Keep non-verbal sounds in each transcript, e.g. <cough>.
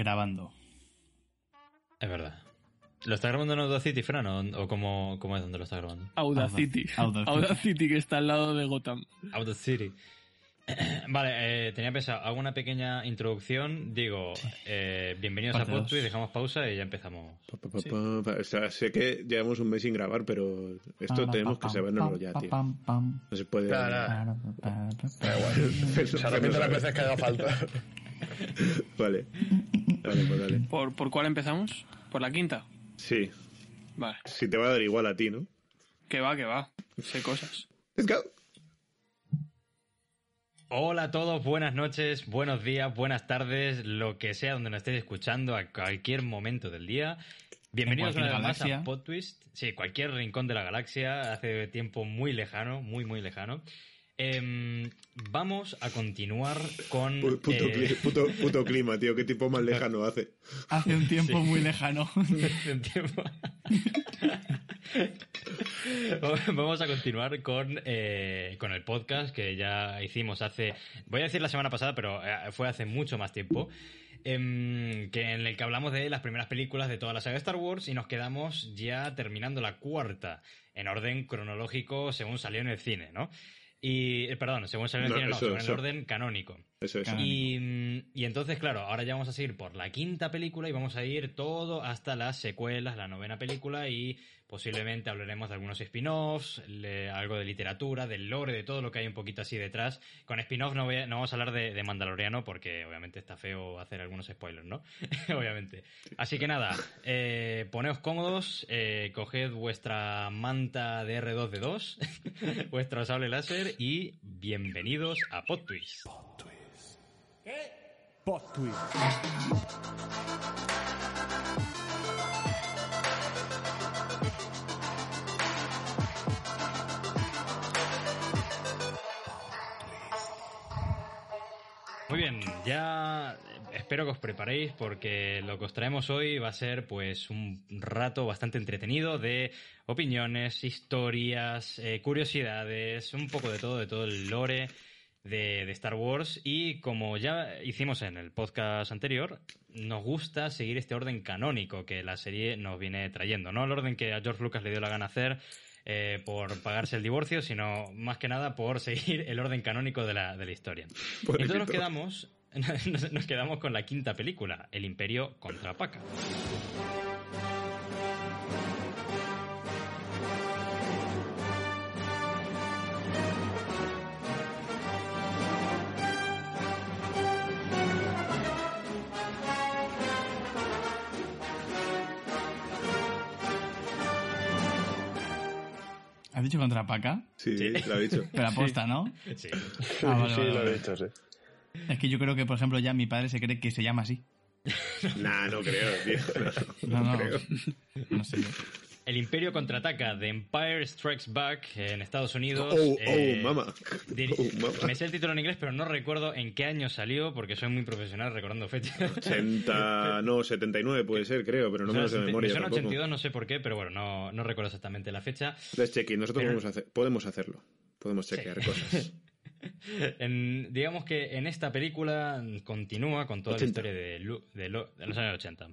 grabando. Es verdad. ¿Lo está grabando en Audacity, Fran? ¿O, o cómo, cómo es donde lo está grabando? Audacity. Audacity. Audacity, que está al lado de Gotham. Audacity. <clears throat> Vale, eh, tenía pensado, hago una pequeña introducción. Digo, eh, bienvenidos Parte a dos. Podtweet, dejamos pausa y ya empezamos. Pa, pa, pa, pa, pa. O sea, sé que llevamos un mes sin grabar, pero esto tenemos que sabérnoslo ya, tío. No se puede... Nada, nada. Da igual. <laughs> Se repite las veces que haga falta. <laughs> Vale. Vale, pues dale. ¿Por, ¿Por cuál empezamos? ¿Por la quinta? Sí. Vale. Si te va a dar igual a ti, ¿no? Que va, que va. Sé cosas. Let's go. Hola a todos, buenas noches, buenos días, buenas tardes, lo que sea donde nos estéis escuchando a cualquier momento del día. Bienvenidos En una vez más a. PodTwist. Sí, cualquier rincón de la galaxia, hace tiempo muy lejano, muy, muy lejano. Em, vamos a continuar con... Puto, eh, puto, puto clima, tío. Qué tipo más lejano hace. Hace un tiempo Sí. muy lejano. <laughs> hace un tiempo. <laughs> Vamos a continuar con, eh, con el podcast que ya hicimos hace, voy a decir la semana pasada, pero eh, fue hace mucho más tiempo, em, que en el que hablamos de las primeras películas de toda la saga de Star Wars y nos quedamos ya terminando la cuarta en orden cronológico según salió en el cine, ¿no? Y, eh, perdón, según salió en el No, cine, no, eso, según eso. el orden canónico. Eso es. Claro. Y, mm, y entonces, claro, ahora ya vamos a seguir por la quinta película y vamos a ir todo hasta las secuelas, la novena película y posiblemente hablaremos de algunos spin-offs, algo de literatura, del lore, de todo lo que hay un poquito así detrás. Con spin-off no, vamos a hablar de, Mandaloriano porque obviamente está feo hacer algunos spoilers, ¿no? <laughs> obviamente. Así que nada, eh, poneos cómodos, eh, coged vuestra manta de R2D2, <laughs> vuestro sable láser y bienvenidos a PodTwist. Muy bien, ya espero que os preparéis porque lo que os traemos hoy va a ser pues un rato bastante entretenido de opiniones, historias, eh, curiosidades, un poco de todo, de todo el lore de, de Star Wars y como ya hicimos en el podcast anterior, nos gusta seguir este orden canónico que la serie nos viene trayendo, no el orden que a George Lucas le dio la gana hacer eh, por pagarse el divorcio, sino más que nada por seguir el orden canónico de la, de la historia. Entonces nos quedamos, <laughs> nos, quedamos con la quinta película, El Imperio contra Paca. ¿Has dicho contra Paca? Sí, Sí. lo ha dicho. Pero aposta, ¿no? Sí. Ah, vale, sí, vale, lo he dicho, sí. Es que yo creo que, por ejemplo, ya mi padre se cree que se llama así. <laughs> Nah, no creo, tío. No, no. creo. No sé. El Imperio contraataca, The Empire Strikes Back en Estados Unidos. Oh, eh, oh, mama. dir- Oh, mama. Me sé el título en inglés, pero no recuerdo en qué año salió, porque soy muy profesional recordando fechas. 80, no, 79 puede ser, creo, pero no me lo sé de memoria me tampoco. 82, no sé por qué, pero bueno, no, no recuerdo exactamente la fecha. Let's check it. Nosotros Pero- podemos, hacer, podemos hacerlo. Podemos chequear cosas. <laughs> <laughs> En- digamos que en esta película continúa con toda 80. la historia de, Lu- de lo- de los años 80.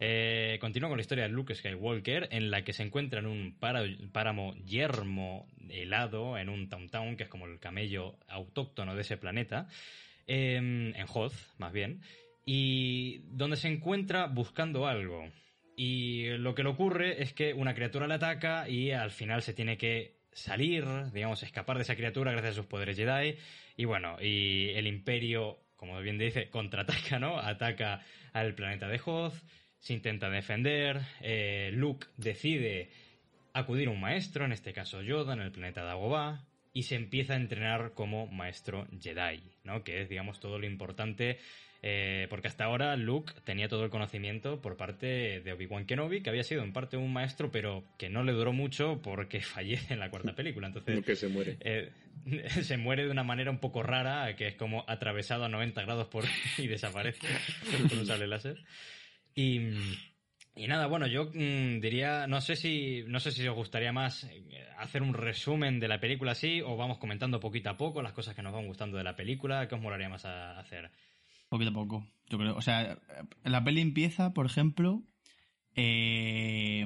Eh, continúa con la historia de Luke Skywalker, en la que se encuentra en un para- páramo yermo helado, en un Town que es como el camello autóctono de ese planeta, eh, en Hoth, más bien, y donde se encuentra buscando algo. Y lo que le ocurre es que una criatura le ataca y al final se tiene que salir, digamos, escapar de esa criatura gracias a sus poderes Jedi. Y bueno, y el imperio, como bien dice, <laughs> contraataca, ¿no? Ataca al planeta de Hoth, se intenta defender, eh, Luke decide acudir a un maestro, en este caso Yoda, en el planeta Dagobah, y se empieza a entrenar como maestro Jedi, ¿no? Que es, digamos, todo lo importante, eh, porque hasta ahora Luke tenía todo el conocimiento por parte de Obi-Wan Kenobi, que había sido en parte un maestro, pero que no le duró mucho porque <laughs> fallece en la cuarta película. Entonces, Porque se muere. eh, <laughs> se muere de una manera un poco rara, que es como atravesado a 90 grados por <laughs> y desaparece por un sable láser. Y, y nada, bueno, yo mm, diría, no sé si no sé si os gustaría más eh, hacer un resumen de la película así o vamos comentando poquito a poco las cosas que nos van gustando de la película, ¿qué os molaría más a hacer? Poquito a poco. Yo creo, o sea, la peli empieza, por ejemplo, eh,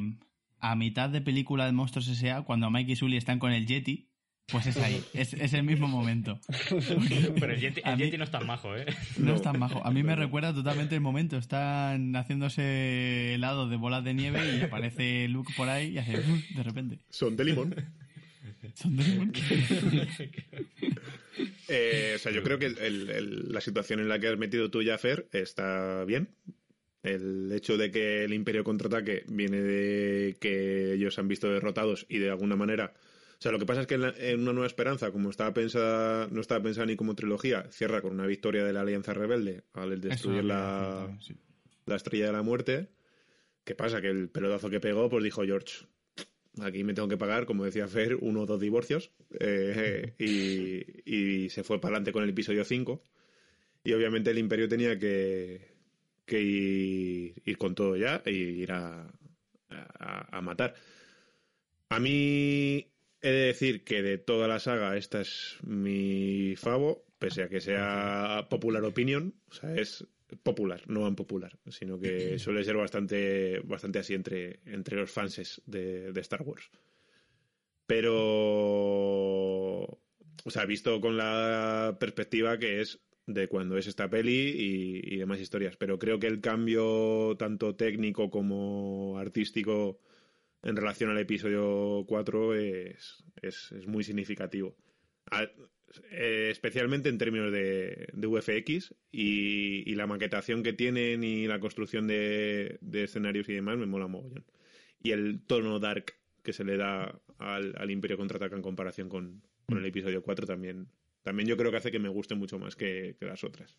a mitad de película de Monstruos S.A., cuando Mike y Sully están con el Yeti, pues es ahí, es, es el mismo momento. <laughs> Pero el Yeti, el A mí- Yeti no es tan majo, ¿eh? No es tan bajo. A mí me recuerda totalmente el momento. Están haciéndose helado de bolas de nieve y aparece Luke por ahí y hace ¡uh! de repente. Son de limón. <laughs> Eh, o sea, yo creo que el- el- la situación en la que has metido tú, Jaffer, está bien. El hecho de que el Imperio contraataque viene de que ellos han visto derrotados y de alguna manera. O sea, lo que pasa es que en, la- en Una Nueva Esperanza, como estaba pensada, no estaba pensada ni como trilogía, cierra con una victoria de la Alianza Rebelde al destruir la, sí. la estrella de la muerte. ¿Qué pasa? Que el pelotazo que pegó, pues dijo George, aquí me tengo que pagar, como decía Fer, uno o dos divorcios. eh, <laughs> y, se fue para adelante con el episodio 5. Y obviamente el imperio tenía que, ir, con todo ya e ir a matar. A mí he de decir que de toda la saga esta es mi favo, pese a que sea popular opinion, o sea, es popular, no unpopular, sino que <clears throat> suele ser bastante, bastante así entre, entre los fanses de, de Star Wars. Pero, o sea, visto con la perspectiva que es de cuando es esta peli y, y demás historias, pero creo que el cambio tanto técnico como artístico en relación al episodio 4 es, es, es muy significativo. Eh, especialmente en términos de, de VFX y, y la maquetación que tienen y la construcción de, de escenarios y demás me mola mogollón. Y el tono dark que se le da al, al Imperio Contraataca en comparación con, con el episodio 4 también, también yo creo que hace que me guste mucho más que, que las otras.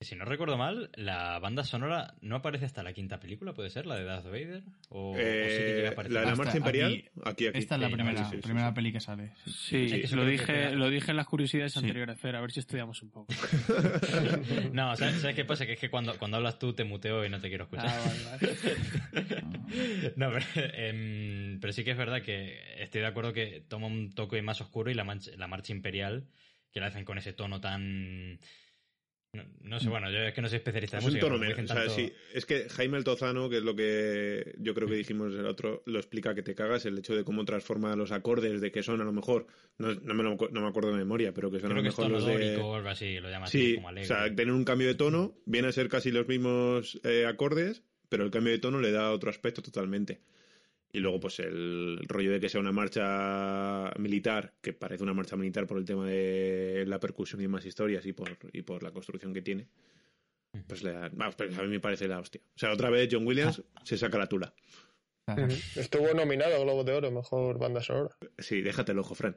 Si no recuerdo mal, la banda sonora no aparece hasta la quinta película, ¿puede ser? ¿La de Darth Vader? ¿O, o sí que llega a Eh, aparecer? la de la Marcha Imperial, aquí. aquí, aquí. Esta es la Sí, primera, sí, sí, sí, primera sí. peli que sale. sí. Sí, Es que eso lo que dije, lo dije en las curiosidades Sí. anteriores, Fer, a ver si estudiamos un poco. <laughs> No, ¿sabes, sabes qué pasa? Que es que cuando, cuando hablas tú te muteo y no te quiero escuchar. Ah, vale, vale. <laughs> No, pero, em, pero sí que es verdad que estoy de acuerdo que toma un toque más oscuro y la, mancha- la marcha imperial, que la hacen con ese tono tan... No, no sé, bueno, yo es que no soy especialista en Es un música. tono menos. dicen O sea, tanto- sí, es que Jaime Altozano, que es lo que yo creo que dijimos el otro, lo explica que te cagas, el hecho de cómo transforma los acordes, de que son a lo mejor, no, no me, lo, no me acuerdo de memoria, pero que son Creo a lo mejor tono los de... o algo así, lo llama así, Sí, como o alegre. sea, tener un cambio de tono, viene a ser casi los mismos eh, acordes, pero el cambio de tono le da otro aspecto totalmente. Y luego, pues el rollo de que sea una marcha militar, que parece una marcha militar por el tema de la percusión y demás historias y por, y por la construcción que tiene, pues le da, vamos, pues a mí me parece la hostia. O sea, otra vez John Williams <laughs> se saca la tula. Estuvo nominado a Globo de Oro, mejor banda sonora. Sí, déjate el ojo, Fran.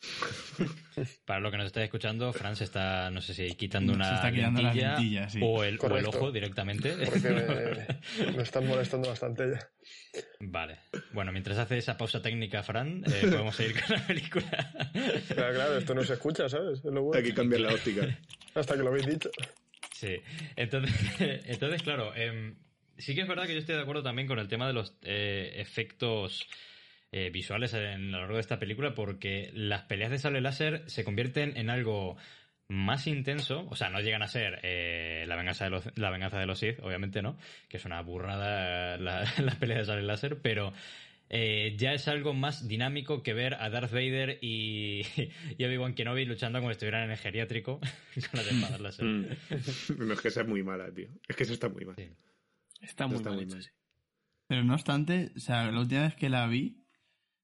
<laughs> Para lo que nos estáis escuchando, Fran se está, no sé si quitando Se una está quitando la lentilla, lentilla, sí. o, el, o el Correcto. ojo directamente. Porque me, <laughs> me están molestando bastante ya. Vale. Bueno, mientras hace esa pausa técnica, Fran, eh, podemos seguir con la película. <laughs> Claro, claro, esto no se escucha, ¿sabes? Es lo bueno. Hay que cambiar la óptica. Hasta que lo habéis dicho. Sí. Entonces, entonces claro, em, sí que es verdad que yo estoy de acuerdo también con el tema de los eh, efectos eh, visuales en, a lo largo de esta película, porque las peleas de sable láser se convierten en algo más intenso, o sea, no llegan a ser eh, la, venganza de los, la venganza de los Sith, obviamente no, que es una burrada eh, la, <laughs> la pelea de sable láser, pero eh, ya es algo más dinámico que ver a Darth Vader y, <laughs> y Obi-Wan Kenobi luchando como si estuvieran en el geriátrico <laughs> con las espadas láser. Mm. No, es que esa es muy mala, tío. Es que eso está muy mal. Sí. Está muy Está mal muy hecho, mal. sí. Pero no obstante, o sea, la última vez que la vi,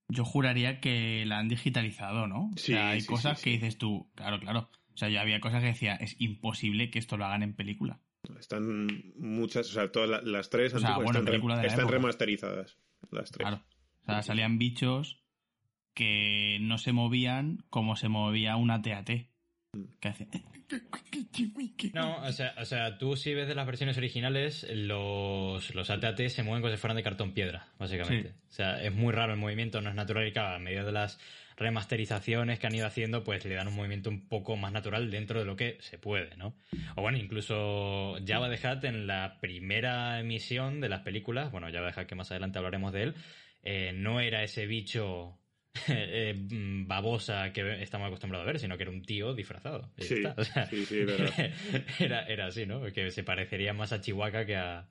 yo juraría que la han digitalizado, ¿no? O Sí, sea, hay sí, cosas sí, que dices tú, claro, claro. O sea, yo había cosas que decía, es imposible que esto lo hagan en película. Están muchas, o sea, todas la- las tres O sea, bueno, están, re- la están remasterizadas. Las tres. Claro. O sea, salían bichos que no se movían como se movía una TAT. Que hace... No, o sea, o sea, tú si ves de las versiones originales, los, los AT-AT se mueven como si fueran de cartón piedra, básicamente. Sí. O sea, es muy raro el movimiento, no es natural y claro, a medida de las remasterizaciones que han ido haciendo, pues le dan un movimiento un poco más natural dentro de lo que se puede, ¿no? O bueno, incluso Java the Hutt en la primera emisión de las películas, bueno, Java the Hutt que más adelante hablaremos de él, eh, no era ese bicho <laughs> babosa que estamos acostumbrados a ver, sino que era un tío disfrazado. Sí, está. O sea, sí, sí, es verdad. <laughs> era, era así, ¿no? Que se parecería más a Chihuahua que a,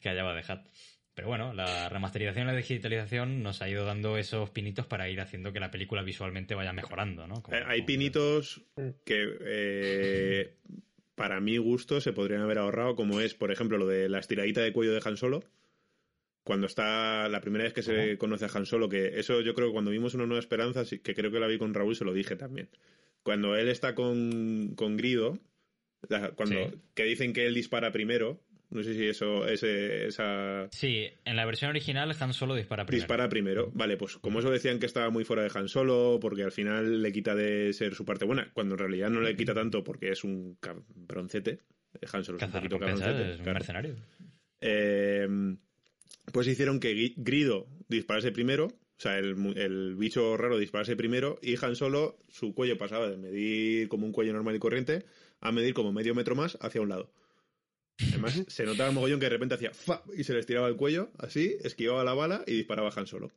que a Java de Hat. Pero bueno, la remasterización y la digitalización nos ha ido dando esos pinitos para ir haciendo que la película visualmente vaya mejorando, ¿no? Como- Eh, Hay como- pinitos que eh, <laughs> para mi gusto se podrían haber ahorrado, como es, por ejemplo, lo de la estiradita de cuello de Han Solo. Cuando está la primera vez que se conoce a Han Solo, que eso yo creo que cuando vimos una nueva esperanza, que creo que la vi con Raúl, se lo dije también. Cuando él está con, con Grido, cuando Sí. que dicen que él dispara primero, no sé si eso ese, esa Sí, en la versión original Han Solo dispara primero. Dispara primero. Vale, pues como eso decían que estaba muy fuera de Han Solo, porque al final le quita de ser su parte buena, cuando en realidad no le quita tanto porque es un cabroncete. Han Solo es un poquito cabroncete. es un claro. Eh, pues hicieron que Grido disparase primero, o sea, el, mu- el bicho raro disparase primero, y Han Solo, su cuello pasaba de medir como un cuello normal y corriente a medir como medio metro más hacia un lado. Además, <laughs> se notaba el mogollón que de repente hacía ¡fa! y se le estiraba el cuello, así, esquivaba la bala y disparaba Han Solo.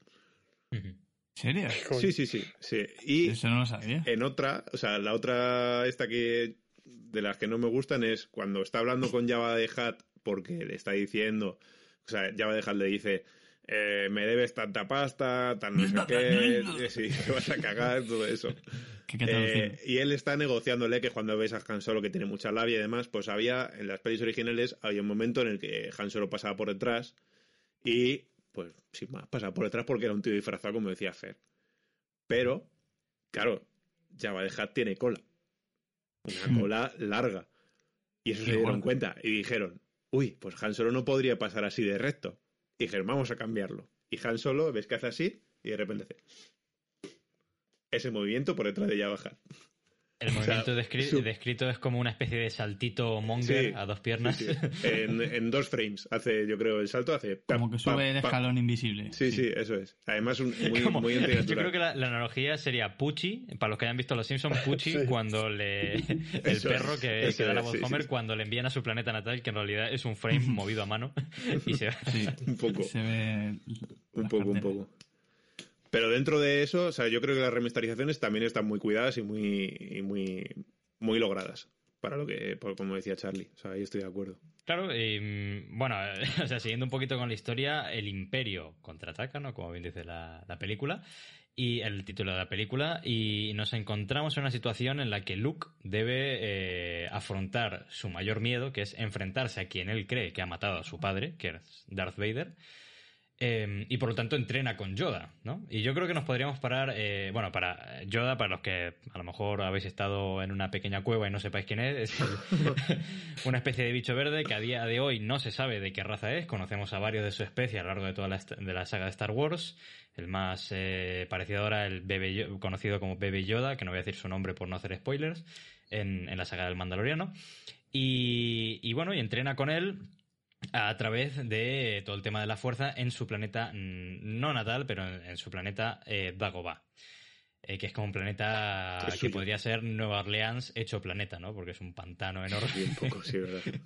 ¿En serio? Sí, sí, sí, sí. Y Eso no lo sabía. en otra, o sea, la otra esta que de las que no me gustan es cuando está hablando con Java de Hat porque le está diciendo, o sea, Java de Hat le dice, eh, me debes tanta pasta, tal no sé qué, eh, sí, <laughs> te vas a cagar, todo eso. <laughs> ¿Qué, qué traducir? Eh, y él está negociándole que cuando ves a Han Solo que tiene mucha labia y demás, pues había, en las pelis originales, había un momento en el que Han Solo pasaba por detrás y, pues, sin más, pasaba por detrás porque era un tío disfrazado, como decía Fer. Pero, claro, Java de Hat tiene cola. Una Hmm. cola larga. Y eso se dieron cuenta y dijeron, uy, pues Han Solo no podría pasar así de recto. Y dijeron, vamos a cambiarlo. Y Han Solo, ves que hace así y de repente hace ese movimiento por detrás de Java Hat. El sea, movimiento descri- su- descrito es como una especie de saltito monger Sí, a dos piernas. Sí, sí. <laughs> En, en dos frames hace, yo creo, el salto hace... pam, Como que pam, sube el pam. escalón invisible. Sí, sí, eso es. Además, un, <laughs> muy, Como- muy <laughs> yo creo que la, la analogía sería Pucci, para los que hayan visto Los Simpsons, Pucci Sí. cuando le... El Eso perro es, que, da la voz sí, Homer sí. cuando le envían a su planeta natal, que en realidad es un frame movido a mano. Y se Sí, Un poco, se ve. un poco, un poco. Pero dentro de eso, o sea, yo creo que las remasterizaciones también están muy cuidadas y muy, y muy, muy logradas. Para lo que, como decía Charlie. O sea, ahí estoy de acuerdo. Claro, mm, bueno, <laughs> o sea, siguiendo un poquito con la historia, el imperio contraataca, ¿no? Como bien dice la, la película, y el título de la película, y nos encontramos en una situación en la que Luke debe eh, afrontar su mayor miedo, que es enfrentarse a quien él cree que ha matado a su padre, que es Darth Vader, eh, y por lo tanto entrena con Yoda, ¿no? Y yo creo que nos podríamos parar, eh, bueno, para Yoda, para los que a lo mejor habéis estado en una pequeña cueva y no sepáis quién es, es el- <laughs> una especie de bicho verde que a día de hoy no se sabe de qué raza es, conocemos a varios de su especie a lo largo de toda la, de la saga de Star Wars, el más eh, parecido ahora, el bebé conocido como Bebe Yoda, que no voy a decir su nombre por no hacer spoilers, en, en la saga del Mandaloriano. Y, y bueno, y entrena con él a través de todo el tema de la fuerza en su planeta mm, no natal, pero en, en su planeta eh, Dagobah. Eh, que es como un planeta Es que suyo. podría ser Nueva Orleans hecho planeta, ¿no? Porque es un pantano enorme. Y un poco, sí, verdad. <laughs>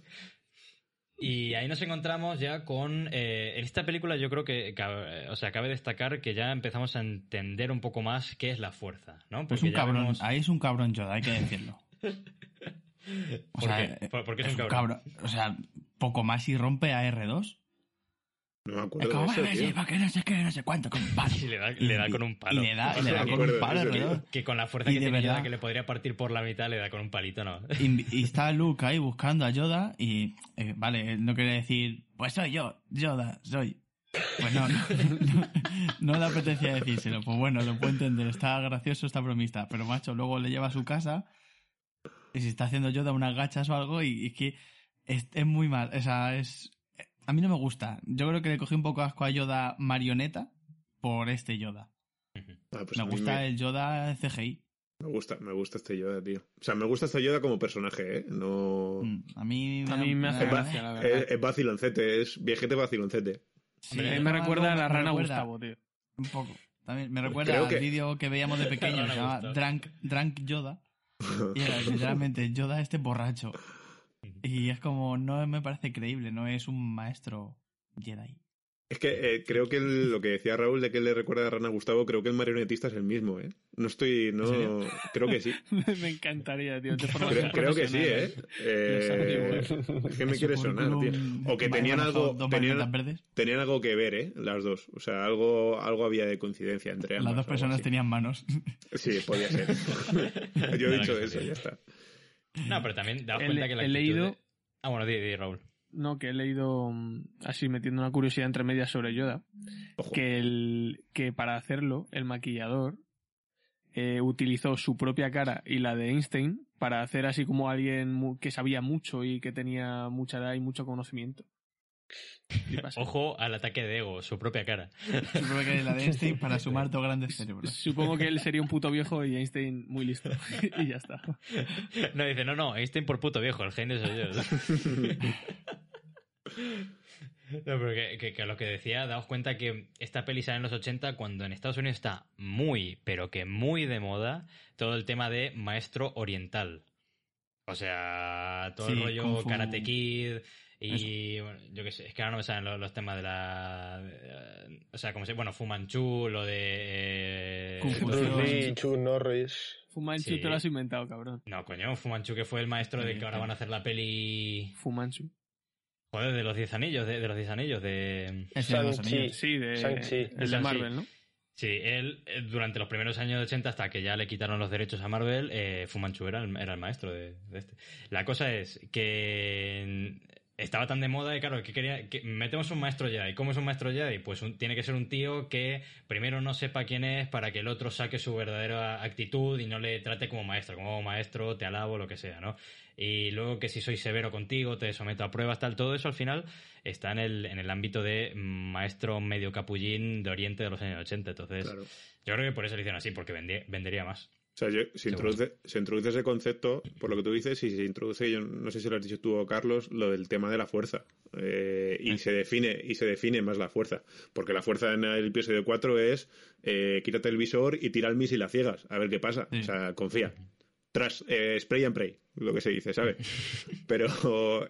Y ahí nos encontramos ya con... eh, en esta película yo creo que, cabe- o sea, cabe destacar que ya empezamos a entender un poco más qué es la fuerza, ¿no? Pues Porque un ya cabrón. vemos- Ahí es un cabrón Yoda, hay que decirlo. <laughs> O ¿Por sea, qué? ¿Por- por qué es es un cabrón? cabrón. O sea, poco más y rompe a R2. No me Es acuerdo como, de eso, "Vale, sí, tío. que no sé qué, no sé cuánto, con un palo. Y le da, le da con un palo. Y le da, No le da me con acuerdo un de palo eso, alrededor. Que con la fuerza Y que verdad. le podría partir por la mitad, le da con un palito, ¿no? <laughs> Y, y está Luke ahí buscando a Yoda y, eh, vale, él no quiere decir, pues soy yo, Yoda, soy. Pues no, <laughs> no, no, no le apetecía decírselo. Pues bueno, lo puedo entender, está gracioso esta bromista, pero macho, luego le lleva a su casa y se está haciendo Yoda unas gachas o algo y, y que es, es muy mal, o sea, es... A mí no me gusta. Yo creo que le cogí un poco asco a Yoda marioneta por este Yoda. Ah, pues me gusta me, el Yoda CGI. me gusta, me gusta este Yoda, tío. O sea, me gusta este Yoda como personaje, ¿eh? No... Mm, A mí, A mí me hace gracia, la verdad. Es, es vaciloncete, es viejete vaciloncete. Sí, a mí es me recuerda a la rana recuerda Gustavo, tío. Un poco. También me recuerda Creo al que- vídeo que veíamos de <laughs> pequeño, Rana se llama. Drunk, Drunk Yoda. Y era <laughs> literalmente Yoda este borracho. Y es como, no me parece creíble, no es un maestro Jedi. Es que eh, creo que el- lo que decía Raúl de que le recuerda a Rana Gustavo, creo que el marionetista es el mismo, ¿eh? No estoy, no, creo que sí. <laughs> Me encantaría, tío. de formación Creo, creo que sí, ¿eh? Eh, Lo es que me quiere sonar, tío. O que tenían algo, tenían, algo que ver, ¿eh? Las dos. O sea, algo, algo había de coincidencia entre ambas. Las dos personas tenían manos. Sí, podía ser. <laughs> Yo he dicho eso, ya está. No, pero también daos He, cuenta que la he leído, de- Ah, bueno, di, di, Raúl. No, que he leído mm, así metiendo una curiosidad entre medias sobre Yoda, Ojo. que el que para hacerlo el maquillador eh, utilizó su propia cara y la de Einstein para hacer así como alguien que sabía mucho y que tenía mucha edad y mucho conocimiento. <laughs> Ojo al ataque de ego, su propia cara. Supongo que la de Einstein para sumar dos grandes cerebros. Supongo que él sería un puto viejo y Einstein muy listo. <laughs> y ya está. No, dice, no, no, Einstein por puto viejo, el genio soy yo. <laughs> No, pero que, que- que lo que decía, daos cuenta que esta peli sale en los 80 cuando en Estados Unidos está muy, pero que muy de moda todo el tema de maestro oriental. O sea, todo el rollo. Karate Kid y, bueno, yo qué sé, es que ahora no me salen los, los temas de la... de- o sea, como se bueno, Fu Manchu, lo de... eh. Bruce Lee, Chuck Norris. Fumanchu Sí. te lo has inventado, cabrón. No, coño, Fu Manchu que fue el maestro de Sí, que ahora van a hacer la peli... Fumanchu. Joder, de los 10 anillos, de, de los 10 anillos, de... Shang-Chi. Sí, de, Shang-Chi. el de. Marvel, ¿no? Sí, él eh, durante los primeros años de 80 hasta que ya le quitaron los derechos a Marvel, eh, Fu Manchu era el, era el maestro de, de este. La cosa es que estaba tan de moda y claro, que quería que metemos un maestro Jedi. ¿Cómo es un maestro Jedi? Pues un- tiene que ser un tío que primero no sepa quién es para que el otro saque su verdadera actitud y no le trate como maestro, como maestro, te alabo, lo que sea, ¿no? Y luego que si soy severo contigo, te someto a pruebas, tal, todo eso al final está en el, en el ámbito de maestro medio capullín de Oriente de los años 80. Entonces, Claro. yo creo que por eso lo hicieron así, porque vendía- vendería más. O sea, yo- se, introduce, se introduce ese concepto, por lo que tú dices, y se introduce, yo no sé si lo has dicho tú o Carlos, lo del tema de la fuerza. Eh, y Ah. se define y se define más la fuerza. Porque la fuerza en el episodio 4 es eh, quítate el visor y tira el misil a ciegas, a ver qué pasa. Sí. O sea, confía. Tras, eh, spray and pray, lo que se dice, ¿sabes? <laughs> Pero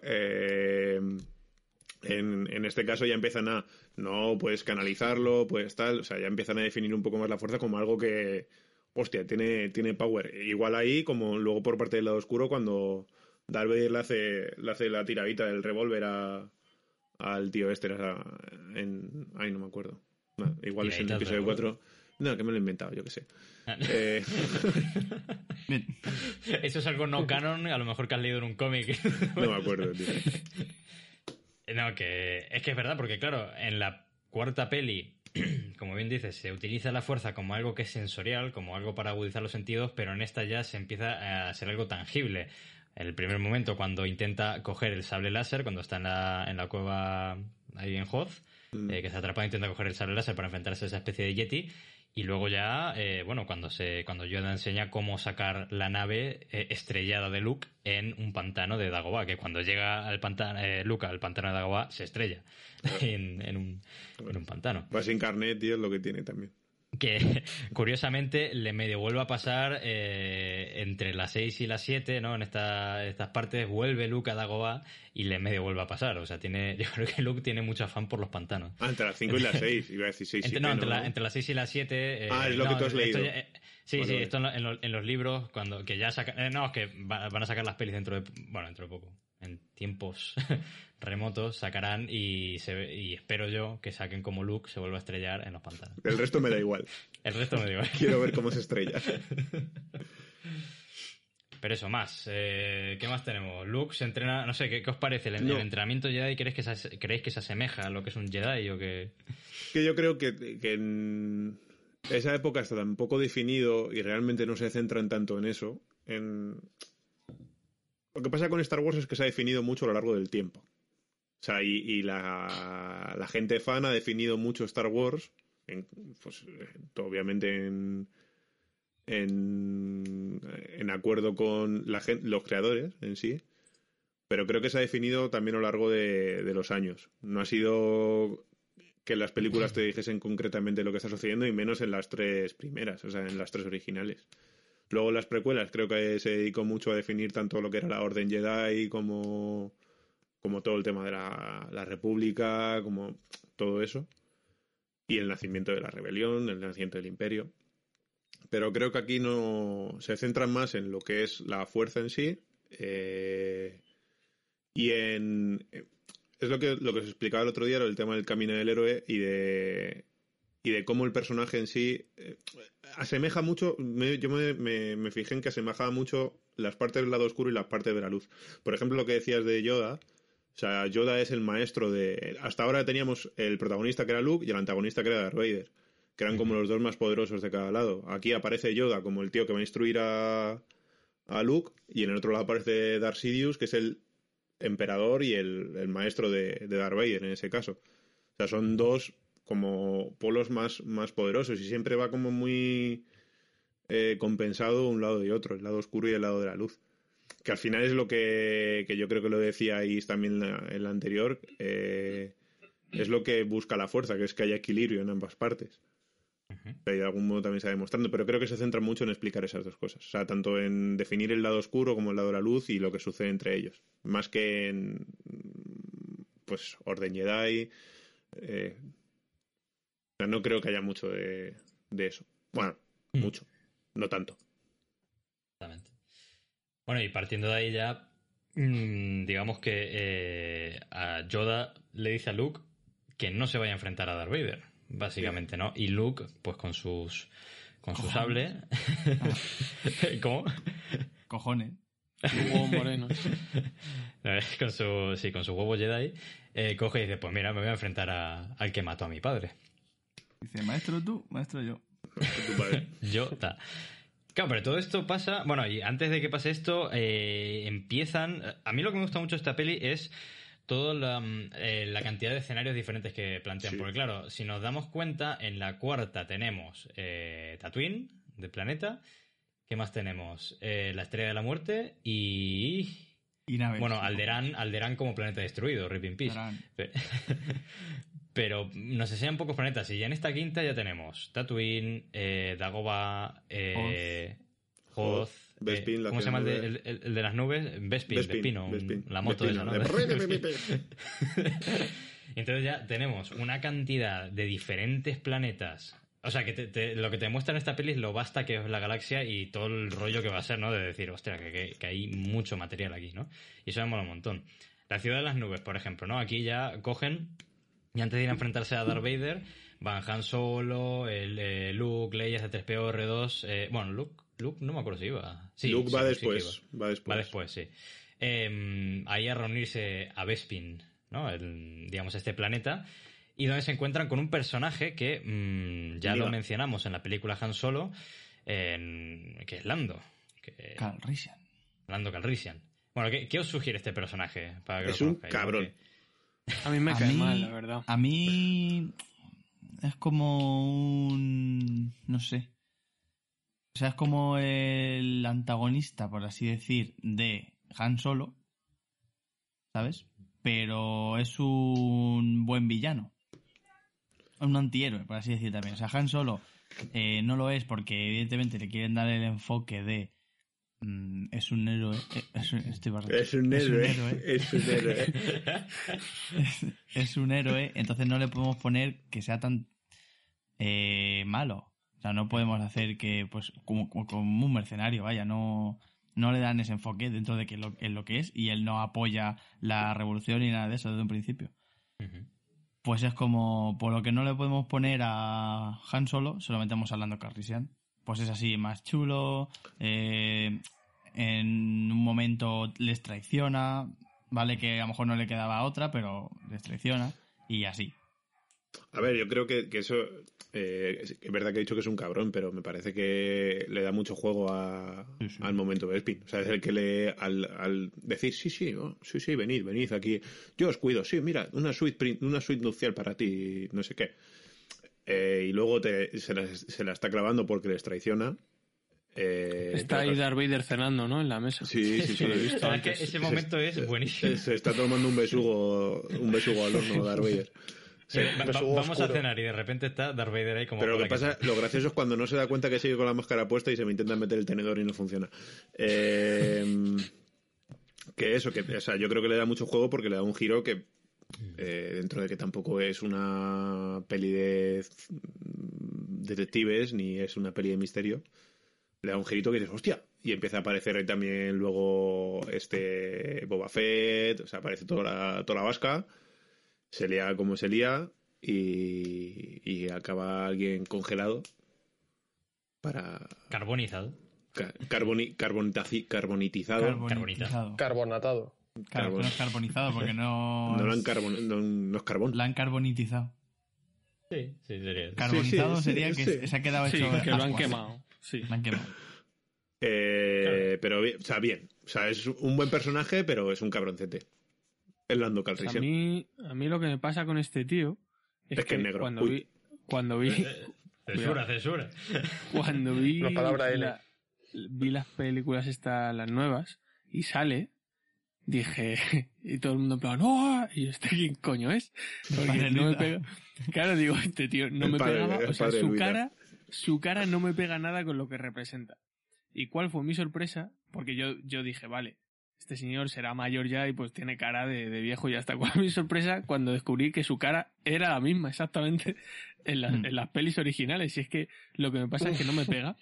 eh, en, en este caso ya empiezan a, no, puedes canalizarlo, pues tal, o sea, ya empiezan a definir un poco más la fuerza como algo que, hostia, tiene, tiene power. Igual ahí, como luego por parte del lado oscuro, cuando Darth Vader le hace, le hace la tiradita del revólver a, al tío este, a- en, ay, no me acuerdo. No, igual es en el episodio revólver. 4. No, que me lo he inventado, yo qué sé. Eh, <laughs> Bien. Eso es algo no canon, a lo mejor que has leído en un cómic. no me acuerdo, tío. <laughs> No, que es que es verdad, porque claro, en la cuarta peli, <clears throat> como bien dices, se utiliza la fuerza como algo que es sensorial, como algo para agudizar los sentidos, pero en esta ya se empieza a ser algo tangible. En el primer momento, cuando intenta coger el sable láser, cuando está en la, en la cueva ahí en Hoth, Mm. eh, que se atrapa e intenta coger el sable láser para enfrentarse a esa especie de Yeti. Y luego ya, eh, bueno, cuando se cuando Yoda enseña cómo sacar la nave eh, estrellada de Luke en un pantano de Dagobah, que cuando llega al pantano, eh, Luke al pantano de Dagobah se estrella <laughs> en, en un, en un pantano. Carnet, tío, es lo que tiene también. Que <laughs> curiosamente le medio vuelve a pasar eh, entre las 6 y las 7, ¿no? En esta- estas partes vuelve Luke a Dagobah y le medio vuelve a pasar. O sea, tiene, <laughs> yo creo que Luke tiene mucho afán por los pantanos. Ah, entre las 5 y las 6. Iba a decir 6 Entre, no, entre, la- entre las 6 y las 7. Ah, es lo que tú has leído. sí, sí, Vale, vale. esto en, lo- en lo- en los libros, cuando que ya sacan. eh, no, es que va- van a sacar las pelis dentro de. Bueno, dentro de poco. En tiempos <laughs> remotos sacarán y, se, ve- y espero yo que saquen como Luke se vuelva a estrellar en los pantanos. El resto me da igual. <laughs> El resto me digo. Quiero ver cómo se estrella. <laughs> Pero eso, más. Eh, ¿Qué más tenemos? Luke se entrena. No sé, ¿qué, qué os parece? ¿El, No. el entrenamiento Jedi creéis que, se, creéis que se asemeja a lo que es un Jedi o que.? que yo creo que, que en esa época está tan poco definido y realmente no se centran tanto en eso. En... Lo que pasa con Star Wars es que se ha definido mucho a lo largo del tiempo. O sea, y, y la, gente fan ha definido mucho Star Wars, en, pues, eh, obviamente en, en, acuerdo con la los creadores en sí, pero creo que se ha definido también a lo largo de los años. No ha sido que las películas te dijesen concretamente lo que está sucediendo y menos en las tres primeras, o sea, en las tres originales. Luego las precuelas creo que se dedicó mucho a definir tanto lo que era la Orden Jedi como como todo el tema de la, la República, como todo eso, y el nacimiento de la rebelión, el nacimiento del imperio. Pero creo que aquí no se centran más en lo que es la fuerza en sí eh, y en es lo que lo que os explicaba el otro día el tema del camino del héroe y de y de cómo el personaje en sí eh, asemeja mucho yo me, me, me, fijé en que asemejaba mucho las partes del lado oscuro y las partes de la luz. Por ejemplo lo que decías de Yoda o sea Yoda es el maestro de hasta ahora teníamos el protagonista que era Luke y el antagonista que era Darth Vader que eran como los dos más poderosos de cada lado. Aquí aparece Yoda como el tío que va a instruir a a Luke y en el otro lado aparece Darth Sidious que es el emperador y el, el maestro de, de, Darth Vader en ese caso. O sea, son dos como polos más, más poderosos y siempre va como muy eh, compensado un lado y otro, el lado oscuro y el lado de la luz. Que al final es lo que, que yo creo que lo decíais también en la, en la anterior, eh, es lo que busca la fuerza, que es que haya equilibrio en ambas partes. Uh -huh. de algún modo también está demostrando, pero creo que se centra mucho en explicar esas dos cosas. O sea, tanto en definir el lado oscuro como el lado de la luz y lo que sucede entre ellos. Más que en, pues, orden Jedi. Eh, sea, no creo que haya mucho de, de eso. Bueno, mm. mucho. No tanto. Exactamente. Bueno, y partiendo de ahí ya, mmm, digamos que eh, a Yoda le dice a Luke que no se vaya a enfrentar a Darth Vader básicamente, ¿no? Y Luke, pues con sus con su sable. <laughs> ¿Cómo? Cojones. Huevos morenos. <laughs> con su, sí, con su huevo Jedi, eh, coge y dice, pues mira, me voy a enfrentar a, al que mató a mi padre. Dice, maestro tú, maestro yo. <laughs> yo, ta. Claro, pero todo esto pasa. Bueno, y antes de que pase esto, eh, empiezan. A mí lo que me gusta mucho de esta peli es toda la, eh, la, cantidad de escenarios diferentes que plantean. Sí. Porque claro, si nos damos cuenta, en la cuarta tenemos eh, Tatooine, del planeta. ¿Qué más tenemos? Eh, la Estrella de la Muerte y... y naves, bueno, Alderán, Alderán como planeta destruido, Rip in Peace. Pero, <laughs> pero nos enseñan pocos planetas. Y ya en esta quinta ya tenemos Tatooine, eh, Dagobah, eh, Hoth, Bespin, eh, ¿Cómo se llama el de, el, el de, las nubes? Bespin, Bespin, Bespino, Bespin, la moto de la <laughs> <laughs> Entonces ya tenemos una cantidad de diferentes planetas. O sea, que te, te, lo que te muestra en esta peli es lo basta que es la galaxia y todo el rollo que va a ser, ¿no? De decir, hostia, que, que, que hay mucho material aquí, ¿no? Y eso me mola un montón. La ciudad de las nubes, por ejemplo, ¿no? Aquí ya cogen y antes de ir a enfrentarse a Darth Vader, van Han Solo, el, eh, Luke, Leia, C3PO, R2. Eh, bueno, Luke, Luke no me acuerdo si iba. Sí, Luke sí, va, sí después, iba. va después. Va después, sí. Eh, ahí a reunirse a Bespin, ¿no? El, digamos, este planeta. Y donde se encuentran con un personaje que mmm, ya Mira. lo mencionamos en la película Han Solo, que es Lando. Que, Calrissian. Lando Calrissian. Bueno, ¿qué, ¿qué, os sugiere este personaje? Para que es un cabrón. A mí me cae mí, mal, la verdad. A mí es como un... no sé. O sea, es como el antagonista, por así decir, de Han Solo. ¿Sabes? Pero es un buen villano. Un antihéroe, por así decir también. O sea, Han Solo eh, no lo es porque evidentemente le quieren dar el enfoque de Mm, es un héroe. eh, Es, estoy es, un héroe. <laughs> Es un héroe. es, <laughs> es, un héroe. Entonces no le podemos poner que sea tan eh, malo. O sea, no podemos hacer que, pues, como, como, un mercenario, vaya, no, no le dan ese enfoque dentro de que lo, en lo que es y él no apoya la revolución ni nada de eso desde un principio. Uh -huh. Pues es como, por lo que no le podemos poner a Han Solo, se lo metemos a Lando Calrissian pues es así, más chulo, eh, en un momento les traiciona, vale que a lo mejor no le quedaba otra, pero les traiciona y así. A ver, yo creo que, que eso, eh, es verdad que he dicho que es un cabrón, pero me parece que le da mucho juego a, sí, sí. al momento de Spin. O sea, es el que le, al, al decir, sí, sí, oh, sí, sí, venid, venid aquí, yo os cuido, sí, mira, una suite, una suite nupcial para ti, no sé qué eh, y luego te, se, la, se, la, está clavando porque les traiciona. Eh, está ahí Darth Vader cenando, ¿no? En la mesa. Sí, sí, sí. lo he visto. que ese momento se, es buenísimo. Se, se, está tomando un besugo, un besugo al horno Darth Vader. Sí, va, va, vamos oscuro. a cenar y de repente está Darth Vader ahí como... Pero lo que pasa, lo gracioso es cuando no se da cuenta que sigue con la máscara puesta y se me intenta meter el tenedor y no funciona. Eh, Que eso, que o sea, yo creo que le da mucho juego porque le da un giro que, eh, dentro de que tampoco es una peli de mm, detectives ni es una peli de misterio, le da un girito que dices, hostia, y empieza a aparecer ahí también luego este Boba Fett, o sea, aparece toda la, toda la vasca, se lía como se lía y, y acaba alguien congelado para Carbonizado. ca- carboni- carbonitizado. Carbonizado. Carbonatado. Claro, que no es carbonizado porque no. <laughs> No, lo han carbon- no, no es carbón. la han carbonitizado. Sí, sí, sería. Carbonizado sí, sería sí. que se ha quedado Sí, hecho. que lo han quemado. Sí. Lo han quemado. Eh, Pero, bien, o sea, bien. O sea, es un buen personaje, pero es un cabroncete. El Lando sea, a, Calrissian. mí, a mí lo que me pasa con este tío es, Es que es negro. cuando Uy. vi cuando vi <laughs> Censura, censura. cuando vi La palabra L. la- vi las películas estas las nuevas y sale dije <laughs> y todo el mundo en plan ¡Oh! y yo, este quién coño es porque no me pega claro digo este tío no El me padre- pegaba o sea su Luisa. cara su cara no me pega nada con lo que representa y cuál fue mi sorpresa porque yo yo dije vale este señor será mayor ya y pues tiene cara de, de viejo y ya está. <laughs> ¿Cuál fue mi sorpresa cuando descubrí que su cara era la misma exactamente en, las- Mm. en las pelis originales? Y es que lo que me pasa es que no me <laughs> pega.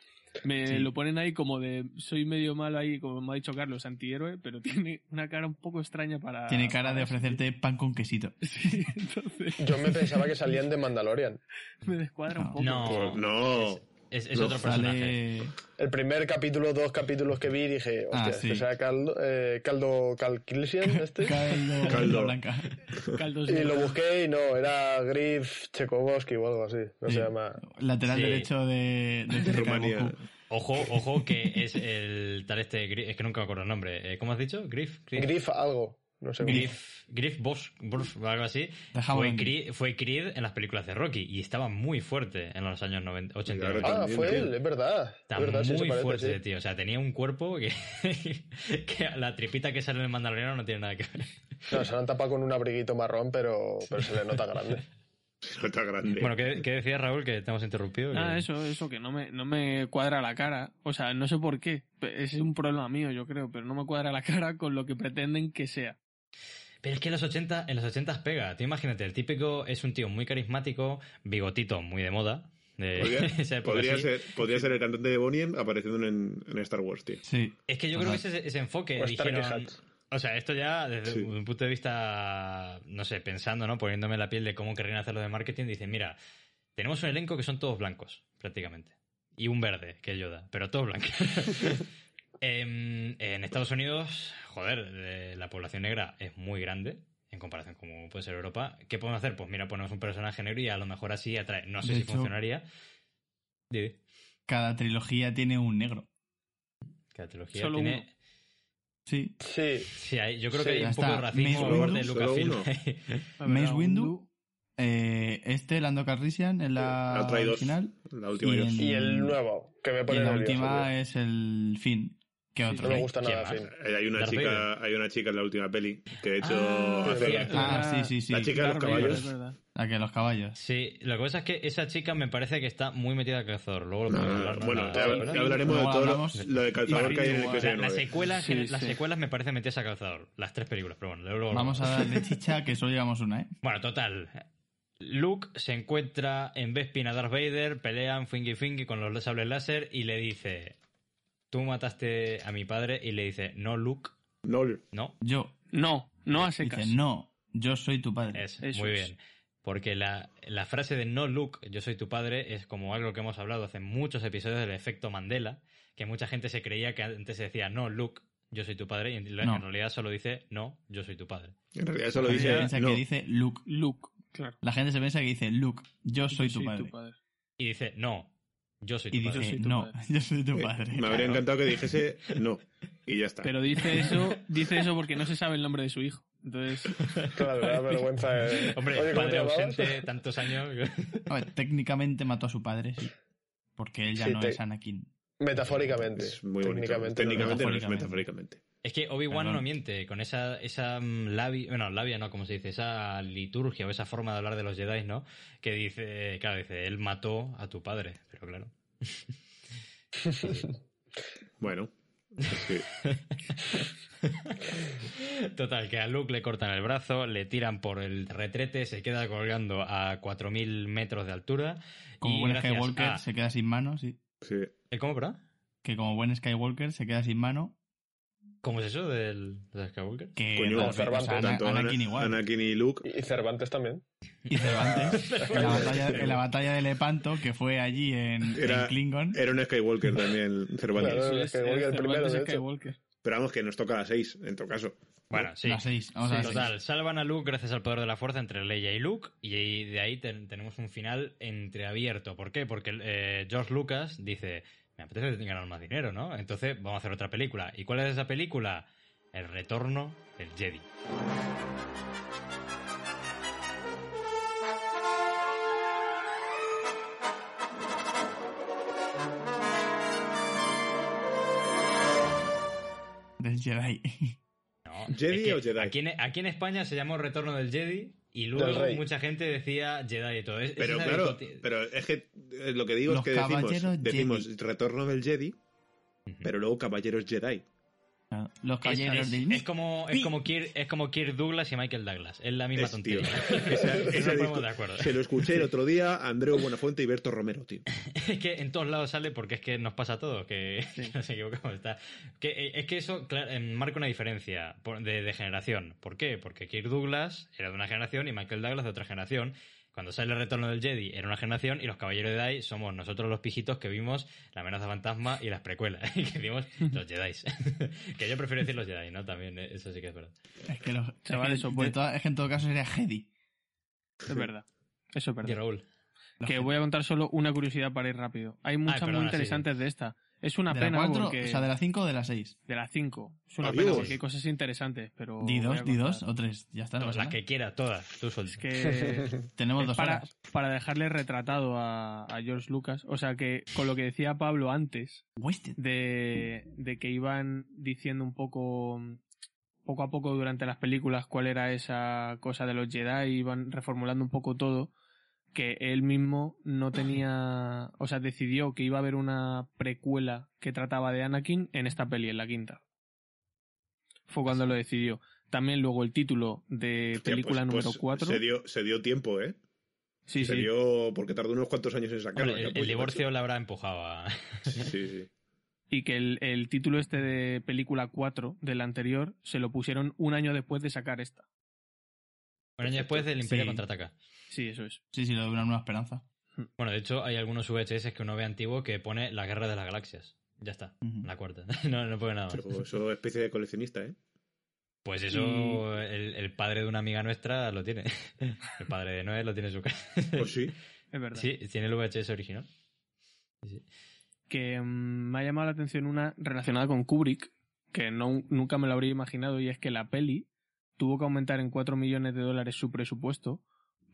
Me Sí. lo ponen ahí como de soy medio malo ahí, como me ha dicho Carlos, antihéroe, pero tiene una cara un poco extraña para. Tiene cara de ofrecerte pan con quesito. <laughs> Sí, entonces Yo me pensaba que salían de Mandalorian. <laughs> me descuadra un No. poco. No. No. Es, otro personaje. Sale. El primer capítulo, dos capítulos que vi, dije, hostia, Ah, este será Caldo, eh, Caldo Calquilsian, <laughs> este. Caldo, Caldo. blanca. <laughs> Y lo busqué y no, era Griff Chekovsky o algo así. No Sí. se llama. Lateral Sí. derecho de, de, De Rumanía. Ojo, ojo, que es el tal este. Es que nunca me acuerdo el nombre. Eh, ¿Cómo has dicho? Griff. Griff. Griff algo. No sé. Griff, Griff Bosch, Bosch, o algo así. Fue Creed, fue Creed en las películas de Rocky y estaba muy fuerte en los años 90, 80. y Claro, 90. Ah, también, fue tío. él, es verdad. Está es verdad, sí, muy se parece, fuerte, sí. tío. O sea, tenía un cuerpo que, <laughs> que la tripita que sale en el mandaloriano no tiene nada que ver. No, se lo han tapado con un abriguito marrón, pero, pero se le nota grande. <laughs> No está grande. Bueno, ¿qué, qué decías, Raúl? Que te hemos interrumpido. Ah, que- eso, eso, que no me, no me cuadra la cara. O sea, no sé por qué. Es un problema mío, yo creo, pero no me cuadra la <laughs> cara con lo que pretenden que sea. Pero es que en los 80, en los 80 pega. Tú imagínate, el típico es un tío muy carismático, bigotito muy de moda. De Podría, <laughs> podría ser, podría ser el cantante de Boniem apareciendo en, en Star Wars, tío. Sí. Es que yo creo que ese, ese enfoque O dijeron... O sea, esto ya desde Sí. un punto de vista, no sé, pensando, ¿no? Poniéndome la piel de cómo querrían hacerlo de marketing, dicen, mira, tenemos un elenco que son todos blancos, prácticamente. Y un verde, que es Yoda, pero todos blancos. <laughs> Em, en Estados Unidos, joder, eh, la población negra es muy grande en comparación con como puede ser Europa. ¿Qué podemos hacer? Pues mira, ponemos un personaje negro y a lo mejor así atrae. No sé De si hecho- funcionaría. Cada trilogía tiene un negro. Cada trilogía Solo tiene... uno. Sí. Sí, Sí, hay- yo creo Sí, que hay un poco de racismo Mace parte de Windu, Lucasfilm. La <laughs> Mace Windu, Windu- eh, este, Lando Calrissian, en la La original. La última Y y dos. en- y el nuevo, que me Y pone la nervioso, última tío. es el Finn. ¿Qué Sí, otro? No me gusta ¿Quién nada. Eh, Hay una Darth chica, Vader. hay una chica en la última peli que de hecho Ah, hace-. Ah, sí, sí, sí. La chica de los caballos. La que los caballos. Sí, lo que pasa es que esa chica me parece que está muy metida al calzador. Luego lo No, podemos no, bueno, ya, hablaremos de todo lo, hablamos. lo de calzador que hay en el. La- episodio las, 9. secuelas, Sí, las sí. secuelas me parecen metidas a calzador. Las tres películas, pero bueno, luego lo Vamos a darle <laughs> chicha, que solo llevamos una, ¿eh? Bueno, total. Luke se encuentra en Bespin a Darth Vader, pelean fingy fingy con los sables láser y le dice: Tú mataste a mi padre. Y le dice: No, Luke, Nol. no. Yo. No, no secas. Dice, no, yo soy tu padre. Es, Eso muy es. bien. Porque la, la frase de no Luke, yo soy tu padre, es como algo que hemos hablado hace muchos episodios del efecto Mandela, que mucha gente se creía que antes se decía no Luke, yo soy tu padre, y en, No. en realidad solo dice no, yo soy tu padre. En realidad eso lo La gente dice. piensa no. que dice Luke. Luke, claro. La gente se piensa que dice Luke, yo soy tu padre. Y dice no, <laughs> yo soy tu Y padre. dice, tu no, padre. yo soy tu Eh, padre. Me habría encantado que dijese no. Y ya está. Pero dice eso, dice eso porque no se sabe el nombre de su hijo. Entonces, <laughs> Claro, da <laughs> vergüenza. de- Hombre, Oye, ¿cómo te padre ausente tantos años. A ver, técnicamente mató a su padre, sí. Porque él ya Sí, no te- es Anakin. Metafóricamente. es muy bonito. Técnicamente. no. Técnicamente no es Metafóricamente. Es que Obi-Wan no miente con esa, esa mm, labia, bueno, labia no, como se dice, esa liturgia o esa forma de hablar de los Jedi, ¿no? Que dice, claro, dice, él mató a tu padre, pero claro. <laughs> Bueno, Sí. <laughs> Total, que a Luke le cortan el brazo, le tiran por el retrete, se queda colgando a 4.000 metros de altura. Como y buen Skywalker a- se queda sin mano, sí. Sí. ¿Eh, ¿Cómo, perdón? Que como buen Skywalker se queda sin mano. ¿Cómo es eso del, del Skywalker? Que Coño, no, o sea, Cervantes, Tanto Ana- Anakin igual. Anakin y Luke. Y Cervantes también. Y Cervantes. <laughs> en, la batalla, en la batalla de Lepanto, que fue allí en, Era- en Klingon. Era un Skywalker también, Cervantes. Claro. Es, Skywalker el primero, Cervantes de hecho. Skywalker. Pero vamos, que nos toca a las seis, en todo caso. Bueno, sí. Las seis. Vamos a las Total, seis. salvan a Luke gracias al poder de la fuerza entre Leia y Luke y de ahí ten- tenemos un final entreabierto. ¿Por qué? Porque eh, George Lucas dice, me apetece ganar más dinero, ¿no? Entonces vamos a hacer otra película. ¿Y cuál es esa película? El retorno del Jedi. Del Jedi. No, ¿Jedi es que o Jedi? Aquí en, aquí en España se llamó Retorno del Jedi y luego mucha gente decía Jedi y todo. Es- Pero claro, pero es que eh, lo que digo Los es que decimos, decimos Jedi. retorno del Jedi, pero luego caballeros Jedi. Los Es, caballeros es- del es como, es, como Kirk, es como Kirk Douglas y Michael Douglas. Es la misma Es, tío, tontería. esa- <laughs> de acuerdo. Se lo escuché el otro día a Andreu Buenafuente y Berto Romero, tío. <laughs> Es que en todos lados sale porque es que nos pasa a todos, que Sí. <laughs> nos equivocamos. Está. Que, eh, es que eso claro, eh, marca una diferencia de, de generación. ¿Por qué? Porque Kirk Douglas era de una generación y Michael Douglas de otra generación. Cuando sale el retorno del Jedi era una generación y los Caballeros de Jedi somos nosotros los pijitos que vimos la amenaza fantasma y las precuelas. <laughs> Y que vimos los Jedi. <laughs> que yo prefiero decir los Jedi, ¿no? También, eh, eso sí que es verdad. Es que, los, Chavales, es, que, toda- es en todo caso sería Jedi. Es verdad. Eso es Y verdad. Raúl. Los Que voy a contar solo una curiosidad para ir rápido. Hay muchas perdona, muy sí, interesantes de esta. Es una ¿De pena la 4? porque... O sea, de la 5 o de la 6. de la 5. Es una Adiós. pena porque hay cosas interesantes, pero... Di dos, di dos o tres. Ya está. no Las pasa que quiera, todas. Tú suelta. Es que... <laughs> Tenemos es dos para, horas. para dejarle retratado a, a George Lucas. O sea que con lo que decía Pablo antes, de, de que iban diciendo un poco poco a poco durante las películas cuál era esa cosa de los Jedi, iban reformulando un poco todo, que él mismo no tenía, o sea, decidió que iba a haber una precuela que trataba de Anakin en esta peli, en la quinta. Fue cuando lo decidió. También luego el título de Hostia, película pues- número pues 4. Se dio, se dio tiempo, ¿eh? Sí, se sí. dio porque tardó unos cuantos años en sacarlo. Hombre, el, pues, el divorcio le habrá empujado a... Sí, sí. <laughs> <laughs> Y que el, el título este de película 4 del anterior se lo pusieron un año después de sacar esta. Un año después del Imperio Sí. Contraataca. Sí, eso es. Sí, sí, lo de una nueva esperanza. Bueno, de hecho, hay algunos VHS que uno ve antiguo que pone La Guerra de las Galaxias. Ya está, la cuarta. <laughs> no, no pone nada más. Pero eso es especie de coleccionista, ¿eh? Pues eso, Y- el, el padre de una amiga nuestra lo tiene. <laughs> El padre de Noé lo tiene en su casa. Pues sí. Es verdad. Sí, tiene el VHS original. Sí, sí. que mm, me ha llamado la atención una relacionada con Kubrick, que no, nunca me lo habría imaginado, y es que la peli tuvo que aumentar en 4 millones de dólares su presupuesto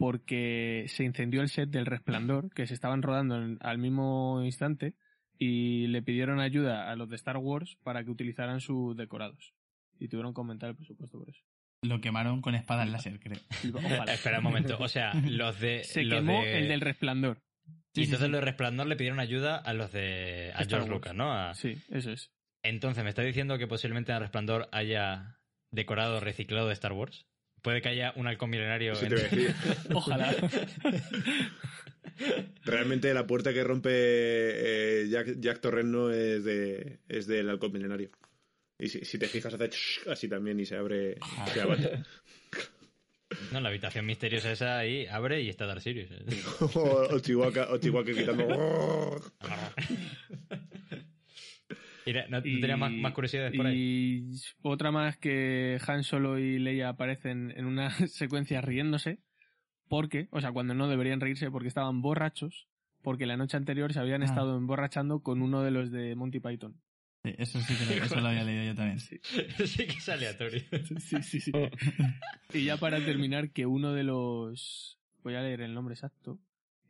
porque se incendió el set del Resplandor, que se estaban rodando en- al mismo instante, y le pidieron ayuda a los de Star Wars para que utilizaran sus decorados. Y tuvieron que aumentar el presupuesto por eso. Lo quemaron con espadas láser, creo. Ojalá. <laughs> Espera un momento. O sea, los de. Se los quemó de- el del Resplandor. Y Sí, entonces sí. los de Resplandor le pidieron ayuda a los de. a Star George Wars. Lucas, ¿no? A- Sí, eso es. Entonces, ¿me está diciendo que posiblemente en el Resplandor haya decorado reciclado de Star Wars? Puede que haya un halcón milenario. Sí en- te. <laughs> Ojalá. Realmente la puerta que rompe eh, Jack, Jack Torreno es, de, es del halcón milenario. Y si, si te fijas, hace así también y se abre. Se abate. No, la habitación misteriosa esa ahí abre y está Darth Sirius. ¿eh? <laughs> o, o Chihuahua, o Chihuahua quitando. ¿No, Y- tenía más, más curiosidades por ahí? Y otra más que Han Solo y Leia aparecen en una <laughs> secuencia riéndose, porque, o sea, cuando no deberían reírse porque estaban borrachos, porque la noche anterior se habían Ah. estado emborrachando con uno de los de Monty Python. Sí, eso sí que lo, eso lo había leído yo también. Sí, <laughs> sí que es aleatorio. sí, sí. sí. y ya para terminar, que uno de los... Voy a leer el nombre exacto.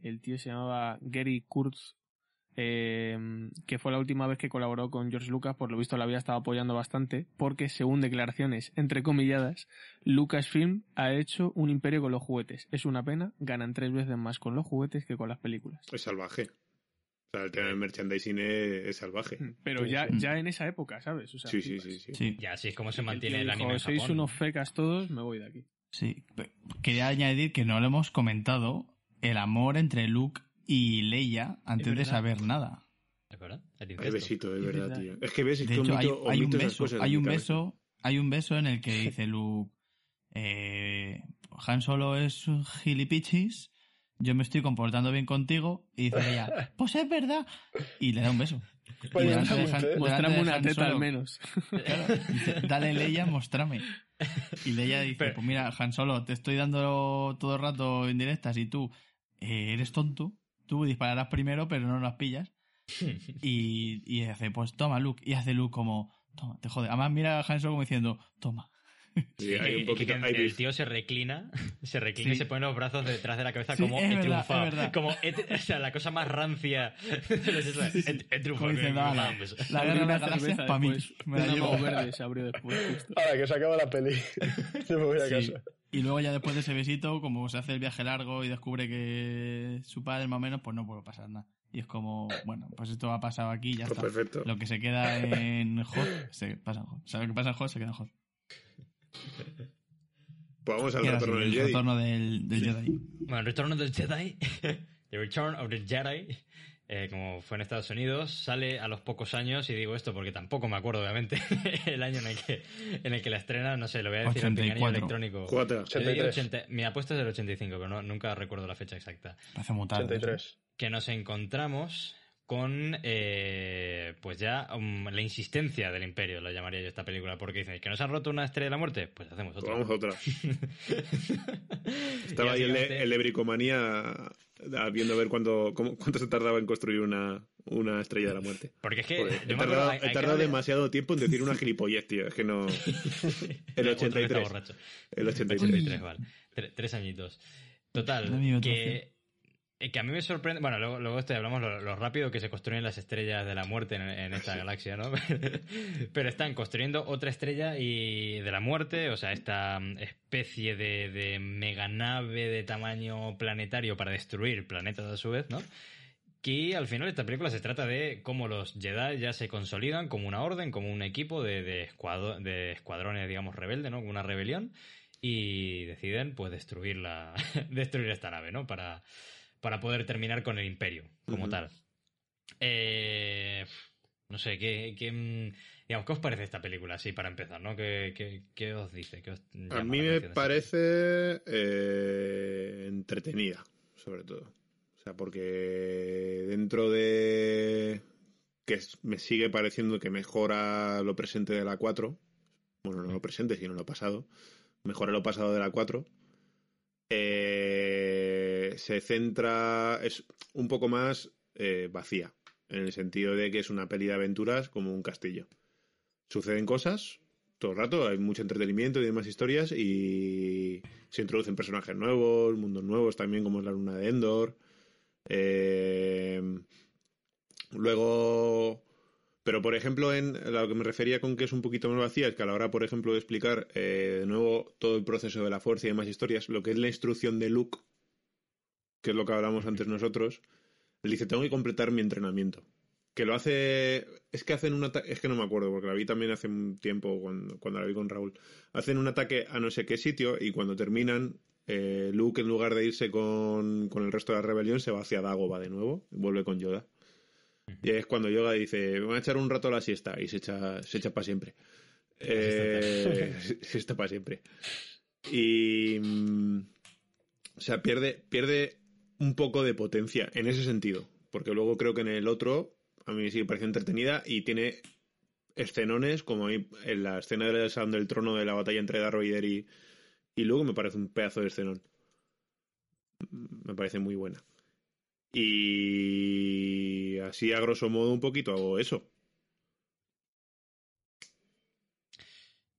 El tío se llamaba Gary Kurtz, eh, que fue la última vez que colaboró con George Lucas, por lo visto la había estado apoyando bastante, porque según declaraciones entrecomilladas, Lucasfilm ha hecho un imperio con los juguetes. Es una pena, ganan tres veces más con los juguetes que con las películas. Es salvaje. sea, el tema del merchandising es, es salvaje. Pero ya, ya en esa época, ¿sabes? O sea, Sí, sí, sí, sí. Sí, Ya, así es como se El mantiene el dijo, anime Sois unos fecas todos, me voy de aquí. sí. Quería añadir que no lo hemos comentado el amor entre Luke y Leia antes de verdad. saber nada. ¿De acuerdo? El Hay besito, es Es verdad, verdad. tío. Es que ves, es De que hecho, hay, omito, hay un beso, hay un beso, hay un beso en el que dice Luke, eh, Han Solo es un gilipichis, yo me estoy comportando bien contigo, y dice ella, <laughs> pues es verdad, y le da un beso. Pues Mostrame una Han teta Solo, al menos. claro, dice, Dale Leia, mostrame. Y Leia dice, Pero- pues mira, Han Solo, te estoy dando todo el rato indirectas y tú eh, eres tonto, tú dispararás primero pero no las pillas. <laughs> Y, y hace, pues toma Luke. Y hace Luke como, toma, te jode. Además mira a Han Solo como diciendo, toma. Sí, hay Y- un y poquito, el beef. tío se reclina, <laughs> se reclina y Sí. se pone los brazos detrás de la cabeza Sí, como es he verdad, triunfado. es verdad. Como he- <laughs> o sea, la cosa más rancia. he, he triunfado. La Abrí guerra de las galaxias para mí. Me la llevo. Verde se abrió después, justo. Ahora que se acaba la peli. Yo me voy a Sí. casa. Y luego ya después de ese besito, como se hace el viaje largo y descubre que su padre más o menos, pues no puede pasar nada. Y es como, bueno, pues esto ha pasado aquí y ya Pues está. perfecto. Lo que se queda en Hot, se pasa en Hot. O sea, lo que pasa en Hot se queda en Hot. Pues vamos al retorno del el Jedi. retorno del, del Jedi. Bueno, Retorno del Jedi, <laughs> The Return of the Jedi, eh, como fue en Estados Unidos, sale a los pocos años, y digo esto porque tampoco me acuerdo, obviamente, <laughs> el año en el que, en el que la estrena, no sé, lo voy a decir en 84. pinganillo electrónico. Júgatela. Yo diría 83. 80 mi apuesta es del 85, pero no- nunca recuerdo la fecha exacta. Parece muy tarde. 83. Que nos encontramos con, eh, pues ya, um, la insistencia del Imperio, lo llamaría yo esta película, porque dicen que nos han roto una estrella de la muerte, pues hacemos otra. vamos a otra. <laughs> Estaba ahí el básicamente- el de Bricomanía viendo a ver cuándo, cómo- cuánto se tardaba en construir una, una estrella de la muerte. Porque es que Joder, he tardado, acuerdo, he demasiado tiempo en decir una gilipollez, tío. Es que no. <laughs> El Otra vez está 83. borracho. El 83. 83, vale. Tre- tres añitos. Total, que, que a mí me sorprende. Bueno, luego, luego esto hablamos lo, lo rápido que se construyen las estrellas de la muerte en, en esta galaxia, ¿no? <laughs> Pero están construyendo otra estrella y de la muerte, o sea, esta mm, especie de, de meganave de tamaño planetario para destruir planetas a su vez, ¿no? Que al final esta película se trata de cómo los Jedi ya se consolidan como una orden, como un equipo de, de, escuadro- de escuadrones, digamos, rebelde, ¿no? Una rebelión. Y deciden, pues, destruir, la, <laughs> destruir esta nave, ¿no? Para, para poder terminar con el imperio, como tal. Eh, no sé, ¿qué, qué, digamos, ¿qué os parece esta película así para empezar, ¿no? ¿Qué, qué, qué os dice? ¿Qué os A mí me parece eh, entretenida, sobre todo. O sea, porque dentro de que me sigue pareciendo que mejora lo presente de la 4, bueno, no lo presente, sino lo pasado, mejora lo pasado de la 4, eh, se centra, es un poco más eh, vacía, en el sentido de que es una peli de aventuras como un castillo. Suceden cosas todo el rato, hay mucho entretenimiento y demás historias y se introducen personajes nuevos, mundos nuevos también, como es la luna de Endor. Eh, luego, pero por ejemplo, en lo que me refería con que es un poquito más vacía, es que a la hora, por ejemplo, de explicar eh, de nuevo todo el proceso de la fuerza y demás historias, lo que es la instrucción de Luke, que es lo que hablamos antes nosotros, él dice, tengo que completar mi entrenamiento. Que lo hace. Es que hacen un ataque. Es que no me acuerdo, porque la vi también hace un tiempo cuando, cuando la vi con Raúl. Hacen un ataque a no sé qué sitio y cuando terminan, eh, Luke, en lugar de irse con, con el resto de la rebelión, se va hacia Dagobah de nuevo y vuelve con Yoda. Y es cuando Yoda dice: Me voy a echar un rato a la siesta y se echa, se echa para siempre. Eh, siesta <laughs> para siempre. Y. mm, O sea, pierde, pierde un poco de potencia en ese sentido. Porque luego creo que en el otro a mí sí me parece entretenida y tiene escenones como ahí en la escena del Salón del Trono de la batalla entre Darth Vader y, y Luke me parece un pedazo de escenón. Me parece muy buena. Y así a grosso modo un poquito hago eso.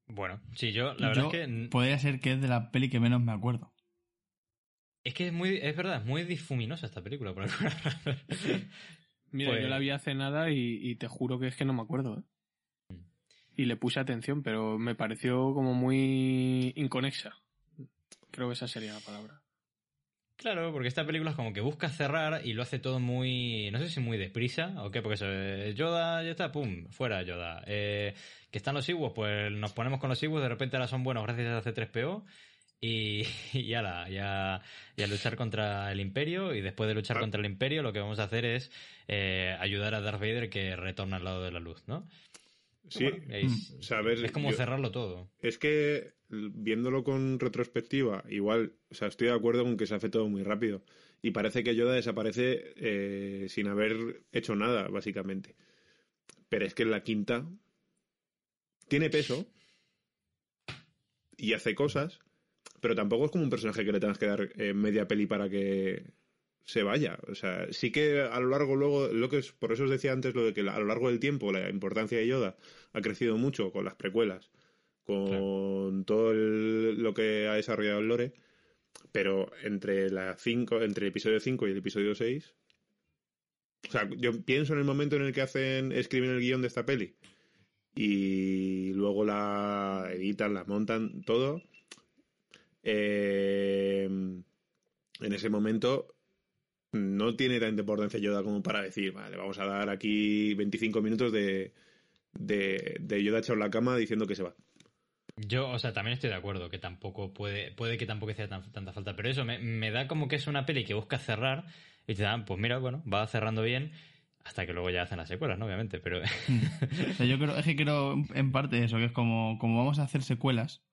Bueno, sí, yo, la verdad Yo- es que. Podría ser que es de la peli que menos me acuerdo. Es que es muy. Es verdad, es muy difuminosa esta película, por alguna <laughs> razón. Mira, Pues- yo la vi hace nada y, y te juro que es que no me acuerdo. ¿eh? Mm. Y le puse atención, pero me pareció como muy inconexa. Creo que esa sería la palabra. Claro, porque esta película es como que busca cerrar y lo hace todo muy. No sé si muy deprisa o qué, porque eso, eh, Yoda ya está, pum, fuera Yoda. Eh, que están los Ewoks, pues nos ponemos con los Ewoks, de repente ahora son buenos gracias a C3PO. Y, <laughs> y ala, ya, ya luchar contra el Imperio. Y después de luchar Ah. contra el Imperio, lo que vamos a hacer es eh, ayudar a Darth Vader que retorna al lado de la luz, ¿no? Sí, Bueno, es, o sea, a ver, es como yo- cerrarlo todo. Es que viéndolo con retrospectiva, igual, o sea, estoy de acuerdo con que se hace todo muy rápido. Y parece que Yoda desaparece eh, sin haber hecho nada, básicamente. Pero es que en la quinta tiene peso y hace cosas, pero tampoco es como un personaje que le tengas que dar eh, media peli para que se vaya. O sea, sí que a lo largo luego, lo que es, por eso os decía antes lo de que a lo largo del tiempo la importancia de Yoda ha crecido mucho con las precuelas, con todo el- lo que ha desarrollado el lore, pero entre la cinco, entre el episodio 5 y el episodio 6 o sea, yo pienso en el momento en el que hacen escriben el guion de esta peli y luego la editan, la montan, todo. Eh, en ese momento no tiene tanta importancia Yoda como para decir, vale, vamos a dar aquí 25 minutos de, de, de Yoda echado en la cama diciendo que se va. Yo, o sea, también estoy de acuerdo que tampoco puede, puede que tampoco hiciera tan- tanta falta, pero eso me, me da como que es una peli que busca cerrar y te dan, pues mira, bueno, va cerrando bien hasta que luego ya hacen las secuelas, ¿no? Obviamente, pero <laughs> O sea, yo creo, es que creo en parte eso, que es como, como vamos a hacer secuelas,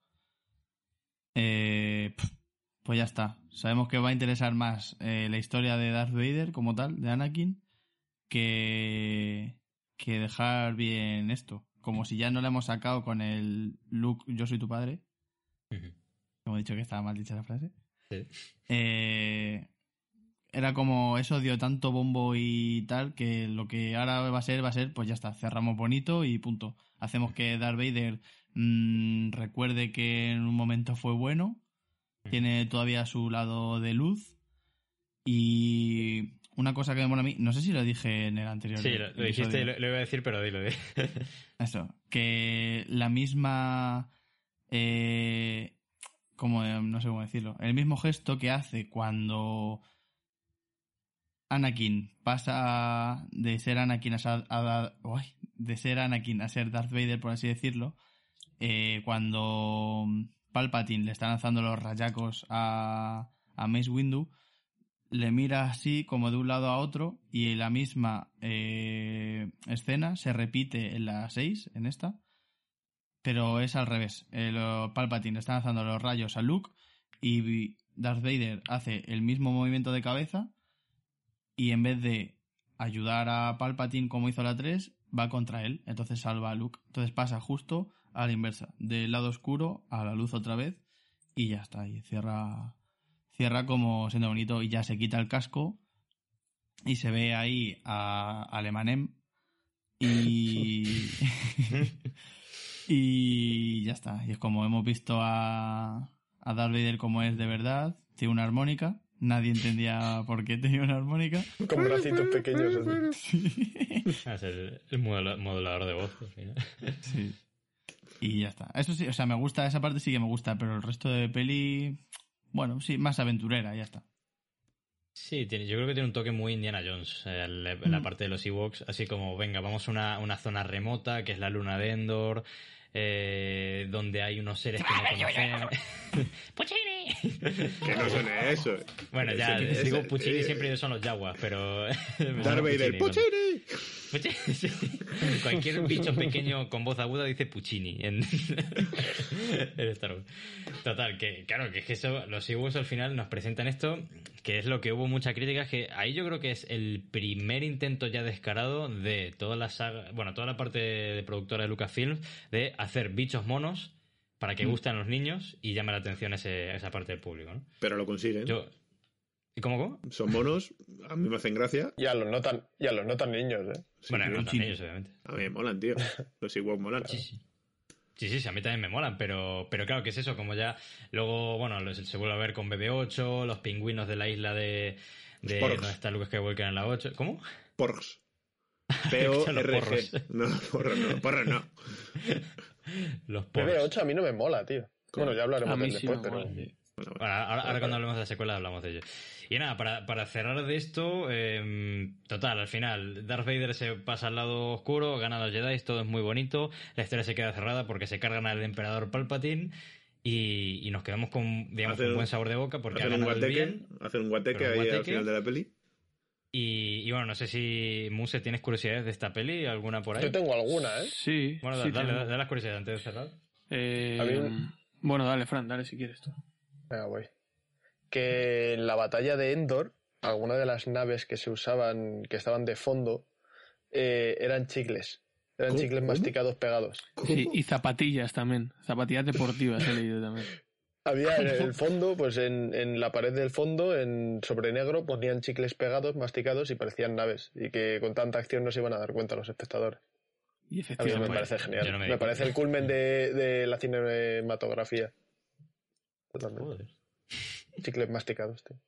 eh, pues ya está. Sabemos que va a interesar más eh, la historia de Darth Vader como tal, de Anakin, que, que dejar bien esto. Como si ya no le hemos sacado con el Luke, yo soy tu padre. Como he dicho que estaba mal dicha la frase. Sí. Eh, era como eso dio tanto bombo y tal que lo que ahora va a ser, va a ser, pues ya está, cerramos bonito y punto. Hacemos que Darth Vader mm, recuerde que en un momento fue bueno, tiene todavía su lado de luz y una cosa que me mola a mí, no sé si lo dije en el anterior. sí, lo, lo dijiste, lo, lo iba a decir, pero dilo. di. <laughs> Eso, que la misma. Eh, como, eh, no sé cómo decirlo. El mismo gesto que hace cuando Anakin pasa de ser Anakin a, ser- a- uy, de ser Anakin a ser Darth Vader, por así decirlo. Eh, cuando Palpatine le está lanzando los rayacos a, a Mace Windu, le mira así como de un lado a otro y la misma eh, escena se repite en la 6, en esta, pero es al revés. El oh, Palpatine le está lanzando los rayos a Luke y Darth Vader hace el mismo movimiento de cabeza y en vez de ayudar a Palpatine como hizo la 3, va contra él, entonces salva a Luke. Entonces pasa justo a la inversa, del lado oscuro a la luz otra vez y ya está, y cierra cierra como siendo bonito y ya se quita el casco y se ve ahí a Alemanem y <laughs> y ya está y es como hemos visto a a Darth Vader como es de verdad tiene una armónica nadie entendía por qué tenía una armónica Con bracitos pequeños. así. Va a ser el modula- modulador de voz. al final. Sí. Y ya está. Eso sí, o sea, me gusta, esa parte sí que me gusta, pero el resto de peli, bueno, sí, más aventurera, ya está. Sí, tiene, yo creo que tiene un toque muy Indiana Jones, eh, la, la Mm. parte de los Ewoks, así como, venga, vamos a una, una zona remota, que es la luna de Endor, eh, donde hay unos seres que no <laughs> conocemos. <laughs> <laughs> Que no suene eso. Bueno, ya, digo Puccini eh, siempre son los Jaguars, pero... <laughs> Darth Vader, Puccini, ¡Puccini! Puccini, sí. Cualquier bicho pequeño con voz aguda dice Puccini en, <laughs> en Star Wars. Total, que claro, que es que eso, los Ewoks al final nos presentan esto, que es lo que hubo mucha crítica, que ahí yo creo que es el primer intento ya descarado de toda la saga, bueno, toda la parte de productora de Lucasfilms, de hacer bichos monos para que gusten a los niños y llame la atención ese- esa parte del público, ¿no? Pero lo consiguen. Yo... ¿Y cómo, cómo? Son monos, a mí me hacen gracia. Y a los no tan, y a los no tan niños, ¿eh? Sí, bueno, tío. no Puccini. ellos, obviamente. A mí me molan, tío. Los Ewoks molan. Sí, sí. Sí, sí, sí, a mí también me molan, pero, pero claro, que es eso? Como ya luego, bueno, se vuelve a ver con BB-8, los pingüinos de la isla de... de Porgs. donde está Luke Skywalker en la 8. ¿Cómo? Porgs. <laughs> Los P-O-R-G. porros. No, porros no, porros no. <laughs> Los Porgs. BB8 a mí no me mola, tío. Bueno, ya hablaremos A de él sí después, pero... mola, sí. Bueno, bueno. Bueno, ahora, ahora cuando hablemos de la secuela hablamos de ello. Y nada, para, para cerrar de esto, eh, total, al final, Darth Vader se pasa al lado oscuro, gana a los Jedi, todo es muy bonito, la historia se queda cerrada porque se cargan al emperador Palpatine y, y nos quedamos con, digamos, un- buen sabor de boca porque ha Hacen un guateque, bien. un guateque ahí al guateque. final de la peli. Y, y bueno, no sé si Muse tienes curiosidades de esta peli, alguna por ahí. Yo tengo alguna, ¿eh? Sí. Bueno, sí, dale, dale, dale las curiosidades antes de cerrar. Eh, Bueno, dale, Fran, dale si quieres tú. Venga, voy. Que en la batalla de Endor, algunas de las naves que se usaban, que estaban de fondo, eh, eran chicles. Eran ¿Cómo? chicles masticados pegados. Sí, y zapatillas también. Zapatillas deportivas he leído también. Había en el <laughs> fondo, pues en, en la pared del fondo, en sobre negro, ponían chicles pegados, masticados y parecían naves. Y que con tanta acción no se iban a dar cuenta los espectadores. Y A mí me pues, parece genial. no me parece el culmen de, de la cinematografía. Totalmente. Joder. Chicles masticados, tío.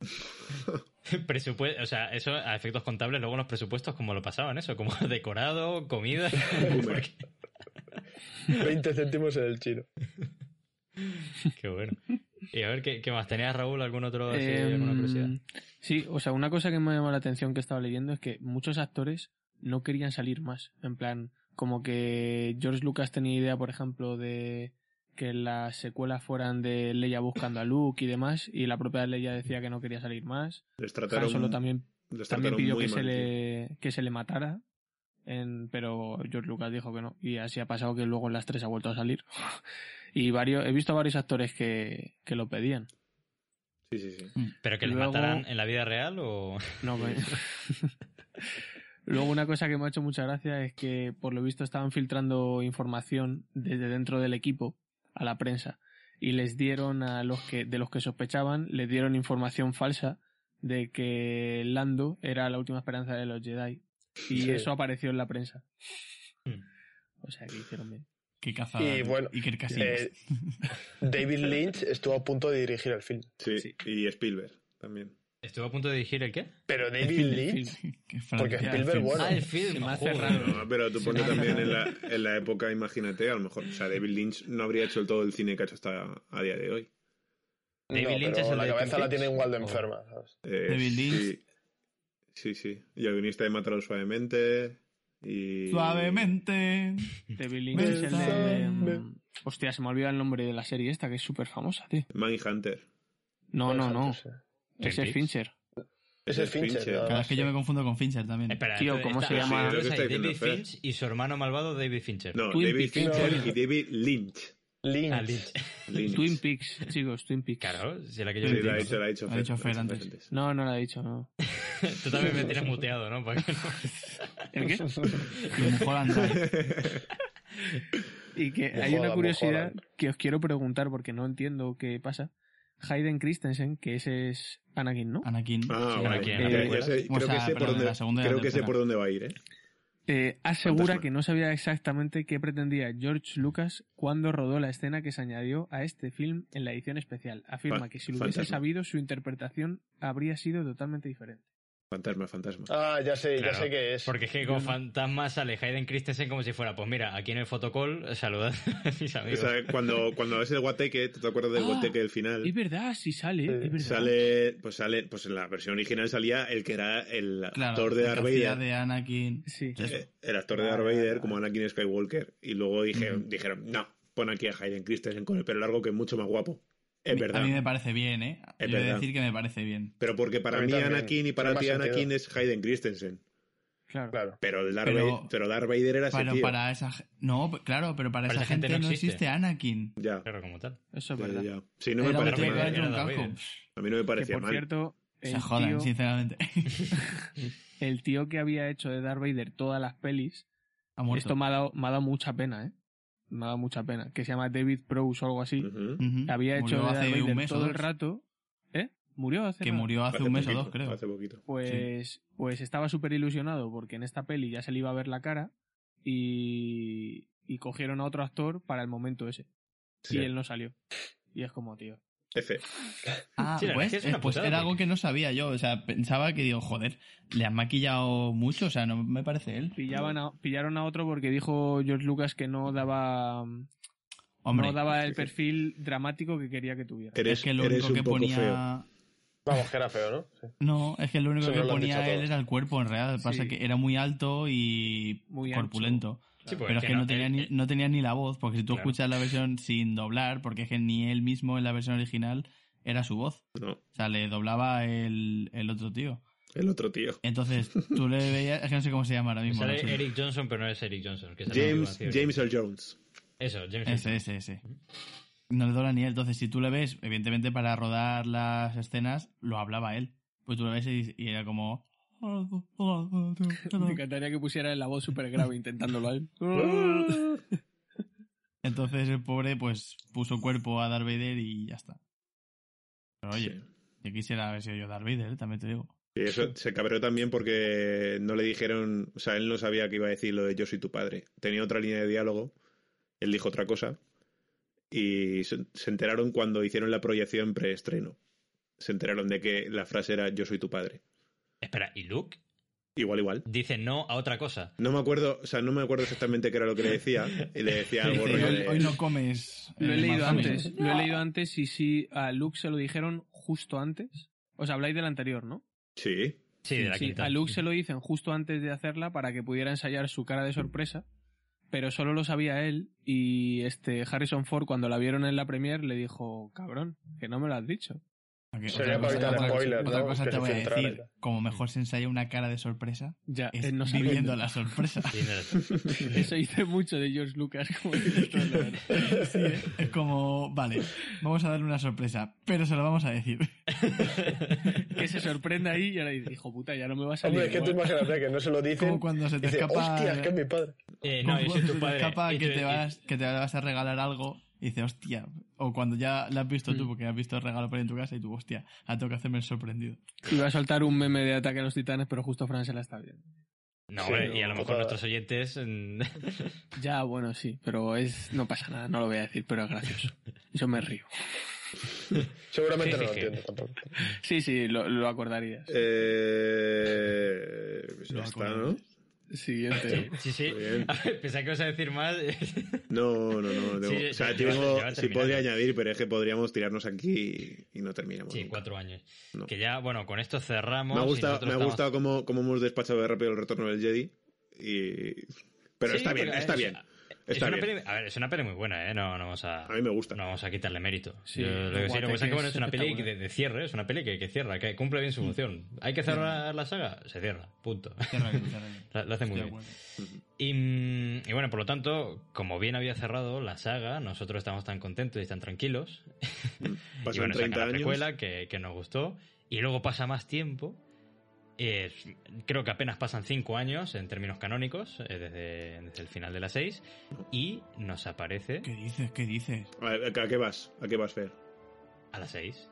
<laughs> Presupuesto, o sea, eso a efectos contables, luego los presupuestos, como lo pasaban, eso, como <laughs> decorado, comida. Porque- 20 céntimos en el chino. <laughs> Qué bueno. Y a ver, ¿qué, qué más? ¿Tenías, Raúl, algún otro, así, Em, alguna curiosidad? sí, o sea, una cosa que me ha llamado la atención que estaba leyendo es que muchos actores no querían salir más. En plan, como que George Lucas tenía idea, por ejemplo, de que las secuelas fueran de Leia buscando a Luke y demás, y la propia Leia decía que no quería salir más. Les Han trataron, Solo también, les también pidió que se, tío. le, que se le matara, en, pero George Lucas dijo que no. Y así ha pasado que luego en las tres ha vuelto a salir. <laughs> y varios, he visto varios actores que, que lo pedían. Sí, sí, sí. ¿Pero que les luego- mataran en la vida real o...? No, me- <laughs> Luego una cosa que me ha hecho mucha gracia es que por lo visto estaban filtrando información desde dentro del equipo a la prensa y les dieron a los que de los que sospechaban les dieron información falsa de que Lando era la última esperanza de los Jedi y Sí. eso apareció en la prensa. Hmm. O sea que hicieron bien. Qué. Y bueno, Iker. Eh, David Lynch estuvo a punto de dirigir el film. Sí, Sí. y Spielberg también. ¿Estuvo a punto de dirigir el qué? Pero David Lynch, porque Spielberg, el film. bueno. Ah, el film. Raro. No, pero tú no, también en la, en la época, imagínate, a lo mejor, o sea, David Lynch no habría hecho todo el cine que ha hecho hasta a día de hoy. David no, Lynch pero es el la de cabeza la tiene igual de ¿o? enferma. ¿sabes? Eh, David Lynch. Sí, sí, sí. Y el guionista de Mátalo Suavemente. Y... Suavemente. David Lynch es el de... Mm, Hostia, se me olvida el nombre de la serie esta que es súper famosa, tío. Mindhunter. No, no, no. Ese es. Fincher. Ese es Fincher. Fincher. Cada vez que yo me confundo con Fincher también. Espera, Tío, ¿cómo está- se llama? David Finch y su hermano malvado David Fincher. No, Twin David Peaks. Fincher y David Lynch. Lynch. Ah, Lynch. <laughs> Lynch. Twin Peaks, chicos, Twin Peaks. Claro, si la que yo Sí, lo ha dicho, lo ha dicho Lo ha dicho Fer antes. No, no lo ha dicho, no. <laughs> Tú también me tienes muteado, ¿no? <laughs> ¿El qué? <laughs> Y Mulholland Drive. <laughs> Y que hay una curiosidad que os quiero preguntar porque no entiendo qué pasa. Hayden Christensen, que ese es Anakin, ¿no? Anakin. Ah, Sí, Ya- O creo sea, que sé por perdón, dónde, creo que sé por va a ir, ¿eh? Eh, asegura que no sabía exactamente qué pretendía George Lucas cuando rodó la escena que se añadió a este film en la edición especial. Afirma Fa- que si lo hubiese fantasma. sabido, su interpretación habría sido totalmente diferente. Fantasma, fantasma. Ah, ya sé, Claro, ya sé qué es. Porque es que con fantasmas sale Hayden Christensen como si fuera, pues mira, aquí en el fotocall saludad <laughs> a mis O amigos. sea, cuando, cuando ves el guateque, ¿tú te acuerdas del Ah, guateque del final? Es verdad, sí sale, Sí. es verdad. Sale, pues sale, pues en la versión original salía el que era el Claro, actor de Darth Vader. de Anakin. Sí. Eh, El actor de Darth Vader como Anakin Skywalker. Y luego dije, dijeron, no, pon aquí a Hayden Christensen con el pelo largo que es mucho más guapo. Es A mí- verdad. A mí me parece bien, ¿eh? Es Yo he de verdad. decir que me parece bien. Pero porque para mí también. Anakin y para ti. Anakin es Hayden Christensen. Claro. Claro. Pero, el Darth Pero- Vader, pero Darth Vader era ese Pero tío. para esa No, claro, pero para, Para esa gente, no existe. Anakin. Ya, Claro, como tal. Eso es ya, verdad. ya. Sí, no Era tío que mal. A mí no me Que parecía por mal. cierto, Se el jodan, tío, sinceramente. <laughs> el tío que había hecho de Darth Vader todas las pelis, ha esto me ha, dado, me ha dado mucha pena, ¿eh? Me ha dado mucha pena. Que se llama David Prowse o algo así. Ujú. Había hecho Murió hace Vader un mes o todo el rato. ¿Eh? ¿Murió hace Que nada? murió hace, un mes o dos, creo. Hace poquito. Pues, pues estaba súper ilusionado porque en esta peli ya se le iba a ver la cara y, y cogieron a otro actor para el momento ese. Sí. Y él no salió. Y es como, tío. F. Ah, Sí, pues, es una eh, pues putada, era porque- algo que no sabía yo. O sea, pensaba que digo, joder, le han maquillado mucho. O sea, no me parece él. Pillaban a- pillaron a otro porque dijo George Lucas que no daba Hombre, no daba el perfil dramático que quería que tuviera. Eres, es que lo eres único que ponía... feo. Vamos, que era feo, ¿no? Sí. No, es que lo único Eso que lo ponía él era el cuerpo en real. Pasa Sí. que era muy alto y Muy ancho. Sí, pues Pero es que no tenía, ni, no tenía ni la voz, porque si tú Claro. escuchas la versión sin doblar, porque es que ni él mismo en la versión original era su voz. No, O sea, le doblaba el, el otro tío. el otro tío. Entonces, tú le veías, es que no sé cómo se llama ahora mismo. Sale no sé. Eric Johnson, pero no es Eric Johnson. Que James. James Earl Jones. Eso, James Ese, ese, ese. No le dobla ni él. Entonces, si tú le ves, evidentemente para rodar las escenas, lo hablaba él. Pues tú lo ves y, y era como... Me encantaría que pusiera la voz súper grave intentándolo a él. <laughs> Entonces el pobre pues puso cuerpo a Darth Vader y ya está. Pero oye, Sí. yo quisiera haber sido yo Darth Vader, también te digo. Y eso se cabreó también porque no le dijeron, o sea, él no sabía que iba a decir lo de yo soy tu padre. Tenía otra línea de diálogo, él dijo otra cosa y se, se enteraron cuando hicieron la proyección preestreno. Se enteraron de que la frase era yo soy tu padre. Espera, ¿y Luke? Igual, igual. Dice no a otra cosa. No me acuerdo, o sea, no me acuerdo exactamente qué era lo que le decía. Y le decía algo hoy, de- hoy no comes. Lo he eh, leído manzanas". antes. Lo he leído antes y sí, a Luke se lo dijeron justo antes. O sea, habláis del anterior, ¿no? Sí. Sí, de la Sí, quinta. a Luke se lo dicen justo antes de hacerla para que pudiera ensayar su cara de sorpresa, pero solo lo sabía él y este Harrison Ford cuando la vieron en la premier le dijo, cabrón, que no me lo has dicho. Sería otra para cosa- evitar spoilers, Otra cosa te voy a decir, como mejor se ensaya una cara de sorpresa, Ya, es él no viviendo la sorpresa. <laughs> Sí, no- <laughs> Eso dice mucho de George Lucas <laughs> como. Sí, ¿eh? es como, vale, vamos a darle una sorpresa, pero se lo vamos a decir. que se sorprende ahí y ahora dice, hijo puta, ya no me va a salir. Hombre, es que tú igual". imagínate que no se lo dicen. Como cuando se te dice, escapa... hostia, es que es mi padre. Eh, como no, soy cuando tu se te padre. escapa que te, vas, que te vas a regalar algo y dices, hostia. O cuando ya lo has visto tú, Mm. porque has visto el regalo por ahí en tu casa y tú, hostia, ahora tengo que hacerme el sorprendido. Iba a soltar un meme de ataque a los titanes, pero justo Fran se la está viendo. No, Sí, hombre, y a lo mejor nuestros oyentes. <laughs> Ya, bueno, sí, pero es no pasa nada, no lo voy a decir, pero es gracioso. Yo me río. <laughs> Seguramente no lo entiendo tampoco. Sí, sí, lo, lo acordarías. Eh, pues ya Lo está. ¿no? Siguiente. <laughs> Sí, sí. Pensaba que ibas a decir más. No, no, no. tengo- Sí, o sea, tengo- sí podría añadir, pero es que podríamos tirarnos aquí y, y no terminamos. Sí, nunca. cuatro años. No. Que ya, bueno, con esto cerramos. Me ha gustado, me ha estamos- gustado cómo, cómo hemos despachado de rápido el retorno del Jedi. Y... Pero Sí, está bien, está es- bien. Es Está una bien. peli, a ver, es una peli muy buena, ¿eh? No, no vamos a, A mí me gusta. no vamos a quitarle mérito. Sí, Yo lo que sí, lo que es que bueno, es es una peli que de, de cierre, es una peli que, que cierra, que cumple bien su función. ¿Hay que cerrar la saga? Se cierra, punto. Cierra bien, cierra bien. Lo, lo hace muy bien. Y, mm, y bueno, por lo tanto, como bien había cerrado la saga, nosotros estamos tan contentos y tan tranquilos. <laughs> y Pasan bueno, 30 saca la años. precuela que, que nos gustó. Y luego pasa más tiempo. Eh, creo que apenas pasan 5 años en términos canónicos, eh, desde, desde el final de la 6. Y nos aparece ¿Qué dices? ¿Qué dices? A, ¿a qué vas? ¿A qué vas, Fer? a las 6.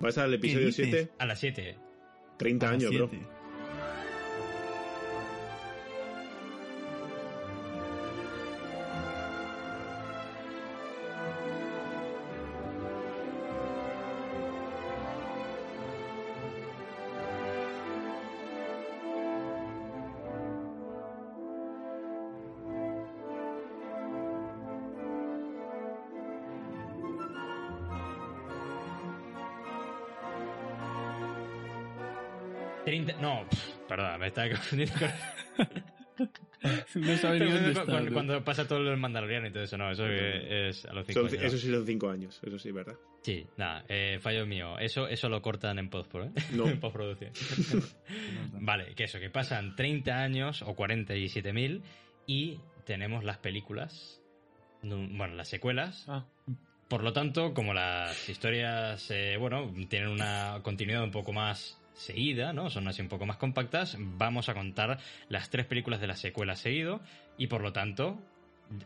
¿Vas al episodio dices? 7? A las 7. 30 A las años, bro. Siete. No, pff, perdón, me estaba confundiendo con... <laughs> No sabe ni dónde está. cuando, cuando pasa todo el mandaloriano y todo eso, no, eso que es a los 5 Son- años. eso sí son 5 años, eso sí, ¿verdad? Sí, nada, eh, fallo mío. Eso, eso lo cortan en postpro, ¿eh? No. <laughs> en postproducción. <laughs> vale, que eso, que pasan 30 años o 47.000 y tenemos las películas, no- bueno, las secuelas. Ah, Por lo tanto, como las historias, eh, bueno, tienen una continuidad un poco más seguida, ¿no? Son así un poco más compactas, vamos a contar las tres películas de la secuela seguido y por lo tanto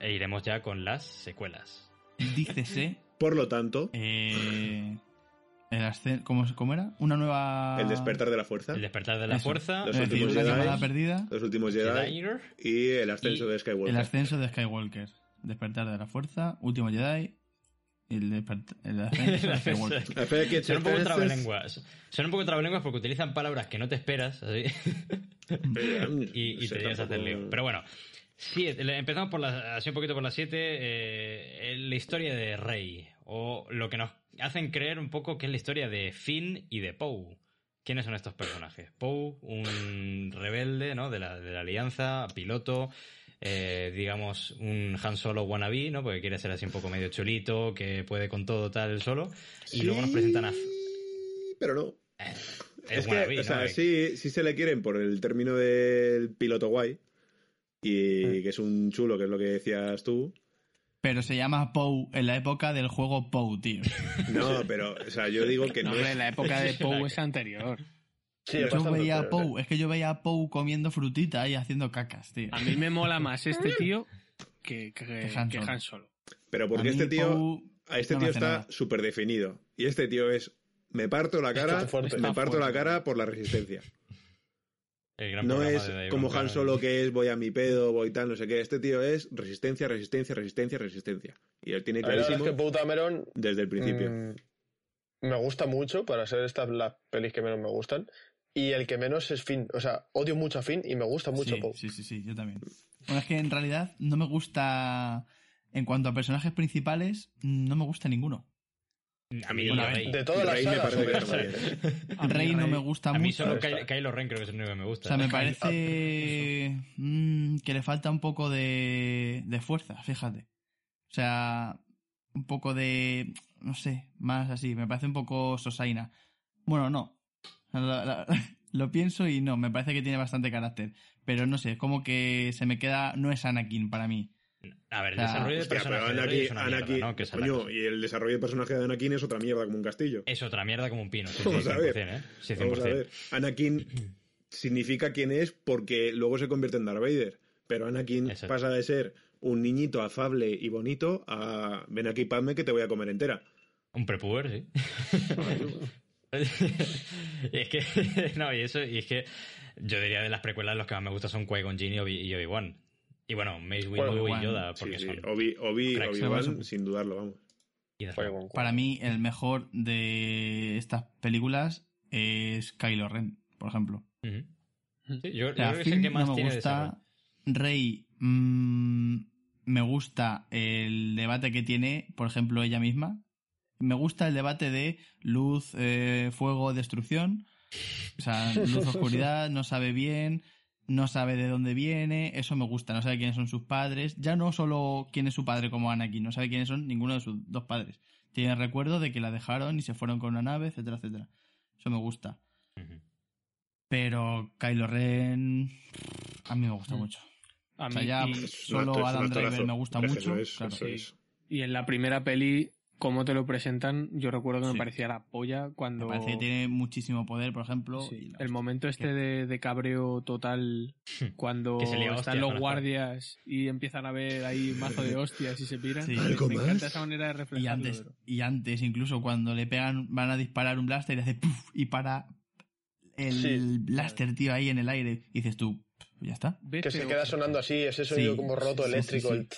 iremos ya con las secuelas. Dícese. <laughs> Por lo tanto, Eh, el ¿cómo, ¿Cómo era? Una nueva. el despertar de la fuerza, El despertar de la Eso. fuerza, Los últimos Jedi. llamada perdida. los últimos Jedi Jedi, y el ascenso Y de Skywalker. El ascenso de Skywalker. Despertar de la fuerza. Último Jedi. El, el <laughs> ascenso Son un poco trabalenguas. Son un poco trabalenguas porque utilizan palabras que no te esperas así, <laughs> y, te llegas a hacer lío. Pero bueno, Sí, empezamos por la, así un poquito por las 7. la historia de Rey. O lo que nos hacen creer un poco que es la historia de Finn y de Poe. ¿Quiénes son estos personajes? Poe, un rebelde ¿no? de, la, de la Alianza, piloto, eh, digamos, un Han Solo wannabe, ¿no? Porque quiere ser así un poco medio chulito, que puede con todo tal solo. Y luego nos presentan a... Pero no. Es, Es que, wannabe, o sea, Eh, sí, sí se le quieren por el término del piloto guay. Y que es un chulo, que es lo que decías tú. Pero se llama Pou en la época del juego Pou, tío. <laughs> No, pero, o sea, yo digo que No, no hombre, es. la época de <laughs> Poe es anterior. Sí, Yo veía a Pou, es que yo veía a Pou comiendo frutita y haciendo cacas, tío. A mí me mola más este tío que, que, <laughs> Que Han que Solo. Han Solo. Pero porque este tío. Pou A este no tío está súper definido. Y este tío es. Me parto la cara. Fuerte. Me parto la cara por la resistencia. el gran No es Dave como. Han Solo que es voy a mi pedo, voy tal, no sé qué. Este tío es resistencia, resistencia, resistencia, resistencia. Y él tiene clarísimo es que Dameron desde el principio. mm, me gusta mucho para ser estas las pelis que menos me gustan. Y el que menos es Finn. O sea, odio mucho a Finn y me gusta mucho sí, Poe. sí, sí, sí, yo también. Bueno, es que en realidad no me gusta. En cuanto a personajes principales, no me gusta ninguno. A mí, Bueno, a ver, Rey. De todas las Rey me sagas, parece. <laughs> A mí Rey no me gusta A mí mucho. solo Ky- Kylo Ren creo que es el único que me O gusta. sea, me <laughs> parece que le falta un poco de, de fuerza, fíjate. O sea, un poco de, no sé, más así. Me parece un poco sosaina. Bueno, no. La- la- <laughs> lo pienso y no, me parece que tiene bastante carácter. Pero no sé, como que se me queda, no es Anakin para mí. A ver, el O sea, desarrollo de Hostia, personaje de Rey es Anakin, es coño, y el desarrollo de personaje de Anakin es otra mierda como un castillo. Es otra mierda como un pino. Sí, Vamos sí, a ver. 100%, ¿eh? Sí, 100%. Vamos a ver. Anakin <clears throat> significa quién es porque luego se convierte en Darth Vader. Pero Anakin Exacto. pasa de ser un niñito afable y bonito a ven aquí, Padme, que te voy a comer entera. Un prepuber, sí. <laughs> y <laughs> es que, <laughs> no, y eso, y es que yo diría de las precuelas los que más me gustan son Qui-Gon Jinn y Obi- y Obi-Wan. Y bueno, Mace Windu Obi-Wan, y Yoda, Sí, porque sí. son Obi, Obi, cracks. Obi-Wan, sin dudarlo, vamos. y Para mí, el mejor de estas películas es Kylo Ren, por ejemplo. Sí, yo, yo O sea, creo que es el que más no me tiene gusta. Rey mm, me gusta el debate que tiene, por ejemplo, ella misma. Me gusta el debate de luz, eh, fuego, destrucción. O sea, luz, <laughs> oscuridad, no sabe bien, no sabe de dónde viene. Eso me gusta, no sabe quiénes son sus padres. Ya no solo quién es su padre como Anakin, no sabe quiénes son ninguno de sus dos padres. Tiene recuerdo de que la dejaron y se fueron con una nave, etcétera, etcétera. Eso me gusta. Pero Kylo Ren a mí me gusta Mm. mucho. A O sea, mí- ya y, solo Adam Driver me gusta mucho. Es, claro. Sí. y en la primera peli, como te lo presentan, yo recuerdo que me Sí. parecía la polla cuando... Me parece que tiene muchísimo poder, por ejemplo. Sí, y el momento este de, de cabreo total cuando Que se lía están hostias los guardias y empiezan a ver ahí mazo de hostias y se piran. Sí. Me ¿Algo encanta esa manera de Y reflejarlo. antes, pero- y antes, incluso cuando le pegan, van a disparar un blaster y hace puff y para el Sí. blaster, tío, ahí en el aire. Y dices tú, "Pff, ya está. Que se queda sonando así, ese sonido Sí, como roto sí, sí, eléctrico. sí. el-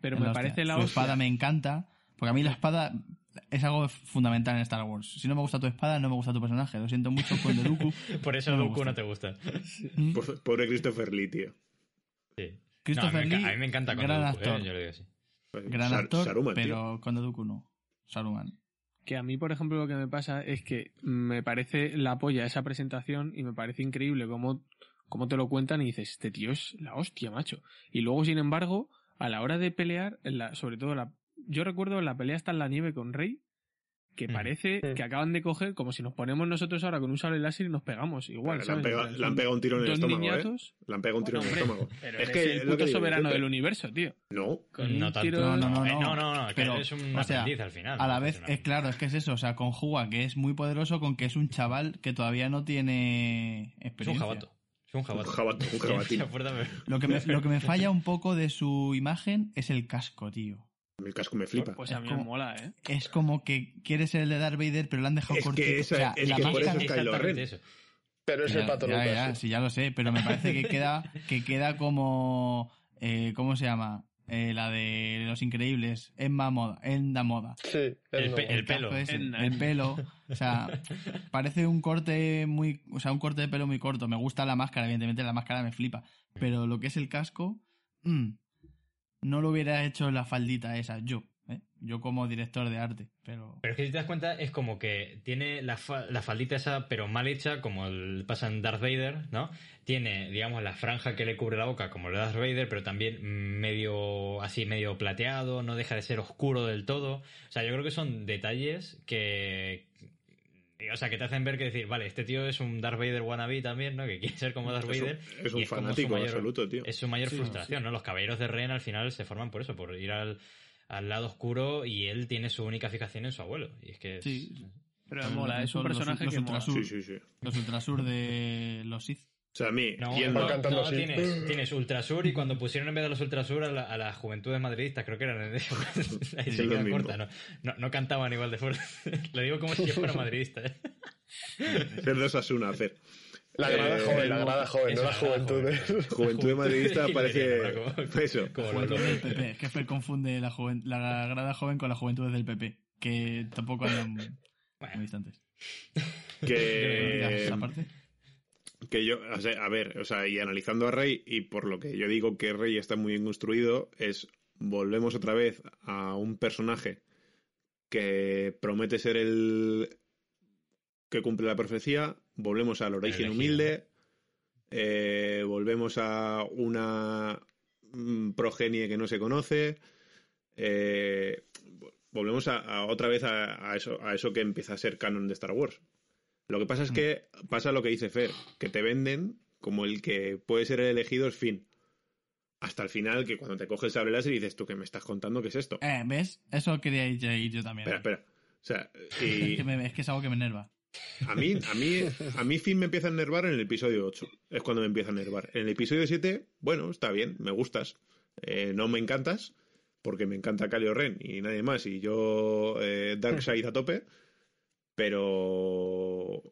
Pero me la parece hostia. la Su hostia. espada me encanta, porque a mí la espada es algo fundamental en Star Wars. Si no me gusta tu espada, no me gusta tu personaje. Lo siento mucho con The Dooku. <laughs> Por eso No Dooku gusta. no te gusta. Mm. Po- Pobre Christopher Lee, tío. Sí. Christopher No, a, mí me, Lee, enca- a mí me encanta con gran Dooku, ¿eh? actor. yo lo digo así. Gran Sar- actor, Saruman, pero con The Dooku no. Saruman. Que a mí, por ejemplo, lo que me pasa es que me parece la polla esa presentación y me parece increíble cómo, cómo te lo cuentan y dices, este tío es la hostia, macho. Y luego, sin embargo, a la hora de pelear, en la, sobre todo la, yo recuerdo en la pelea hasta en la nieve con Rey, que parece que acaban de coger como si nos ponemos nosotros ahora con un sable láser y nos pegamos. Igual, le, han ¿sabes? pegado, En plan, le han pegado un tiro en el estómago, ¿eh? niñatos. Le han pegado un tiro en el estómago. Pero es que el es lo puto digo soberano del universo, tío. No, Con No tanto. tiro- No, no, no, Eh, no. no, Pero, es un o sea, aprendiz al final. A la vez, Es claro, es que es eso, o sea, conjuga que es muy poderoso con que es un chaval que todavía no tiene Es un experiencia. jabato. Es un jabato. Un jabato, un <laughs> jabatín. Lo que, me, lo que me falla un poco de su imagen es el casco, tío. El casco me flipa. Pues a Es mí como- me mola, ¿eh? Es como que quiere ser el de Darth Vader, pero lo han dejado Es que cortito. esa- o sea, es la que por eso máscara- es Kylo Exactamente Ren. eso. Pero es Ya, el pato ya, ya, sí, ya lo sé, pero me parece que queda, que queda como. eh, ¿Cómo se llama? Eh, la de Los Increíbles. Emma Moda. Enda Moda. Sí, El pe- pelo. ese, Enda, el pelo. O sea, <laughs> parece un corte muy. O sea, un corte de pelo muy corto. Me gusta la máscara, evidentemente la máscara me flipa. Pero lo que es el casco, "Mm, no lo hubiera hecho la faldita esa, yo, ¿eh? yo como director de arte, pero... Pero es que si te das cuenta, es como que tiene la, fa- la faldita esa, pero mal hecha, como el, pasa en Darth Vader, ¿no? Tiene, digamos, la franja que le cubre la boca, como el Darth Vader, pero también medio, así, medio plateado, no deja de ser oscuro del todo. O sea, yo creo que son detalles que. O sea, que te hacen ver que decir, vale, este tío es un Darth Vader wannabe también, ¿no? Que quiere ser como Darth Es un, Vader. es un es fanático mayor- absoluto, tío. Es su mayor Sí, frustración, ¿no? Los caballeros de Ren al final se forman por eso, por ir al, al lado oscuro y él tiene su única fijación en su abuelo. Y es que. es- Sí. Pero Pero mola, es un son los- personaje los que mola. ultrasur. Sí, sí, sí. Los ultrasur de los Sith. O sea, a mí, No, yendo- no, cantando no, así. tienes, tienes Ultrasur y cuando pusieron en vez de los Ultrasur a, la- a las juventudes madridistas, creo que eran <laughs> ahí se <laughs> lo queda mismo. corta, no, no, no cantaban igual de fuerte. <laughs> Lo digo como si yo fuera madridista. ¿eh? hacer dos Asuna, hacer. La grada Eh, joven, la grada joven, no la la juventud. joven. Juventud de madridista parece... Como- Eso. como Juventud del. PP. Es que Fer confunde la, joven- la grada joven con la juventud del PP. Que tampoco andan muy Bueno, distantes. Que... Parte. Que yo, o sea, a ver, o sea, y analizando a Rey, y por lo que yo digo que Rey está muy bien construido, es volvemos otra vez a un personaje que promete ser el que cumple la profecía, volvemos al origen humilde, eh, volvemos a una mm, progenie que no se conoce, eh, volvemos a, a otra vez a, a eso, a eso que empieza a ser canon de Star Wars. Lo que pasa es que pasa lo que dice Fer, que te venden como el que puede ser el elegido es fin. Hasta el final, que cuando te coges el sable láser y dices tú que me estás contando qué es esto. Eh, ¿ves? Eso quería ir yo- ir yo también. Espera, espera. O sea, <laughs> Es, y que me- es que es algo que me enerva. a mí, a mí, a mí Finn me empieza a enervar en el episodio 8. Es cuando me empieza a enervar. En el episodio 7, bueno, está bien, me gustas. Eh, no me encantas, porque me encanta Calio Ren y nadie más. Y yo, eh, Darkseid a tope. Pero.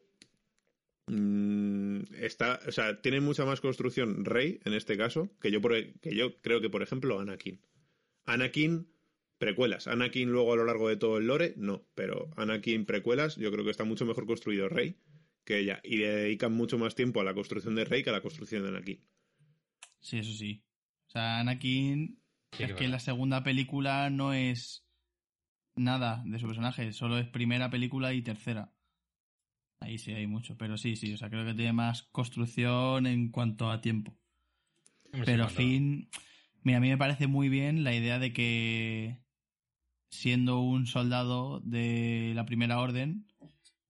mm, está, o sea, tiene mucha más construcción Rey en este caso que yo, por, que yo creo que, por ejemplo, Anakin. Anakin, precuelas. Anakin luego a lo largo de todo el lore, no. Pero Anakin, precuelas, yo creo que está mucho mejor construido Rey que ella. Y le dedican mucho más tiempo a la construcción de Rey que a la construcción de Anakin. Sí, eso sí. O sea, Anakin Sí, es que la segunda película no es nada de su personaje, solo es primera película y tercera. Ahí sí hay mucho, pero sí, sí, o sea, creo que tiene más construcción en cuanto a tiempo. Pero cuando- Finn, mira, a mí me parece muy bien la idea de que siendo un soldado de la primera orden,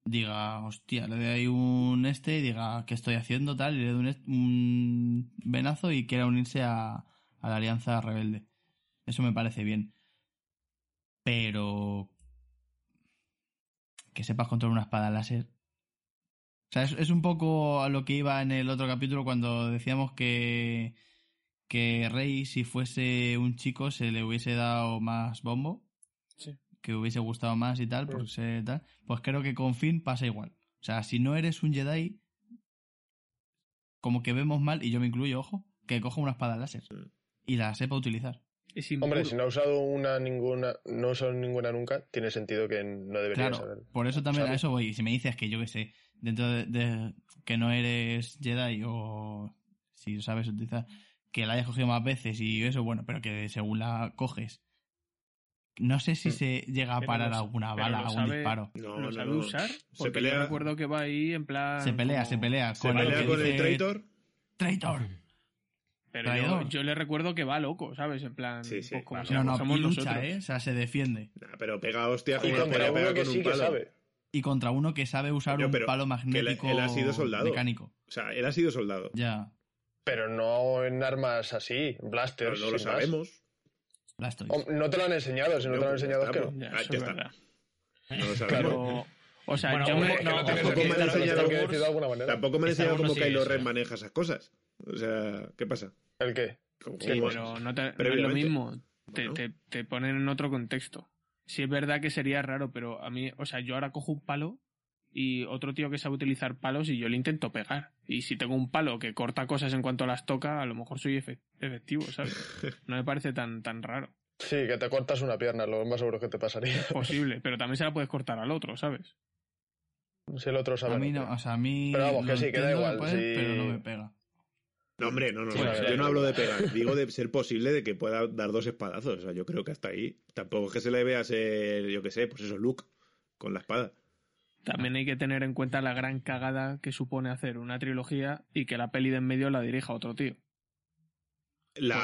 diga, hostia, le doy ahí un este y diga, ¿qué estoy haciendo? Tal, y le doy un, un venazo y quiera unirse a, a la alianza rebelde. Eso me parece bien. Pero que sepas controlar una espada láser. O sea, es, es un poco a lo que iba en el otro capítulo cuando decíamos que, que Rey, si fuese un chico, se le hubiese dado más bombo. Sí. Que hubiese gustado más y tal, ser tal. Pues creo que con Finn pasa igual. O sea, si no eres un Jedi, como que vemos mal, y yo me incluyo, ojo, que coja una espada láser. Y la sepa utilizar. Hombre, si no ha usado una ninguna, no ha usado ninguna nunca, tiene sentido que no debería Claro, saber. por eso también a eso voy. Y si me dices que yo que sé, dentro de, de- que no eres Jedi o si sabes utilizar, que la hayas cogido más veces y eso, bueno, pero que según la coges, no sé si Hmm. se llega a parar alguna bala, algún sabe- disparo. No, lo no, sabe no. usar. Se pelea- yo recuerdo que va ahí en plan. Se pelea, como- se pelea. Se con lo pelea con el traitor. Traitor. Pero yo, yo le recuerdo que va loco, ¿sabes? En plan. Sí, sí, pues como va si No, no, cogemos y lucha, nosotros. ¿eh? O sea, se defiende. Nah, pero pega hostia Y contra uno que con sí un que sabe. Y contra uno que sabe usar un pero palo que él- magnético él ha sido soldado. mecánico. O sea, él ha sido soldado. Ya, Pero no en armas así, Pero blasters. no lo sabemos. Blastoise. No te lo han enseñado, si no, No, te lo han pues enseñado es que no. Ya, Ah, ya es está. verdad. No lo sabemos. Pero. O sea, Bueno, yo no, tampoco me han enseñado. Tampoco me han enseñado cómo Kylo. Ren maneja esas cosas. O sea, ¿qué pasa? ¿El qué? ¿Cómo- Sí, pero no, te- no es lo mismo. Te, Bueno. te, te ponen en otro contexto. Sí es verdad que sería raro, pero a mí, o sea, yo ahora cojo un palo y otro tío que sabe utilizar palos y yo le intento pegar. Y si tengo un palo que corta cosas en cuanto las toca, a lo mejor soy efe- efectivo, ¿sabes? <laughs> No me parece tan, tan raro. Sí, que te cortas una pierna, lo más seguro que te pasaría. Posible, pero también se la puedes cortar al otro, ¿sabes? Si el otro sabe. A mí no o sea, a mí. Pero vamos, que sí, que da entiendo igual. Pero no me pega. No, hombre, no, no, Sí, no. Yo no hablo de pegar. <laughs> Digo de ser posible de que pueda dar dos espadazos. O sea, yo creo que hasta ahí. Tampoco es que se le vea ser, yo qué sé, pues eso, Luke con la espada. También hay que tener en cuenta la gran cagada que supone hacer una trilogía y que la peli de en medio la dirija otro tío. La-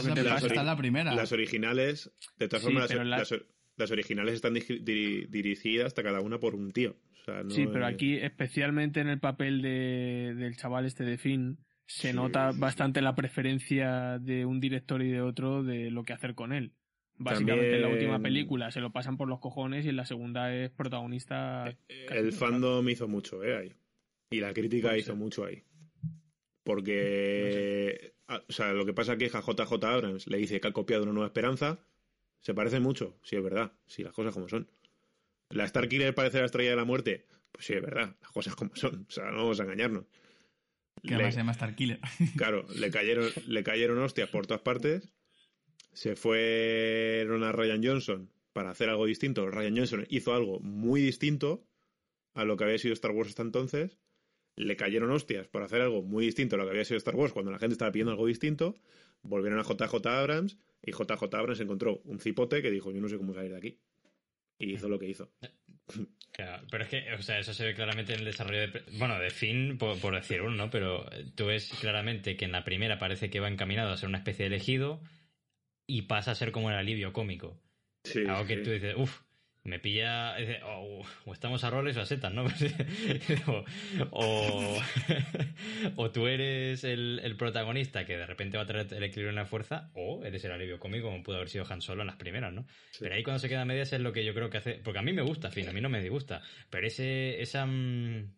Pues las, la primera. las originales, de todas formas, las, la- las- las originales están diri- diri- dirigidas hasta cada una por un tío. O sea, no sí, pero es- aquí, especialmente en el papel de, del chaval este de Finn, se Sí, nota sí, sí. bastante la preferencia de un director y de otro de lo que hacer con él. Básicamente en la última película se lo pasan por los cojones y en la segunda es protagonista. casi El todo. fandom hizo mucho, ¿eh? Ahí. Y la crítica Puede hizo mucho ahí. Porque. ah, O sea, lo que pasa es que a JJ Abrams le dice que ha copiado una nueva esperanza. Se parece mucho, sí, es verdad. Sí, las cosas como son. La Starkiller parece la estrella de la muerte. Pues sí, es verdad. Las cosas como son. O sea, no vamos a engañarnos. Que Le- además se llama Starkiller. <laughs> Claro, le cayeron, le cayeron hostias por todas partes. Se fueron a Ryan Johnson para hacer algo distinto. Ryan Johnson hizo algo muy distinto a lo que había sido Star Wars hasta entonces. Le cayeron hostias por hacer algo muy distinto a lo que había sido Star Wars cuando la gente estaba pidiendo algo distinto. Volvieron a JJ Abrams y JJ Abrams encontró un cipote que dijo: Yo no sé cómo salir de aquí. Y hizo lo que hizo. Claro, pero es que, o sea, eso se ve claramente en el desarrollo de... Bueno, de Finn, por, por decir uno, ¿no? Pero tú ves claramente que en la primera parece que va encaminado a ser una especie de elegido y pasa a ser como el alivio cómico. Sí, Algo que sí. tú dices, uff, me pilla... dice, O, o estamos a roles o a setas, ¿no? <laughs> o, o, <laughs> o tú eres el, el protagonista que de repente va a traer el equilibrio en la fuerza, o eres el alivio cómico como pudo haber sido Han Solo en las primeras, ¿no? Sí. Pero ahí cuando se queda a medias es lo que yo creo que hace. Porque a mí me gusta, fin, a mí no me disgusta. Pero ese, esa mm,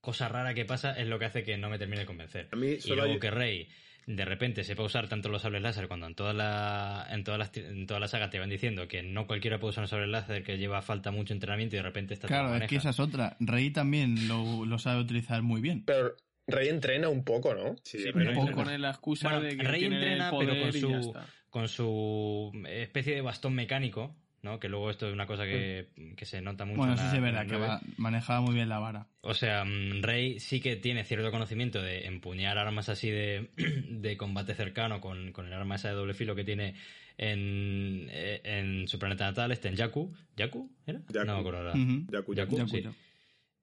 cosa rara que pasa es lo que hace que no me termine de convencer. A mí Y solo luego hay- que Rey de repente sepa usar tanto los sables láser cuando en toda la en todas las en toda la saga te van diciendo que no cualquiera puede usar un sable láser que lleva falta mucho entrenamiento y de repente está Claro, es que esa es otra. Rey también lo, lo sabe utilizar muy bien. Pero Rey entrena un poco, ¿no? Sí, Sí, pero un poco. la excusa Bueno, de que Rey tiene el entrena, poder pero con su, con su especie de bastón mecánico, ¿no? Que luego esto es una cosa que, que se nota mucho. Bueno, en sí, la- sí, es verdad, que va- manejaba muy bien la vara. O sea, mm, Rey sí que tiene cierto conocimiento de empuñar armas así de, <clears throat> de combate cercano con, con el arma esa de doble filo que tiene en, eh, en su planeta natal, este en Jakku. ¿Jakku? ¿Era? Jakku. No me acuerdo ahora. Yaku, Yaku, Ya sí.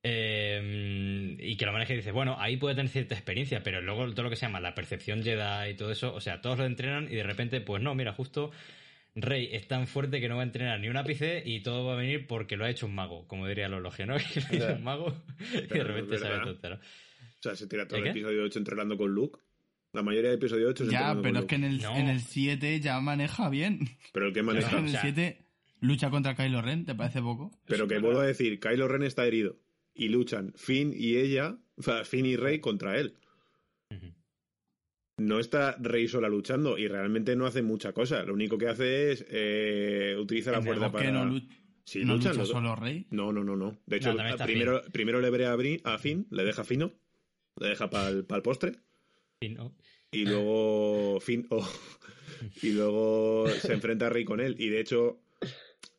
Eh, y que lo maneje y dice, bueno, ahí puede tener cierta experiencia, pero luego todo lo que se llama la percepción Jedi y todo eso, o sea, todos lo entrenan y de repente, pues no, mira, justo Rey es tan fuerte que no va a entrenar ni un ápice y todo va a venir porque lo ha hecho un mago, como diría la logia, ¿no? <laughs> Que lo ha hecho un mago y <laughs> de repente sabe todo. ¿no? O sea, se tira todo ¿De el qué? episodio 8 entrenando con Luke. La mayoría del episodio 8 es Ya, pero es que en el, No. en el 7 ya maneja bien. Pero el que maneja. en o el sea- 7 lucha contra Kylo Ren, ¿te parece poco? Pero que vuelvo a decir, Kylo Ren está herido. Y luchan Finn y ella, o sea, Finn y Rey contra él. No está Rey sola luchando y realmente no hace mucha cosa. Lo único que hace es eh, utiliza la el fuerza para. no, Sí, no luchan lucha solo Rey. No, no, no, no. De hecho, No, primero, primero le veré a, Finn, le deja fino, le deja para el postre. Sí, ¿no? y luego Finn oh, <laughs> y luego se enfrenta a Rey con él y de hecho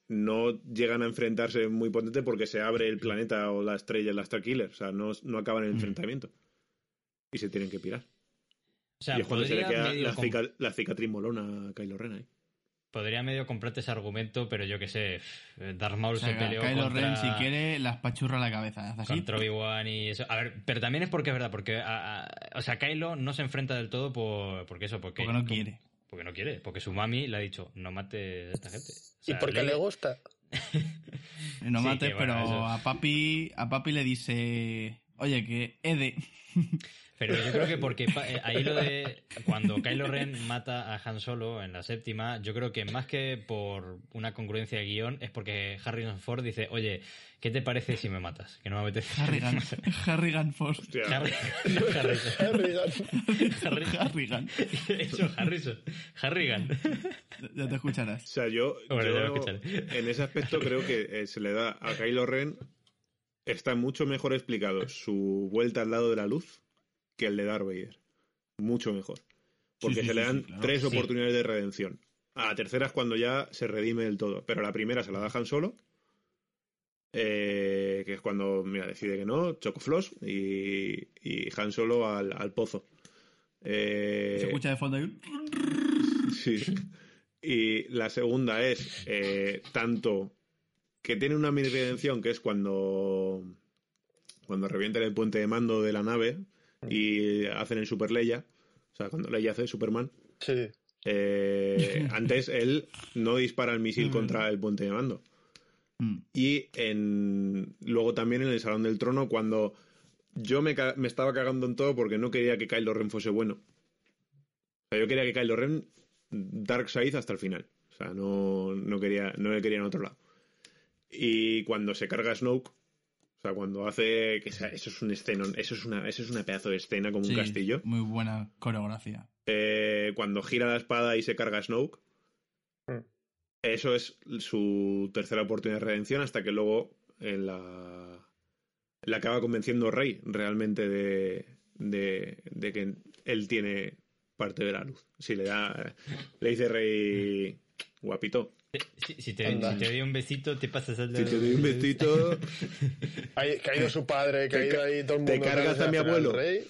no llegan a enfrentarse muy potente porque se abre el planeta o la estrella la Starkiller o sea no, no acaban el Mm. enfrentamiento y se tienen que pirar O sea, y es cuando se le podría queda medio, la, com- cica- la cicatriz molona a Kylo Ren ahí podría medio comprarte ese argumento, pero yo que sé, Darth Maul O sea, se peleó Kylo contra... Ren, si quiere, las pachurra la cabeza. Así. Contra Obi-Wan y eso. A ver, pero también es porque es verdad, porque. a- a- o sea, Kylo no se enfrenta del todo por. Porque eso, porque. Porque no quiere. Porque no quiere. Porque su mami le ha dicho, no mates a esta gente. O ¿Y sea, por qué Leia- le gusta? No <laughs> Sí, mates, bueno, pero eso- a papi, a papi le dice, oye, que Ede. <laughs> Pero yo creo que porque eh, ahí lo de. Cuando Kylo Ren mata a Han Solo en la séptima, yo creo que más que por una congruencia de guion, es porque Harrison Ford dice, oye, ¿qué te parece si me matas? Que no me apetece. Harrigan. <laughs> Harrigan. Hostia, Harry- no, Harrison. Harrigan. Harrigan. <laughs> Eso, Harrison. Harrigan. Ya te escucharás. o sea yo, en ese aspecto creo que eh, se le da a Kylo Ren está mucho mejor explicado su vuelta al lado de la luz que el de Darth Vader mucho mejor porque Sí, sí, se le dan sí, claro. tres oportunidades de redención. A la tercera es cuando ya se redime del todo, pero la primera se la da Han Solo, eh, que es cuando mira, decide que no, Chocoflos y, y Han Solo al, al pozo. Eh, Se escucha de fondo ahí. Sí. Y la segunda es eh, tanto que tiene una mini redención que es cuando cuando revientan el puente de mando de la nave y hacen el Super Leia, o sea, cuando Leia hace Superman, Sí. eh, antes él no dispara el misil contra el puente de mando. Mm. Y en, luego también en el Salón del Trono, cuando yo me, me estaba cagando en todo porque no quería que Kylo Ren fuese bueno. O sea, yo quería que Kylo Ren Dark Side hasta el final. O sea, no, no, quería, no le quería en otro lado. Y cuando se carga Snoke, o sea, cuando hace. Que sea- eso es un escena, eso es una, eso es una pedazo de escena como Sí, un castillo. Muy buena coreografía. Eh, cuando gira la espada y se carga Snoke. Mm. Eso es su tercera oportunidad de redención hasta que luego en la, le acaba convenciendo Rey realmente de, de, de que él tiene parte de la luz. Si le da, le dice Rey, guapito, Si, si te, si te doy un besito, te pasas al si te doy un vestito, Ha <laughs> ha ido su padre, que ha Te ido ca- ahí todo el te mundo. cargas dándose a mi abuelo. rey.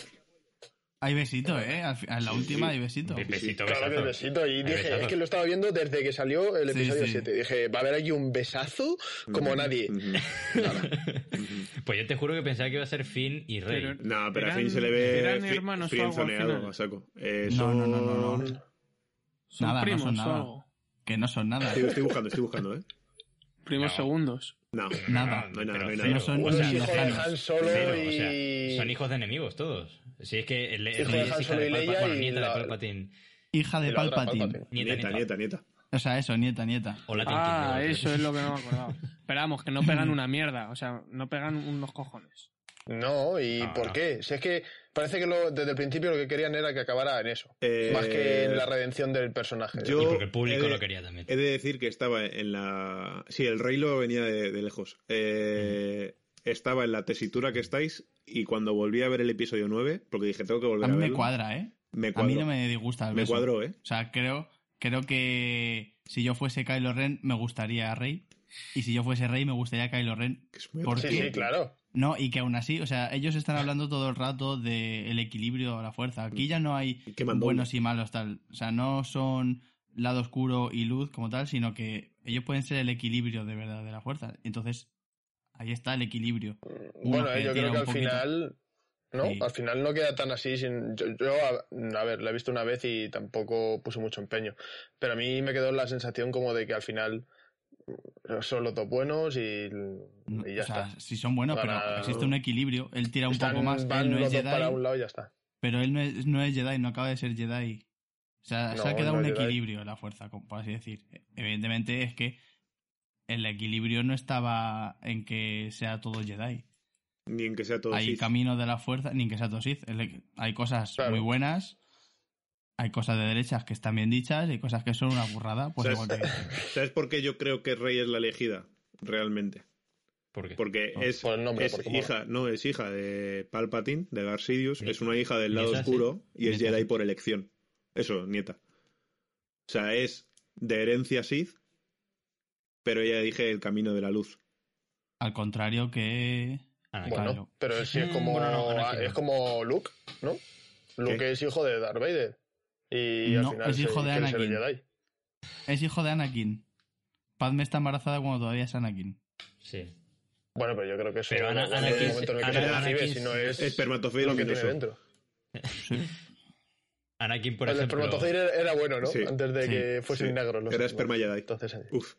Hay besito, ¿eh? En la última hay besito. Be- besito, Claro besazo. besito. Y Hay dije, es que lo estaba viendo desde que salió el episodio sí. 7. Dije, va a haber aquí un besazo como nadie. <laughs> <laughs> Pues yo te juro que pensaba que iba a ser Finn y Rey. Pero- No, pero a Finn se le ve eran hermanos a saco. Eh, No, no, no, son- no, no. Son Nada, no primos son o nada. Que no son nada. Estoy, estoy buscando, estoy buscando, ¿eh? Primos No. segundos. No, Nada. no hay nada, pero no hay cero. nada. No son Uno es ni hijo de lejanos. Han Solo Cero, o y... sea, son hijos de enemigos todos. Si es que el, de Rey es hija de y Palpa- Leia bueno, y nieta la- de Palpatine. Hija de Palpatine. Palpatine. Nieta, Nieta, nieta, nieta. O sea, eso, nieta, nieta. O Latin Ah, King, eso es lo que no me acordaba. <laughs> Pero vamos, que no pegan una mierda. O sea, no pegan unos cojones. No, ¿y No, por no. qué? Si es que parece que lo- desde el principio lo que querían era que acabara en eso. Eh, Más que en la redención del personaje. yo- Y porque el público he de- lo quería también. He de decir que estaba en la. Sí, el rey lo venía de, de lejos. Eh, Estaba en la tesitura que estáis y cuando volví a ver el episodio 9, porque dije, tengo que volver A a, mí me verlo, cuadra, ¿eh? me A mí no me disgusta el Me beso. cuadró, ¿eh? O sea, creo, creo que si yo fuese Kylo Ren, me gustaría Rey. Y si yo fuese Rey, me gustaría Kylo Ren. Que es muy ¿Por Sí, qué? sí, claro. No, y que aún así, o sea, ellos están hablando todo el rato del equilibrio de la fuerza. Aquí ya no hay buenos y malos tal. O sea, no son lado oscuro y luz como tal, sino que ellos pueden ser el equilibrio de verdad de la fuerza. Entonces, ahí está el equilibrio. Uno Bueno, eh, yo creo que al poquito. final. ¿No? Sí. Al final no queda tan así. Sin... Yo, yo, a, a ver, la he visto una vez y tampoco puse mucho empeño. Pero a mí me quedó la sensación como de que al final son los dos buenos y, y ya o sea, está. si son buenos, Para- pero existe un equilibrio. Él tira un Están- poco más. Él no es Jedi, para un lado y ya está. pero él no es, no es Jedi, no acaba de ser Jedi. O sea, se ha quedado no un Jedi. equilibrio en la fuerza, por así decir. Evidentemente es que el equilibrio no estaba en que sea todo Jedi. Ni en que sea todo hay Sith. camino de la fuerza, ni que sea todo Sith. Hay cosas Claro. muy buenas, hay cosas de derechas que están bien dichas y cosas que son una burrada. Pues ¿Sabes? igual que- <laughs> ¿Sabes por qué yo creo que Rey es la elegida? Realmente. ¿Por qué? Porque No, es, por el nombre, es porque mola. hija, no, es hija de Palpatine, de Darth Sidious, Ni- es una hija del lado sí. oscuro y es Ni esa, Jedi sí. por elección. Eso, nieta. O sea, es de herencia Sith, pero ella elige el camino de la luz. al contrario que... Anakin. Bueno, Claro. pero si es Mm, <laughs> como, bueno, no, Anakin no. es como Luke, ¿no? Luke ¿Qué? es hijo de Darth Vader. Y al No, final es se hijo de Anakin. Es hijo de Anakin. Padme está embarazada cuando todavía es Anakin. Sí. Bueno, pero yo creo que eso Pero Ana- en el Anakin- momento en el que Ana- se recibe, Anakin si no es Espermatozoide lo que tiene dentro. Sí. Anakin, por el ejemplo... espermatozoide era- era bueno, ¿no? Sí, Antes de sí, que fuesen sí. negros los Era esperma Jedi. Entonces, eh, Uf.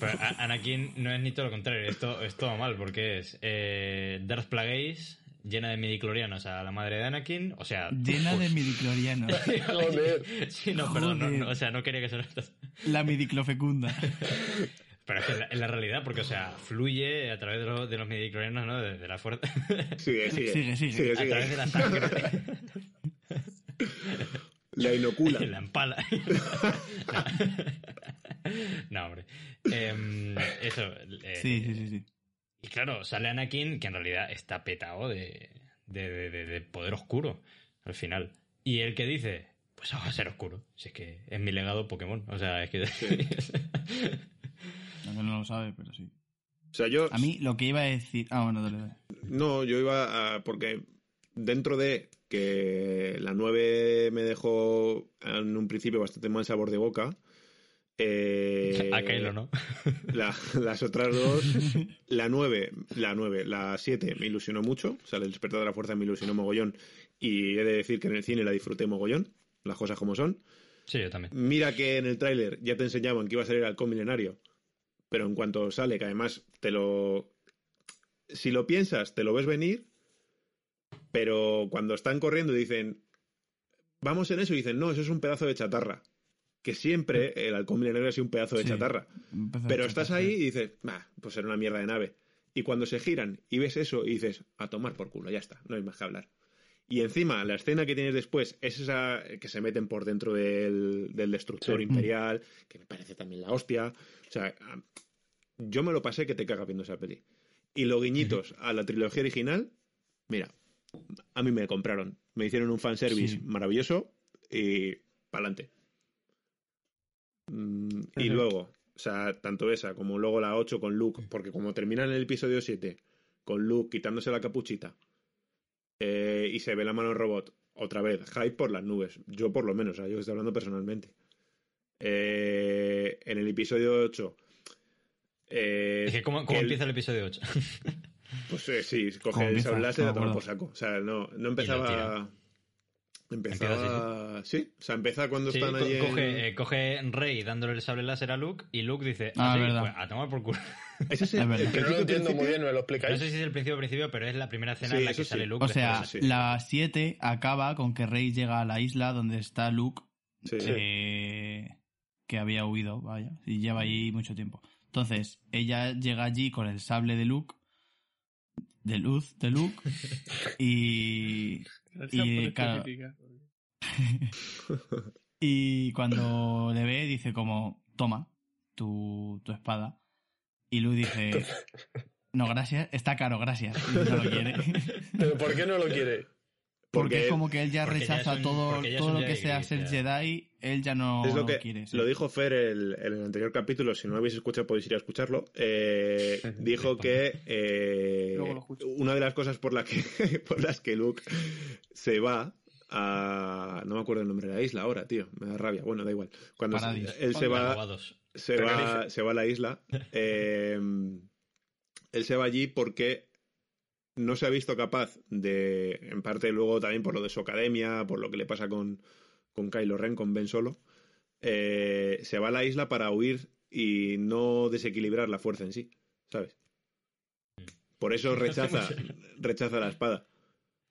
Pero Anakin no es ni todo lo contrario, es todo, es todo mal, porque es eh, Darth Plagueis llena de midiclorianos a la madre de Anakin, o sea... Llena de midiclorianos. <laughs> Joder. Sí, no, perdón, no, Joder. no, o sea, no quería que sonara... La midiclofecunda. <laughs> Pero es que en la, en la realidad, porque, o sea, fluye a través de, los- de los midiclorianos, ¿no? De, de la fuerza... <laughs> Sigue, sigue. Sigue, sigue. a través de la sangre. La inocula. la empala. no, hombre. Em, eso. eh, Sí, sí, sí, sí. Y claro, sale Anakin, que en realidad está petado de, de, de- de- de poder oscuro al final. Y el que dice, pues va a ser oscuro. Si es que es mi legado Pokémon. O sea, es que. No lo sabe, pero sí. O sea, yo A mí lo que iba a decir... Ah, bueno, dale, dale. No, yo iba a. Porque dentro de que la 9 me dejó en un principio bastante mal sabor de boca. Eh, A Kylo, ¿no? <laughs> la- las otras dos, la 9, la 9, la 7 me ilusionó mucho, o sea, el despertar de la fuerza me ilusionó mogollón y he de decir que en el cine la disfruté mogollón, las cosas como son. Sí, yo también. Mira que en el tráiler ya te enseñaban que iba a salir Halcón Milenario, pero en cuanto sale, que además te lo... Si lo piensas, te lo ves venir, pero cuando están corriendo y dicen, vamos en eso, y dicen, no, eso es un pedazo de chatarra. Que siempre el Halcón Milenario ha sido un pedazo de Sí. chatarra. Pero estás ahí y dices, bah, pues era una mierda de nave. Y cuando se giran y ves eso y dices, a tomar por culo, ya está, no hay más que hablar. Y encima, la escena que tienes después es esa que se meten por dentro del, del destructor Sí. imperial, que me parece también la hostia. O sea, yo me lo pasé que te cagas viendo esa peli. Y los guiñitos a la trilogía original, mira, a mí me compraron. Me hicieron un fanservice Sí. maravilloso y pa'lante. Mm, Y luego, o sea, tanto esa como luego la 8 con Luke, porque como termina en el episodio 7 con Luke quitándose la capuchita eh, y se ve la mano del robot, otra vez, hype por las nubes. Yo por lo menos, o sea, yo estoy hablando personalmente. Eh, en el episodio 8... eh, Es que, ¿cómo, que cómo el- empieza el episodio 8? Pues eh, sí, ¿Cómo coge el sable a tomar por saco. O sea, no, no empezaba... Empezaba... Sí, o sea, empieza cuando Sí, están co- allí en- coge, eh, coge Rey dándole el sable láser a Luke y Luke dice, Ah, ah, sí, verdad. pues a tomar por culo. <laughs> Ese es <laughs> el, Es verdad. el Que no lo principio, entiendo muy bien, ¿me lo No explicáis? sé si es el principio principio, pero es la primera escena Sí, en la eso que sale. Luke. O sea, la 7 acaba con que Rey llega a la isla donde está Luke, Sí. eh, que había huido, vaya, y lleva ahí mucho tiempo. Entonces, ella llega allí con el sable de Luke, de luz de Luke, <laughs> y, Gracias Y, por claro, especificar. <laughs> y cuando le ve dice como, toma tu, tu espada. Y Luke dice, no, gracias, está caro, gracias. Y no lo quiere. <laughs> ¿Pero por qué no lo quiere? Porque Porque es como que él ya rechaza todo, ya todo lo que Jedi sea ser ya. Jedi, él ya no, es lo no quiere. sí. lo dijo Fer el, en el anterior capítulo. Si no lo habéis escuchado, podéis ir a escucharlo. Eh, <laughs> dijo que eh, una de las cosas por, la que, <laughs> por las que Luke se va a. No me acuerdo el nombre de la isla ahora, tío. Me da rabia. Bueno, da igual. Cuando se- él se va, se va, se va a la isla. <laughs> eh, él se va allí porque no se ha visto capaz de, en parte luego también por lo de su academia, por lo que le pasa con, con Kylo Ren, con Ben Solo, eh, se va a la isla para huir y no desequilibrar la fuerza en sí, ¿sabes? Por eso <laughs> rechaza, rechaza la espada.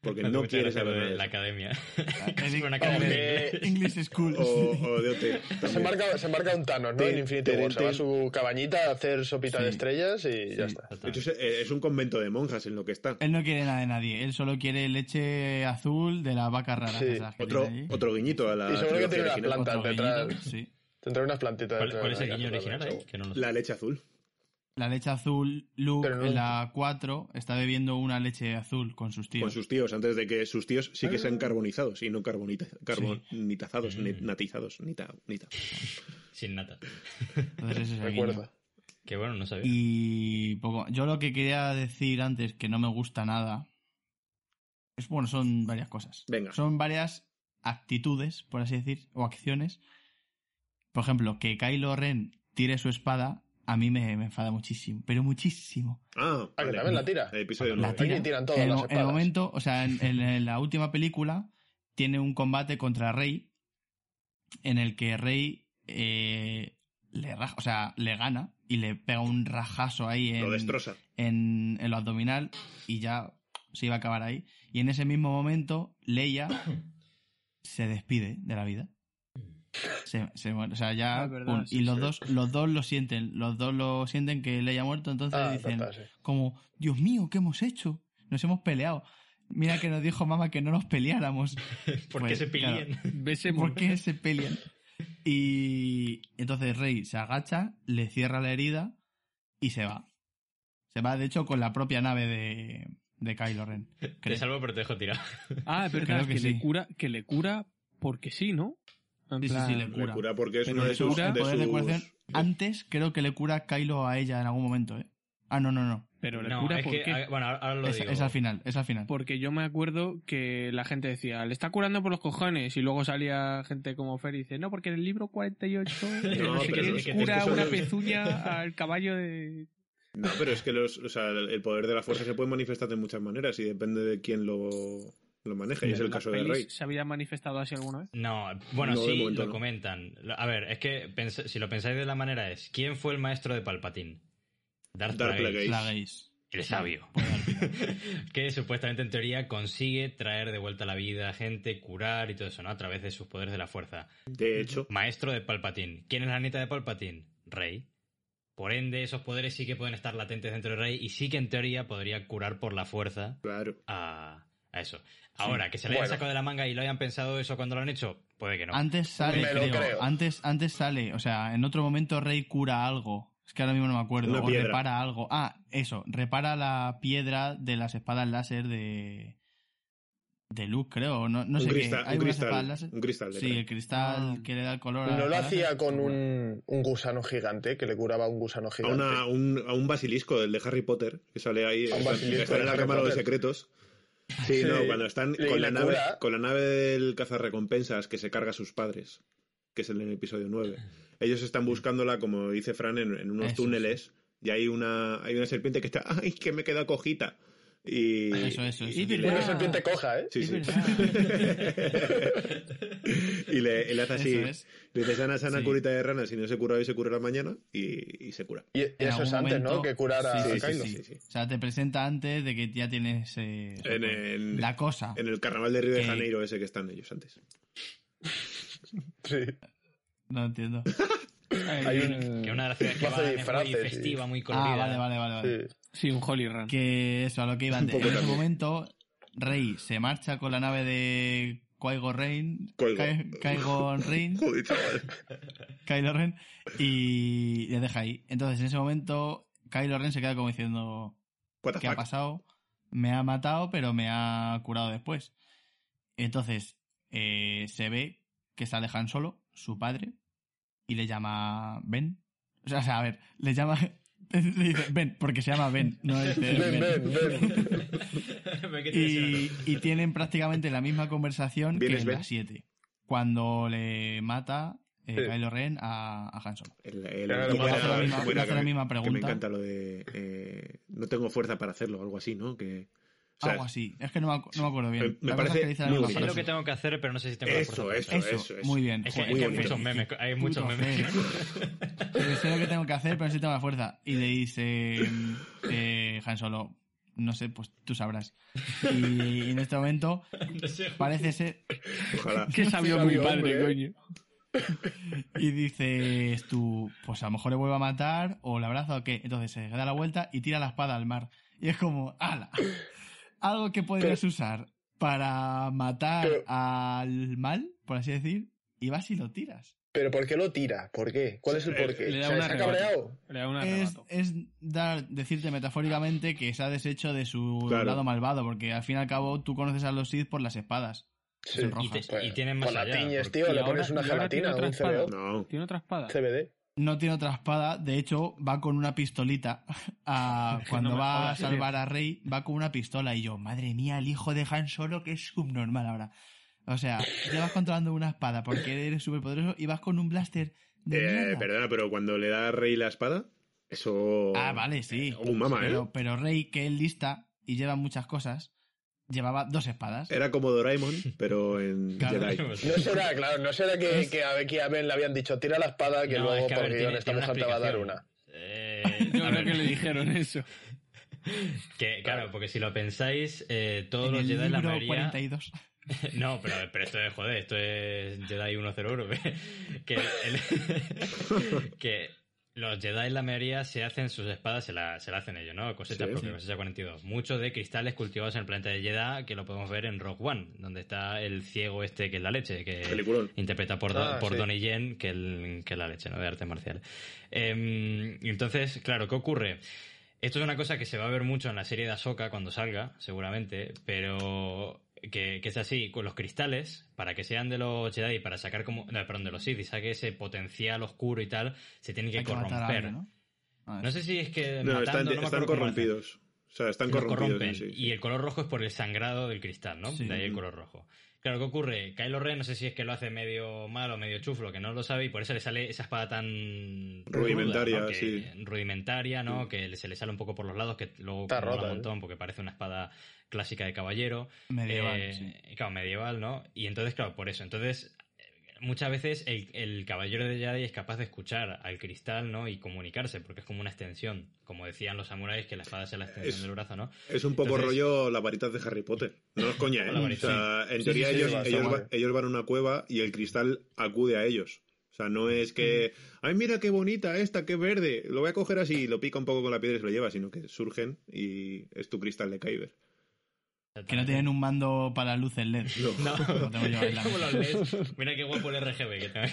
Porque no mucha quiere gracia lo saber de la de <laughs> academia. El- Es una academia. Eh, English School. o, o de OT. <laughs> Se también. marca, se marca un Thanos, ¿no? Ten- En Infinity War. Se va a su cabañita a hacer sopita de Sí. estrellas y ya Sí. está. De hecho, es, es un convento de monjas en lo que está. Él no quiere nada de nadie, él solo quiere leche azul de la vaca rara. Sí, Otro, otro guiñito a la. Y seguro que tiene original. plantas detrás. sí. Tendrá unas plantitas ¿Cuál, detrás cuál es de el guiño original también, ahí? seguro. Que no lo sé. La leche azul. La leche azul, Luke no- en la 4 está bebiendo una leche azul con sus tíos. Con sus tíos, antes de que sus tíos sí que Ah. sean carbonizados y no carbonita, carbonitazados, ni- natizados, nita, nita. Sin nata. Entonces ese es el guiño. Recuerda. Que bueno, no sabía. Y poco. Yo lo que quería decir antes, que no me gusta nada, es bueno, son varias cosas. Venga. Son varias actitudes, por así decir, o acciones. Por ejemplo, que Kylo Ren tire su espada, a mí me, me enfada muchísimo, pero muchísimo. Ah, Ah, que también la tira. El episodio La tira. tiran todas en, las el- en el momento, o sea, en, en- en la última película tiene un combate contra Rey en el que Rey eh, le raja- o sea, le gana y le pega un rajazo ahí en, Lo destroza. en, en lo abdominal y ya se iba a acabar ahí. Y en ese mismo momento, Leia <coughs> se despide de la vida. Se, se muere. O sea, ya. Ah, es verdad, pum. sí, y los sí. dos, los dos lo sienten. Los dos lo sienten que Leia ha muerto. Entonces Ah, dicen, total, sí. como, Dios mío, ¿qué hemos hecho? Nos hemos peleado. Mira que nos dijo mamá que no nos peleáramos. <laughs> ¿Por Pues, qué se claro. pilían? <laughs> Ves ¿Por qué se pelean? Y entonces Rey se agacha, le cierra la herida y se va. Se va, de hecho, con la propia nave de, de Kylo Ren. <laughs> Te creo. salvo, pero te dejo tirado. Ah, es verdad, Creo que que, sí. le cura, que le cura porque sí, ¿no? En Sí, sí, plan- sí, le Le cura. cura porque es Pero uno de sus. cura, de Poder de sus- curación. Antes creo que le cura Kylo a ella en algún momento, ¿eh? Ah, no, no, no. Pero le No, cura es por que, qué? a- bueno, ahora lo Es, digo. es al final, es al final. Porque yo me acuerdo que la gente decía, le está curando por los cojones. Y luego salía gente como Fer y dice, no, porque en el libro 48 <laughs> eh, No, no sé pero qué, es que- cura es que son una los- pezuña al caballo de... No, pero es que los, o sea, el poder de la fuerza se puede manifestar de muchas maneras y depende de quién lo, lo maneja. Y es el ¿En las caso de Rey. ¿Se había manifestado así alguna vez? No, bueno, No, sí, momento lo no. comentan. A ver, es que si lo pensáis de la manera es, ¿quién fue el maestro de Palpatine? Darth, Darth Plagueis. Plagueis. Plagueis. El sabio. <laughs> que supuestamente en teoría consigue traer de vuelta a la vida a gente, curar y todo eso, ¿no? A través de sus poderes de la fuerza. De hecho, Maestro de Palpatine. ¿Quién es la nieta de Palpatine? Rey. Por ende, esos poderes sí que pueden estar latentes dentro de Rey y sí que en teoría podría curar por la fuerza claro. a, a eso. Ahora, que se le hayan Bueno. sacado de la manga y lo hayan pensado eso cuando lo han hecho, puede que no. Antes sale, Me lo creo, creo. Antes, antes sale, o sea, en otro momento Rey cura algo. Es que ahora mismo no me acuerdo. Una o piedra. repara algo. Ah, eso, repara la piedra de las espadas láser de. de Luke, creo. No, no un sé cristal, qué. Hay un unas espadas cristal, láser. un cristal de Sí, el cristal Ah. que le da el color a la ¿No lo hacía láser. con un, un gusano gigante, que le curaba a un gusano A, gigante? una- a un, a un basilisco, el de Harry Potter, que sale ahí. A un está- basilisco está en la Cámara de. Secretos. Sí, no, <laughs> cuando están con la, nave, con la nave del cazarrecompensas que se carga a sus padres, que es en el episodio 9. <laughs> Ellos están buscándola, como dice Fran, en, en unos Eso, túneles. Y hay una, hay una serpiente que está. ¡Ay, que me queda cojita! Y, Eso, eso, eso. y- Es y le- Una serpiente coja, ¿eh? Sí, sí. <laughs> y le, hace así. Es. Le dice sana, sana, Sí. curita de rana. Si no se cura hoy, se curará mañana. Y, y se cura. Y, eso es algún antes, ¿no? momento- Que curara Sí, a sí, sí, Kylo. sí. Sí, sí. O sea, te presenta antes de que ya tienes eh, En, pues, en- la cosa. en el carnaval de Río de Janeiro, ese que están ellos antes. Sí. No entiendo. <laughs> Hay un... Que una de las ciudades que de es muy festiva, muy colorida. Ah, vale, vale, vale. vale. Sí. Un Holy Run. Que eso, a lo que iba antes. En ese momento, Rey se marcha con la nave de Qui-Gon Rain. <laughs> Joder, chaval. Kylo Ren. Y le deja ahí. Entonces, en ese momento, Kylo Ren se queda como diciendo: ¿Qué ha pasado? Me ha matado, pero me ha curado después. Entonces, eh, se ve que sale Han Solo, su padre, y le llama Ben. O sea, a ver, le llama. Le <laughs> dice Ben, porque se llama Ben, no es Ven, ven, ven. Ve que tiene y, y tienen prácticamente la misma conversación que ¿Vienes, en Ben? la 7. Cuando le mata eh, Sí. Kylo Ren a, a Han Solo. El, el- Claro, el- le hace la misma- que la me- misma Que me pregunta. encanta lo de. eh, no tengo fuerza para hacerlo, algo así, ¿no? Que, sea, Algo así. Es que no me, no me acuerdo bien. Me- me La es parece que dice la muy Sé lo que tengo que hacer, pero no sé si tengo la Eso, fuerza para eso, hacerlo. Eso, eso. muy bien. Es que, Joder, es que hay muy muchos memes, hay muchos memes. Pero <laughs> sé lo que tengo que hacer, pero no sé si tengo la fuerza. Y le dice eh, Han Solo, no sé, pues tú sabrás. Y en este momento <laughs> parece ser... Ojalá. Qué sabio mi padre, hombre, ¿eh? coño. Y dices tú, pues a lo mejor le vuelvo a matar o le abrazo o qué. Entonces se da la vuelta y tira la espada al mar. Y es como, ala. Algo que podrías usar para matar Pero- al mal, por así decir, y vas y lo tiras. Pero ¿por qué lo tira? ¿Por qué? ¿Cuál es el Eh, porqué? le da O sea, un ¿Se ha arrebato. cabreado? Le da un Es, es dar, decirte metafóricamente que se ha deshecho de su Claro. lado malvado, porque al fin y al cabo tú conoces a los Sith por las espadas. Sí. Y, te- y tienen más Con la allá. tiñes, porque- tío, Y le ahora- pones una gelatina tiene o otra un. CBO. No. ¿Tiene otra espada? CBD. No tiene otra espada, de hecho va con una pistolita. <laughs> a- <laughs> cuando No va a salvar a Rey, va con una pistola y yo, madre mía, el hijo de Han Solo que es subnormal ahora. O sea, llevas controlando una espada porque eres superpoderoso y vas con un blaster de Eh, perdona, pero cuando le da a Rey la espada, eso. Ah, vale, sí. Un mama, pero, ¿eh? pero Rey, que es lista y lleva muchas cosas, llevaba dos espadas. Era como Doraemon, pero en Claro. Jedi. No será, claro, no será que, que a Becky a Ben le habían dicho tira la espada que No, luego es que, por ver, guion tiene- esta tiene mujer te va a dar una. Eh, Yo a creo ver, que le dijeron eso. que, claro, porque si lo pensáis, eh, todos en los Jedi, la mayoría... 42. <laughs> No, pero, pero esto es, joder, esto es Jedi 101. <laughs> que, el- <laughs> que los Jedi, la mayoría, se hacen sus espadas, se la, se la hacen ellos, ¿no? Cosechas Sí, propias, sí. cosecha 42. Muchos de cristales cultivados en el planeta de Jedha, que lo podemos ver en Rogue One, donde está el ciego este que es la leche, que Peliculón. interpreta por, Ah, por sí. Donnie Yen, que, el- que es la leche, ¿no? De artes marciales. Em, y entonces, claro, ¿qué ocurre? Esto es una cosa que se va a ver mucho en la serie de Ahsoka cuando salga, seguramente, pero que, que es así, con los cristales, para que sean de los Jedi, para sacar como, no, perdón, de los Sith y saque ese potencial oscuro y tal, se tienen que Hay corromper. alguien, ¿no? No sé si es que No, matando, están, no están corrompidos. O sea, están corrompidos. corrompen. sí, sí. Y el color rojo es por el sangrado del cristal, ¿no? Sí. De ahí el color rojo. Claro, ¿qué ocurre? Kylo Ren, no sé si es que lo hace medio mal o medio chuflo, que no lo sabe, y por eso le sale esa espada tan... Rudimentaria, ruda, ¿no? Que- sí. Rudimentaria, ¿no? Que se le sale un poco por los lados, que luego Está rota, un ¿eh? montón, porque parece una espada clásica de caballero. Medieval, Eh, sí. Claro, medieval, ¿no? Y entonces, claro, por eso. Entonces, muchas veces el, el caballero de Jedi es capaz de escuchar al cristal, ¿no? Y comunicarse, porque es como una extensión. Como decían los samuráis, que la espada es la extensión Es- del brazo, ¿no? Es un poco Entonces- rollo la varitas de Harry Potter. No es coña, ¿eh? <laughs> La O sea, en Sí, teoría sí, sí, ellos, ellos, guay. va- ellos van a una cueva y el cristal acude a ellos. O sea, no es que, ay, mira qué bonita esta, qué verde, lo voy a coger así y lo pica un poco con la piedra y se lo lleva, sino que surgen y es tu cristal de Kyber. Que no tienen un mando para luces LED. No. <laughs> Lo tengo yo la Como los LEDs. Mira qué guapo el RGB que tengo ahí.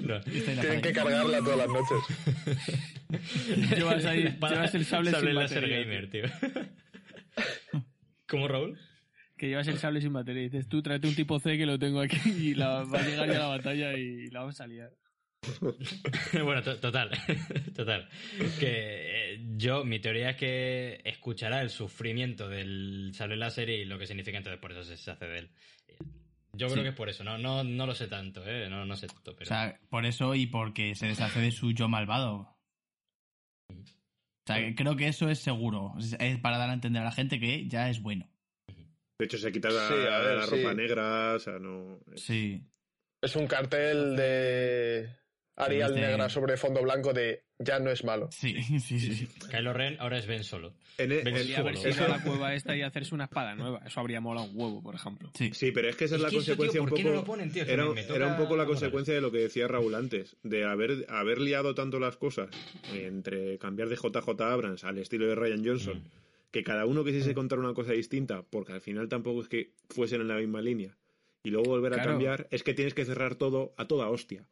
No. <laughs> Tienen que cargarla todas las noches. <laughs> Llevas ahí, Espada- llevas el sable, sin láser batería. gamer, tío. ¿Cómo, Raúl? Que llevas el sable sin batería y dices, tú tráete un tipo C que lo tengo aquí y la, va a llegar ya a la batalla y la vamos a liar. <laughs> bueno, to- total, <laughs> total. Que eh, yo, mi teoría es que escuchará el sufrimiento del sable láser y lo que significa entonces por eso se deshace de él. Yo creo Sí. que es por eso, no, no, no lo sé tanto, ¿eh? No, no sé tanto, pero... O sea, por eso y porque se deshace de su yo malvado. O sea, que creo que eso es seguro. Es para dar a entender a la gente que ya es bueno. De hecho, se quita la, Sí, a ver, la sí. ropa negra, o sea, no... Sí. Es un cartel de Arial Este- negra sobre fondo blanco de ya no es malo. <laughs> Sí, sí, sí. Kylo Ren ahora es Ben Solo. En e- Ven, en- Podría haberse Solo. a la cueva esta y hacerse una espada nueva. Eso habría molado un huevo, por ejemplo. Sí. Sí, pero es que esa es, Es la consecuencia ¿por un poco. era, un poco la consecuencia de lo que decía Raúl antes, de haber, haber liado tanto las cosas entre cambiar de JJ Abrams al estilo de Ryan Johnson, Mm. que cada uno quisiese contar una cosa distinta, porque al final tampoco es que fuesen en la misma línea, y luego volver a Claro. cambiar, es que tienes que cerrar todo a toda hostia.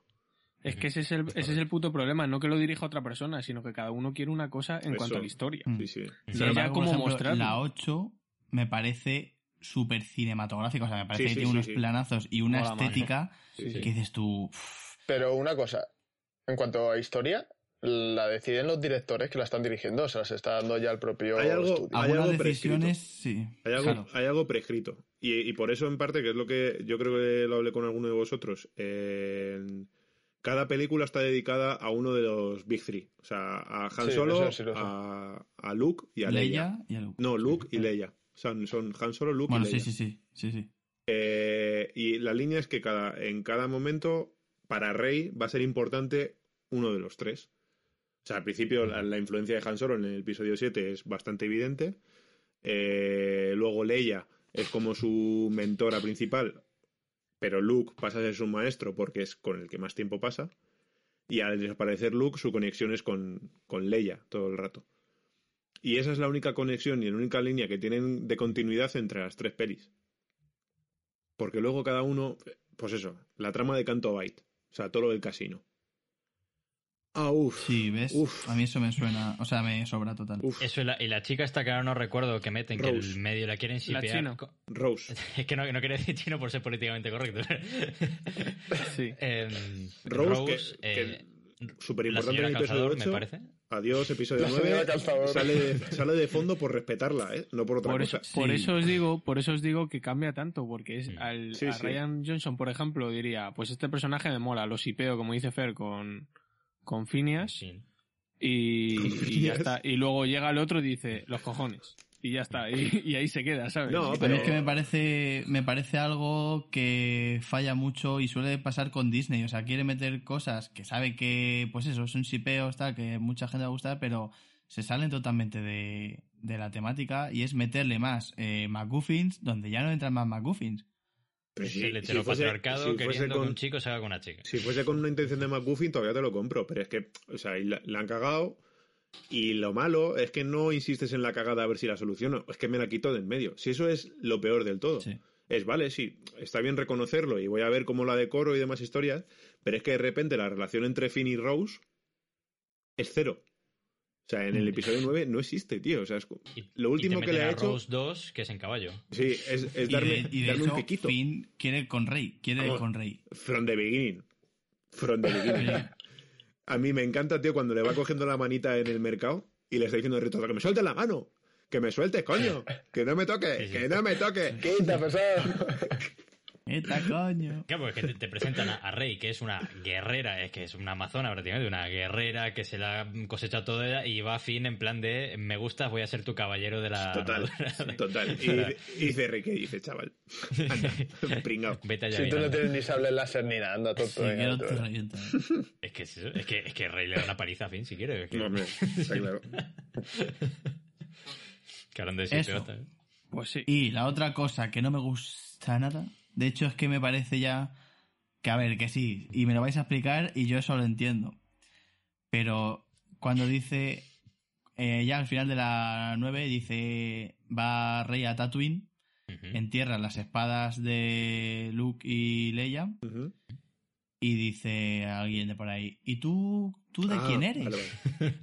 Es que ese es, el, ese es el puto problema. No que lo dirija otra persona, sino que cada uno quiere una cosa en Eso. cuanto a la historia. Mm. Sí, sí. Y Sin ella embargo, por cómo ejemplo, mostrarlo. La 8 me parece súper cinematográfica. O sea, me parece Sí, que sí, tiene sí, unos sí. planazos y una estética Sí, sí. que dices tú. Pero una cosa, en cuanto a historia, la deciden los directores que la están dirigiendo, o sea, se está dando ya el propio Hay algo- estudio. Hay algo decisiones, sí. Hay algo, Claro. hay algo prescrito. Y, y por eso, en parte, que es lo que yo creo que lo hablé con alguno de vosotros, en- cada película está dedicada a uno de los Big Three. O sea, a Han Sí, Solo, sí a, a Luke y a Leia. Leia y el- No, Luke y Leia. Son, son Han Solo, Luke Bueno, y Leia. sí, sí, sí, sí. Eh, y la línea es que cada, en cada momento, para Rey, va a ser importante uno de los tres. O sea, al principio la, la influencia de Han Solo en el episodio 7 es bastante evidente. Eh, luego Leia es como su mentora principal, pero Luke pasa a ser su maestro porque es con el que más tiempo pasa. Y al desaparecer Luke, su conexión es con, con Leia todo el rato. Y esa es la única conexión y la única línea que tienen de continuidad entre las tres pelis. Porque luego cada uno, pues eso, la trama de Canto Bight, o sea, todo lo del casino. Ah, uff. Sí, ¿ves? Uf. A mí eso me suena, o sea, me sobra total. Uf, Eso y la, y la chica esta que ahora no recuerdo que meten, que Rose. el medio la quieren shipear. Rose. <laughs> Es que no, no quería decir chino por ser políticamente correcto. <laughs> Sí. <laughs> Em, Rose, Rose, que, eh, súper la importante en el episodio Calzador, me 8. parece. Adiós, episodio La 9. señora Calzador. Sale de, sale de fondo por respetarla, ¿eh? No por otra Por cosa. eso, por eso os digo, por eso os digo que cambia tanto, porque es Mm. al, Sí, a sí. Ryan Johnson, por ejemplo, diría, pues este personaje me mola, lo sipeo, como dice Fer, con, con Phineas, Sí. y, <laughs> y ya está. Y luego llega el otro y dice, los cojones. Y ya está, y, y ahí se queda, ¿sabes? No, pero- es que me parece, me parece algo que falla mucho y suele pasar con Disney. O sea, quiere meter cosas que sabe que, pues eso, son shipeos, tal, que mucha gente va a gustar, pero se salen totalmente de, de la temática y es meterle más eh, McGuffins donde ya no entran más McGuffins. Pero Es si- el si heteropatriarcado fuese- si fuese queriendo con- que un chico se haga con una chica. Si fuese con una intención de McGuffin, todavía te lo compro. Pero es que, o sea, la, la han cagado. Y lo malo es que no insistes en la cagada a ver si la soluciono. Es que me la quito de en medio. Si eso es lo peor del todo. Sí. Es vale, sí, está bien reconocerlo y voy a ver cómo la decoro y demás historias. Pero es que de repente la relación entre Finn y Rose es cero. O sea, en el episodio 9 no existe, tío. O sea, es- Y- lo y último te que le ha a hecho. Rose 2, que es en caballo. Sí, es, es Y darme, de, y de darme hecho, un piquito. Finn quiere ir con Rey, quiere ir con Rey. From the beginning. From the beginning. A mí me encanta, tío, cuando le va cogiendo la manita en el mercado y le está diciendo Rito, que me suelte la mano. Que me sueltes, coño. Que no me toque, Sí, sí. que no me toque. Quita, pesado. <laughs> ¡Eta coño! <laughs> Claro, porque te, te presentan a, a Rey, que es una guerrera, es que es una amazona prácticamente, una guerrera que se la ha cosechado toda y va a fin en plan de me gustas, voy a ser tu caballero de la <laughs> Total, <laughs> armadura". total. Y, y dice Rey, ¿qué dice, chaval? Anda, pringao. Vete allá. Si tú no tienes ni sable láser ni nada, anda tonto. Sí, venga, que no tú te verás. revienta. Es que es eso, es que, es que Rey le da una paliza a fin si quiere. es que- No, hombre, está claro. que hablando de Eso. ¿eh? Pues sí. Y la otra cosa que no me gusta nada, de hecho es que me parece ya que, a ver, que sí, y me lo vais a explicar y yo eso lo entiendo. Pero cuando dice, eh, ya al final de la 9, dice, va Rey a Tatooine, entierra las espadas de Luke y Leia y dice a alguien de por ahí, ¿y tú, tú de Ah, quién eres? vale, vale.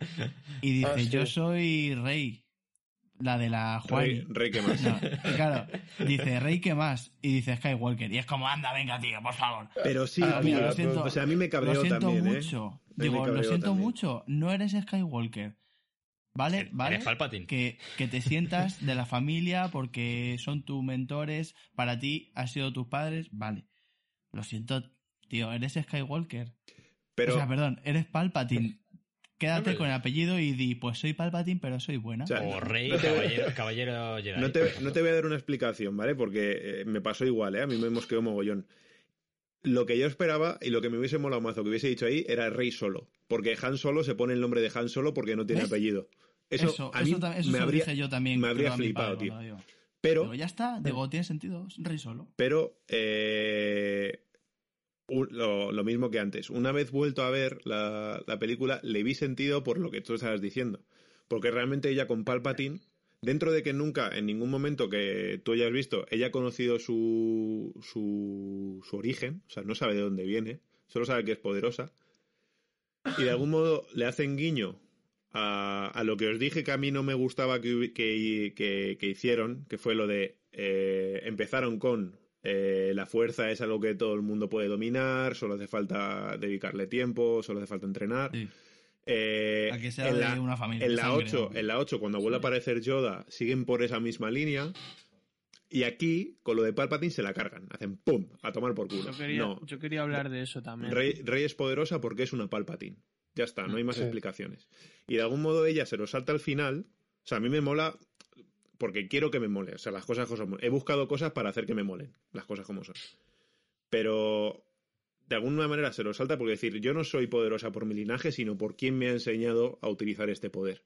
Y dice, Ah, sí. yo soy Rey, la de la Juani. Rey, Rey, ¿qué más? No, claro, dice Rey, ¿qué más? Y dice Skywalker. Y es como, anda, venga, tío, por favor. Pero sí, Ah, tío. mira, lo siento, o sea, a mí me cabreó lo siento también, ¿eh? mucho. Digo, lo siento también. mucho. No eres Skywalker. ¿Vale? Eres ¿Vale? Palpatine. Que, que te sientas de la familia porque son tus mentores, para ti han sido tus padres. Vale. Lo siento, tío, eres Skywalker. Pero, o sea, perdón, eres Palpatine. Quédate con el apellido y di, pues soy Palpatine, pero soy buena. O sea, O Rey, no te- caballero, caballero Jedi. no te, ejemplo. no te voy a dar una explicación, ¿vale? Porque eh, me pasó igual, ¿eh? A mí me mosqueó mogollón. Lo que yo esperaba y lo que me hubiese molado mazo que hubiese dicho ahí era Rey Solo. Porque Han Solo se pone el nombre de Han Solo porque no tiene ¿Ves? apellido. Eso, eso, a mí eso, tam- eso me se lo habría, dije yo también. me habría flipado, padre tío. Pero, Digo, ya está, digo, tiene sentido, Rey solo. pero eh, lo, mismo que antes. Una vez vuelto a ver la, la película, le vi sentido por lo que tú estabas diciendo. Porque realmente ella con Palpatine, dentro de que nunca, en ningún momento que tú hayas visto, ella ha conocido su, su, su origen, o sea, no sabe de dónde viene, solo sabe que es poderosa. Y de algún modo le hacen guiño a, a lo que os dije que a mí no me gustaba que, que- que hicieron, que fue lo de eh, empezaron con eh, la fuerza es algo que todo el mundo puede dominar, solo hace falta dedicarle tiempo, solo hace falta entrenar. Sí. Eh, A que sea en de la, una familia. en de la sangre, 8, ¿no? en la 8, cuando vuelve a aparecer Yoda, siguen por esa misma línea. Y aquí, con lo de Palpatine, se la cargan. Hacen ¡pum! A tomar por culo. Yo quería, no, yo quería hablar de eso también. Rey, Rey es poderosa porque es una Palpatine. Ya está, no hay más Sí. explicaciones. Y de algún modo ella se lo salta al final. O sea, a mí me mola porque quiero que me mole. O sea, las cosas como He buscado cosas para hacer que me molen. Las cosas como son. Pero de alguna manera se lo salta porque decir, yo no soy poderosa por mi linaje, sino por quien me ha enseñado a utilizar este poder.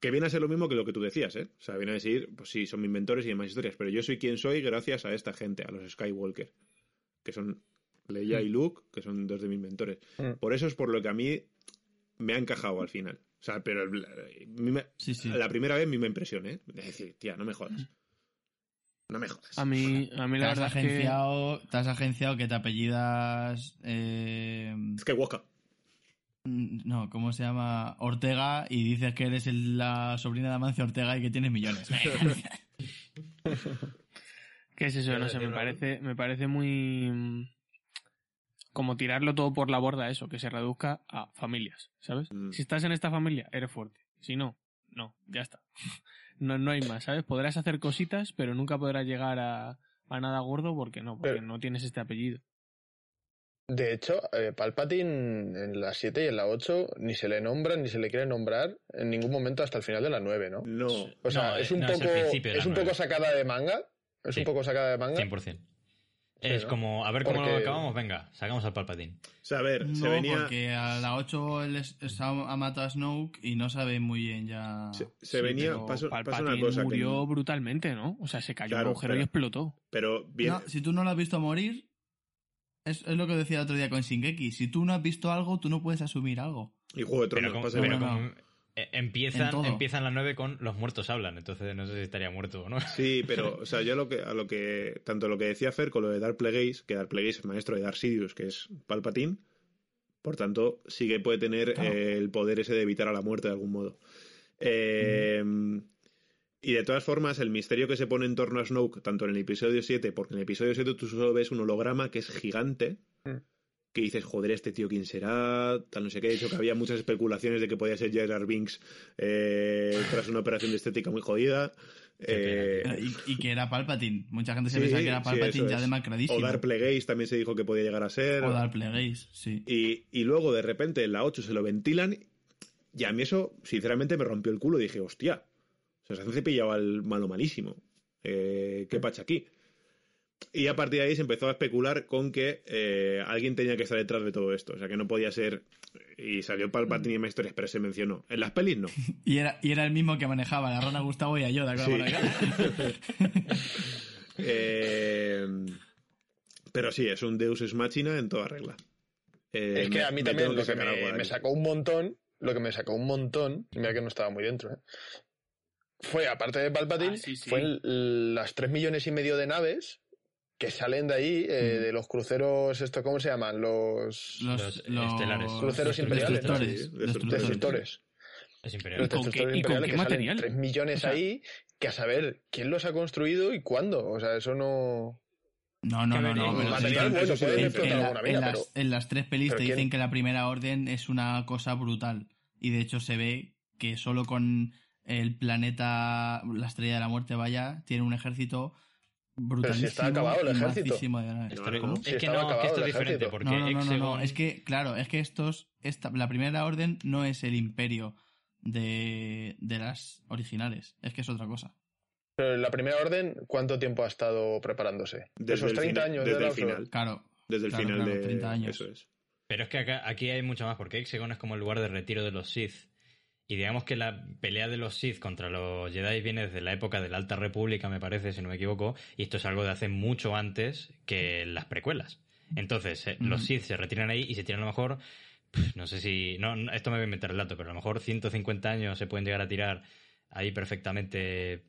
Que viene a ser lo mismo que lo que tú decías, ¿eh? O sea, viene a decir, pues sí, son mis mentores y demás historias, pero yo soy quien soy gracias a esta gente, a los Skywalker, que son Leia y Luke, que son dos de mis mentores. Mm. Por eso es por lo que a mí me ha encajado al final. O sea, pero el- me- Sí, sí. la primera vez me impresión, ¿eh? Es decir, tía, no me jodas. No me jodas. A mí, a mí Te la has, verdad es que... te has agenciado que te apellidas. eh, Es que Waka. no, ¿cómo se llama? Ortega y dices que eres el- la sobrina de Amancio Ortega y que tienes millones. <laughs> ¿Qué es eso? No sé, me parece, me parece muy... Como tirarlo todo por la borda eso, que se reduzca a familias, ¿sabes? Mm. Si estás en esta familia, eres fuerte. Si no, no, ya está. <laughs> No, no hay más, ¿sabes? Podrás hacer cositas, pero nunca podrás llegar a, a nada gordo porque no, porque Pero- no tienes este apellido. De hecho, eh, Palpatine en la 7 y en la 8 ni se le nombra ni se le quiere nombrar en ningún momento hasta el final de la 9, ¿no? No. O sea, No, es eh, un no, poco es un poco sacada de manga, es Sí. un poco sacada de manga. 100%. Es como, a ver cómo Porque- lo acabamos, venga, sacamos al Palpatine. O sea, a ver, se no, venía. porque a la 8 él es- es- ha matado a Snoke y no sabe muy bien ya. Se, se Sí, venía. pero Pasó, una cosa. que- murió brutalmente, ¿no? O sea, se cayó Claro, un agujero pero- y explotó. pero bien. No, si tú no lo has visto morir, es, es lo que decía el otro día con Shingeki. Si tú no has visto algo, tú no puedes asumir algo. Y Juego de Pero, Tronos. como- pasa pero eh, empiezan, En todo. empiezan las 9 con los muertos hablan, entonces no sé si estaría muerto o no. Sí, <laughs> pero, o sea, yo lo que, a lo que, tanto lo que decía Fer con lo de Dark Plagueis, que Dark Plagueis es maestro de Dark Sidious, que es Palpatine, por tanto, sí que puede tener Claro. eh, el poder ese de evitar a la muerte de algún modo. Eh, Y de todas formas, el misterio que se pone en torno a Snoke, tanto en el episodio 7, porque en el episodio 7 tú solo ves un holograma que es gigante, Mm. Que dices, joder, este tío quién será, tal no sé qué. De hecho, que había muchas especulaciones de que podía ser Jar Binks eh, tras una operación de estética muy jodida. Eh, y, y, que era Palpatine. Mucha gente se sí, pensaba que era Palpatine sí, ya demacradísimo. O Plagueis también se dijo que podía llegar a ser. O Plagueis, sí. Y, y luego, de repente, en la 8 se lo ventilan y a mí eso, sinceramente, me rompió el culo. Dije, hostia, se han cepillado al malo malísimo. Eh, ¿Qué pacha aquí? Y a partir de ahí se empezó a especular con que eh, alguien tenía que estar detrás de todo esto. O sea, que no podía ser. Y salió Palpatine en historias, pero se mencionó. En las pelis no. <laughs> y, era, y era el mismo que manejaba a Rona Gustavo y a Yoda. Sí. <laughs> eh, pero sí, es un Deus Ex Machina en toda regla. Eh, es que a mí me, también lo que me, me, sacó un montón, lo que me sacó un montón, mira que no estaba muy dentro, ¿eh? fue, aparte de Palpatine, ah, sí, sí. fue el, las 3 millones y medio de naves que salen de ahí, eh, mm. de los cruceros, esto ¿cómo se llaman? Los, los, los estelares. Cruceros imperiales. Destructores. Destructores. destructores. Es imperial. Los destructores ¿Y con qué, material? 3 millones o sea, ahí, que a saber quién los ha construido y cuándo. O sea, eso no... No, no, no, no. Pero material, sí, bueno, puede explotar en, alguna mina, en, las, pero... en las tres pelis te ¿quién? dicen que la primera orden es una cosa brutal. Y de hecho se ve que solo con el planeta, la estrella de la muerte, vaya, tiene un ejército. Pero si está acabado el ejército. De ¿Cómo? Es que no, que esto es diferente, porque no, no, no, Exegon... no, es que, claro, es que estos, esta, la primera orden no es el imperio de, de las originales, es que es otra cosa. Pero la primera orden, ¿cuánto tiempo ha estado preparándose? Desde Esos 30 el años desde de el final. Claro. Desde el claro, final claro, de 30 años. Eso es. Pero es que acá, aquí hay mucho más, porque Exegon es como el lugar de retiro de los Sith. Y digamos que la pelea de los Sith contra los Jedi viene desde la época de la Alta República, me parece, si no me equivoco, y esto es algo de hace mucho antes que las precuelas. Entonces, eh, mm. los Sith se retiran ahí y se tiran a lo mejor, no sé si, no, esto me voy a inventar el dato, pero a lo mejor 150 años se pueden llegar a tirar ahí perfectamente,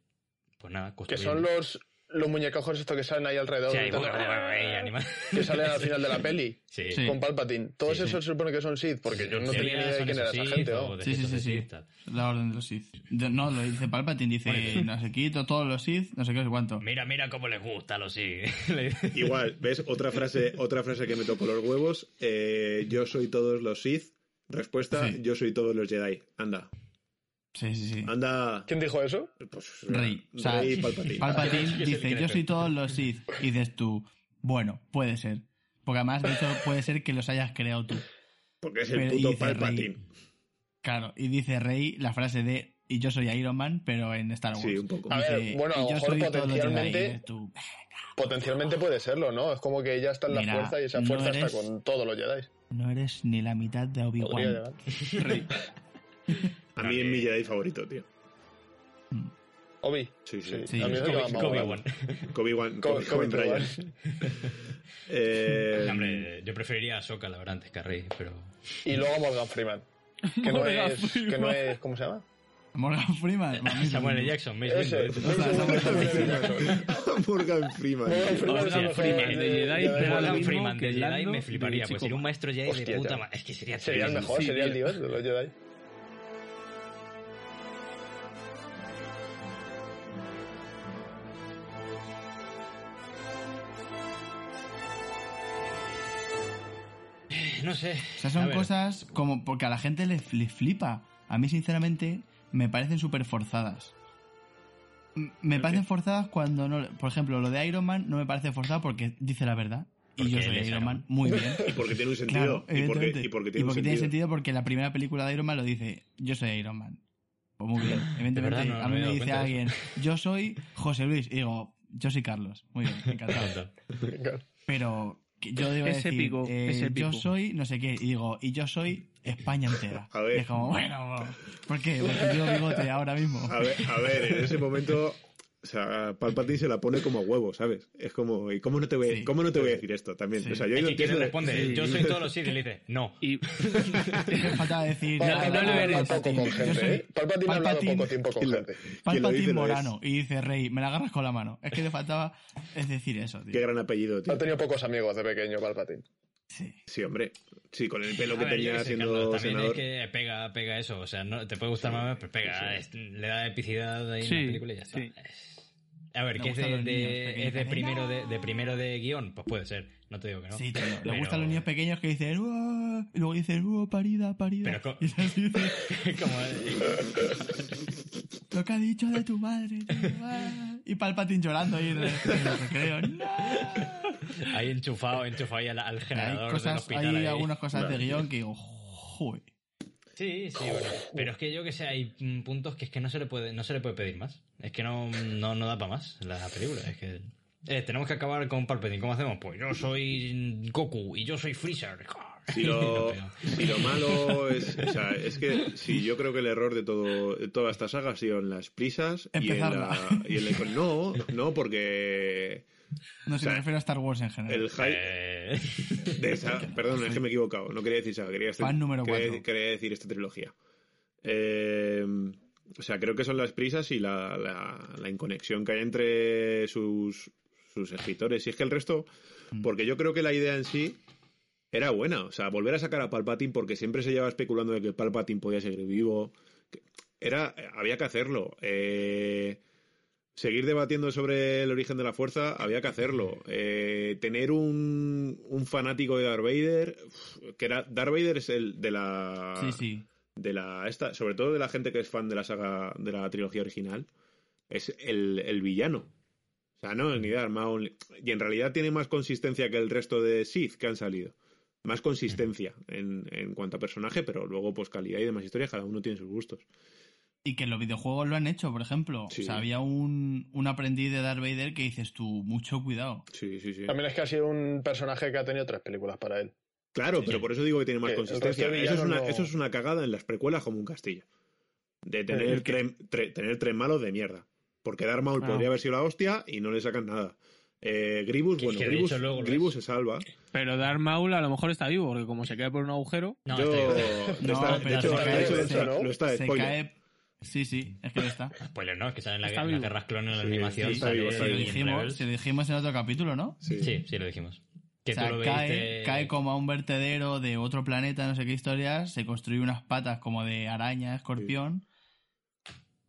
pues nada, Que son los, los muñecajos estos que salen ahí alrededor. Sí, bueno. <laughs> Que salen al final de la peli. Sí. Con Palpatine. Todos Sí, sí. esos se supone que son Sith, porque yo no tenía ni idea de quién era esa gente. ¿no? Sí, sí, sí, sí. La orden de los Sith. De- no, lo dice Palpatine, dice, no sé qué, todos los Sith, no sé qué, no sé cuánto. Mira, mira cómo les gusta a los Sith. <laughs> Igual, ¿ves? Otra frase, otra frase que me tocó los huevos. eh, yo soy todos los Sith. Respuesta, Sí. yo soy todos los Jedi. Anda. Sí, sí, sí. Anda. ¿Quién dijo eso? Pues, Rey. O sea, Rey Palpatine. Dice, yo soy él". todos los Sith. Y dices tú, bueno, puede ser. Porque además, de hecho, puede ser que los hayas creado tú. Porque es el Pero- puto dice Palpatine. Rey. Claro, y dice Rey la frase de, y yo soy Iron Man, pero en Star Wars. Sí, un poco. A ver, Dice, bueno, a lo y yo mejor soy todos los Jedi", y potencialmente- tú, Potencialmente puede serlo, ¿no? Es como que ella está en la Mira, fuerza y esa no fuerza eres- está con todos los Jedi. no eres ni la mitad de Obi-Wan. <laughs> <laughs> A mí es mi Jedi favorito, tío. Obi. Sí, sí. Sí. A mí es. Kobe-Wan. <laughs> Kobe- Kobe, Kobe Bryant. <laughs> Eh, Hombre, yo preferiría a Sokka, la verdad, antes que a Rey, pero... Y luego Morgan Freeman. Que no, es, que no es. ¿Cómo se llama? Morgan Freeman. <laughs> Samuel L. me- Jackson, Morgan Freeman. Morgan Freeman. De Jedi, Morgan Freeman de Jedi me fliparía, pues sería un maestro Jedi de puta madre. Es que sería Sería el mejor, sería el dios de los Jedi. No sé. O sea, son cosas como porque a la gente le, le flipa. A mí, sinceramente, me parecen súper forzadas. Me parecen forzadas cuando no... Por ejemplo, lo de Iron Man no me parece forzado porque dice la verdad. Y yo soy Iron Man. Muy bien. <laughs> Y porque tiene un sentido. Claro, y, porque, evidentemente. y porque tiene un sentido. sentido porque la primera película de Iron Man lo dice, yo soy Iron Man. Pues muy bien. Evidentemente, no- a me mí me dado dice alguien, <laughs> yo soy José Luis. Y digo, yo soy Carlos. Muy bien, encantado. Pero yo digo Es decir, épico, eh, yo soy no sé qué. Y digo, y yo soy España entera. A ver. Y es como, bueno, ¿por qué? Porque yo bigote ahora mismo. A ver, a ver, en ese momento, o sea, Palpatine se la pone como a huevo, ¿sabes? Es como, ¿y cómo no te voy, Sí. ¿cómo no te voy a decir esto también? Sí. O sea, yo que quién le de- responde, Sí. yo soy todos los Sith y le dice, no. Y <laughs> Me faltaba decir, no le eres, poco con Yo gente, soy ¿eh? Palpatine ha hablado poco tiempo con y gente. Palpatine Morano. Y dice, Rey, me la agarras con la mano. Es que le faltaba es decir eso, tío. Qué gran apellido, tío. Ha tenido pocos amigos de pequeño, Palpatine. Sí. Sí, hombre. Sí, con el pelo que ver, tenía qué siendo Carlos, también senador. es que pega, pega eso. O sea, no, te puede gustar más, pero pega. Es- le da epicidad ahí en Sí, la película y ya está. sí. Es- A ver, Le que es de, es primero de, de primero de guion, pues puede ser. No te digo que no. Sí. Le Pero- gustan los niños pequeños que dicen "Uah", y luego dicen "Uh, parida, parida. Pero co- <laughs> Y así <laughs> de, Como- lo que ha dicho de tu madre, tío, ah". Y Palpatine llorando ahí en el, en el recreo. ¡No! ahí enchufado, enchufado ahí al, al Hay, generador del cosas, hospital. hay ahí. algunas cosas de guion que digo, joder. Sí, sí, bueno. Pero es que yo que sé, hay mm, puntos que es que no se le puede, no se le puede pedir más. Es que no, no, no da para más la película. Es que eh, tenemos que acabar con Palpatine. ¿Cómo hacemos? Pues yo soy Goku y yo soy Freezer. <laughs> Si lo, si lo malo es. O sea, es que sí, yo creo que el error de, todo, de toda esta saga ha sido en las prisas y en, la, y en la- No, no, porque. No sé, O sea, me refiero a Star Wars en general. El hype. Eh, de esa- perdón, es que me he equivocado. No quería decir saga, quería, Fan número quería- cuatro. quería decir esta trilogía. Eh, o sea, creo que son las prisas y la, la- la inconexión que hay entre sus, sus escritores. Y es que el resto. Mm. Porque yo creo que la idea en sí era buena. O sea, volver a sacar a Palpatine porque siempre se lleva especulando de que Palpatine podía seguir vivo. Era, había que hacerlo. Eh, seguir debatiendo sobre el origen de la fuerza, había que hacerlo. Eh, tener un, un fanático de Darth Vader, que era Darth Vader es el de la Sí, sí. de la esta, sobre todo de la gente que es fan de la saga de la trilogía original, es el, el villano. O sea, no ni de Darth Maul, y en realidad tiene más consistencia que el resto de Sith que han salido. Más consistencia en, en cuanto a personaje, pero luego pues calidad y demás historias, cada uno tiene sus gustos. Y que los videojuegos lo han hecho, por ejemplo. Sí. O sea, había un, un aprendiz de Darth Vader que dices tú, mucho cuidado. Sí, sí, sí. También es que ha sido un personaje que ha tenido tres películas para él. Claro, pero por eso digo que tiene más Que consistencia. Eso es, una, no- eso es una cagada en las precuelas como un castillo. De tener, El que- tres, tre- tener tres malos de mierda. Porque Darth Maul Claro. podría haber sido la hostia y no le sacan nada. Eh, Gribus, Que- bueno, que Gribus, luego se salva. Pero Darth Maul a lo mejor está vivo, porque como se cae por un agujero. no, Yo, está bien. No, está- de hecho, se cae- se- está, Se. Sí, sí, es que ya está. <laughs> Spoiler, ¿no? Es que sale en la, Está en las vivo. guerras clon en la Sí, animación. sí, sale vivo, Si lo, vivo. dijimos, si lo dijimos en otro capítulo, ¿no? Sí. Sí, sí, lo dijimos. Que o sea, tú lo cae, viste... cae como a un vertedero de otro planeta, no sé qué historias, se construye unas patas como de araña, escorpión,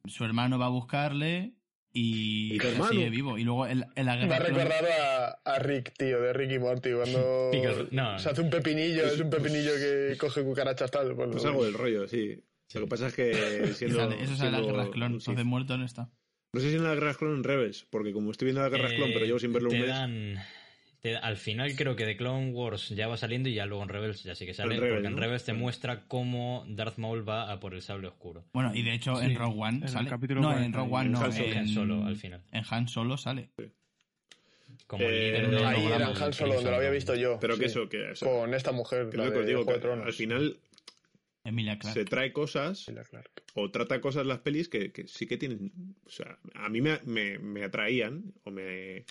su hermano va a buscarle y, sigue vivo. Y luego en, en la Me ha guerra clon- recordado a, a Rick, tío, de Rick y Morty, cuando <laughs> no. se hace un pepinillo, es un pepinillo que coge cucarachas tal. Pues, Pues algo del rollo, sí. Lo que pasa es que <laughs> siendo. sale- eso sale en las guerras clon, Sith. entonces muerto no está. No sé si en las guerras clon en Rebels, porque como estoy viendo las guerras clon, Eh, pero llevo sin verlo un te mes. dan- te- al final creo que de Clone Wars ya va saliendo y ya luego en Rebels ya sí que sale. Porque en. Rebels te muestra cómo Darth Maul va a por el sable oscuro. Bueno, y de hecho Sí, en Rogue One en el sale. capítulo no, 40, en Rogue One en no. Han Solo. en Han Solo, al final. En Han Solo sale. Como el Eh, líder de Ahí era en Han Solo, donde lo había visto yo. Pero que sí. eso, que. o sea, Con esta mujer, que la que os digo, que al final Emilia Clarke. se trae cosas Clark. o trata cosas las pelis que, que sí que tienen. O sea, a mí me, me, me atraían o me,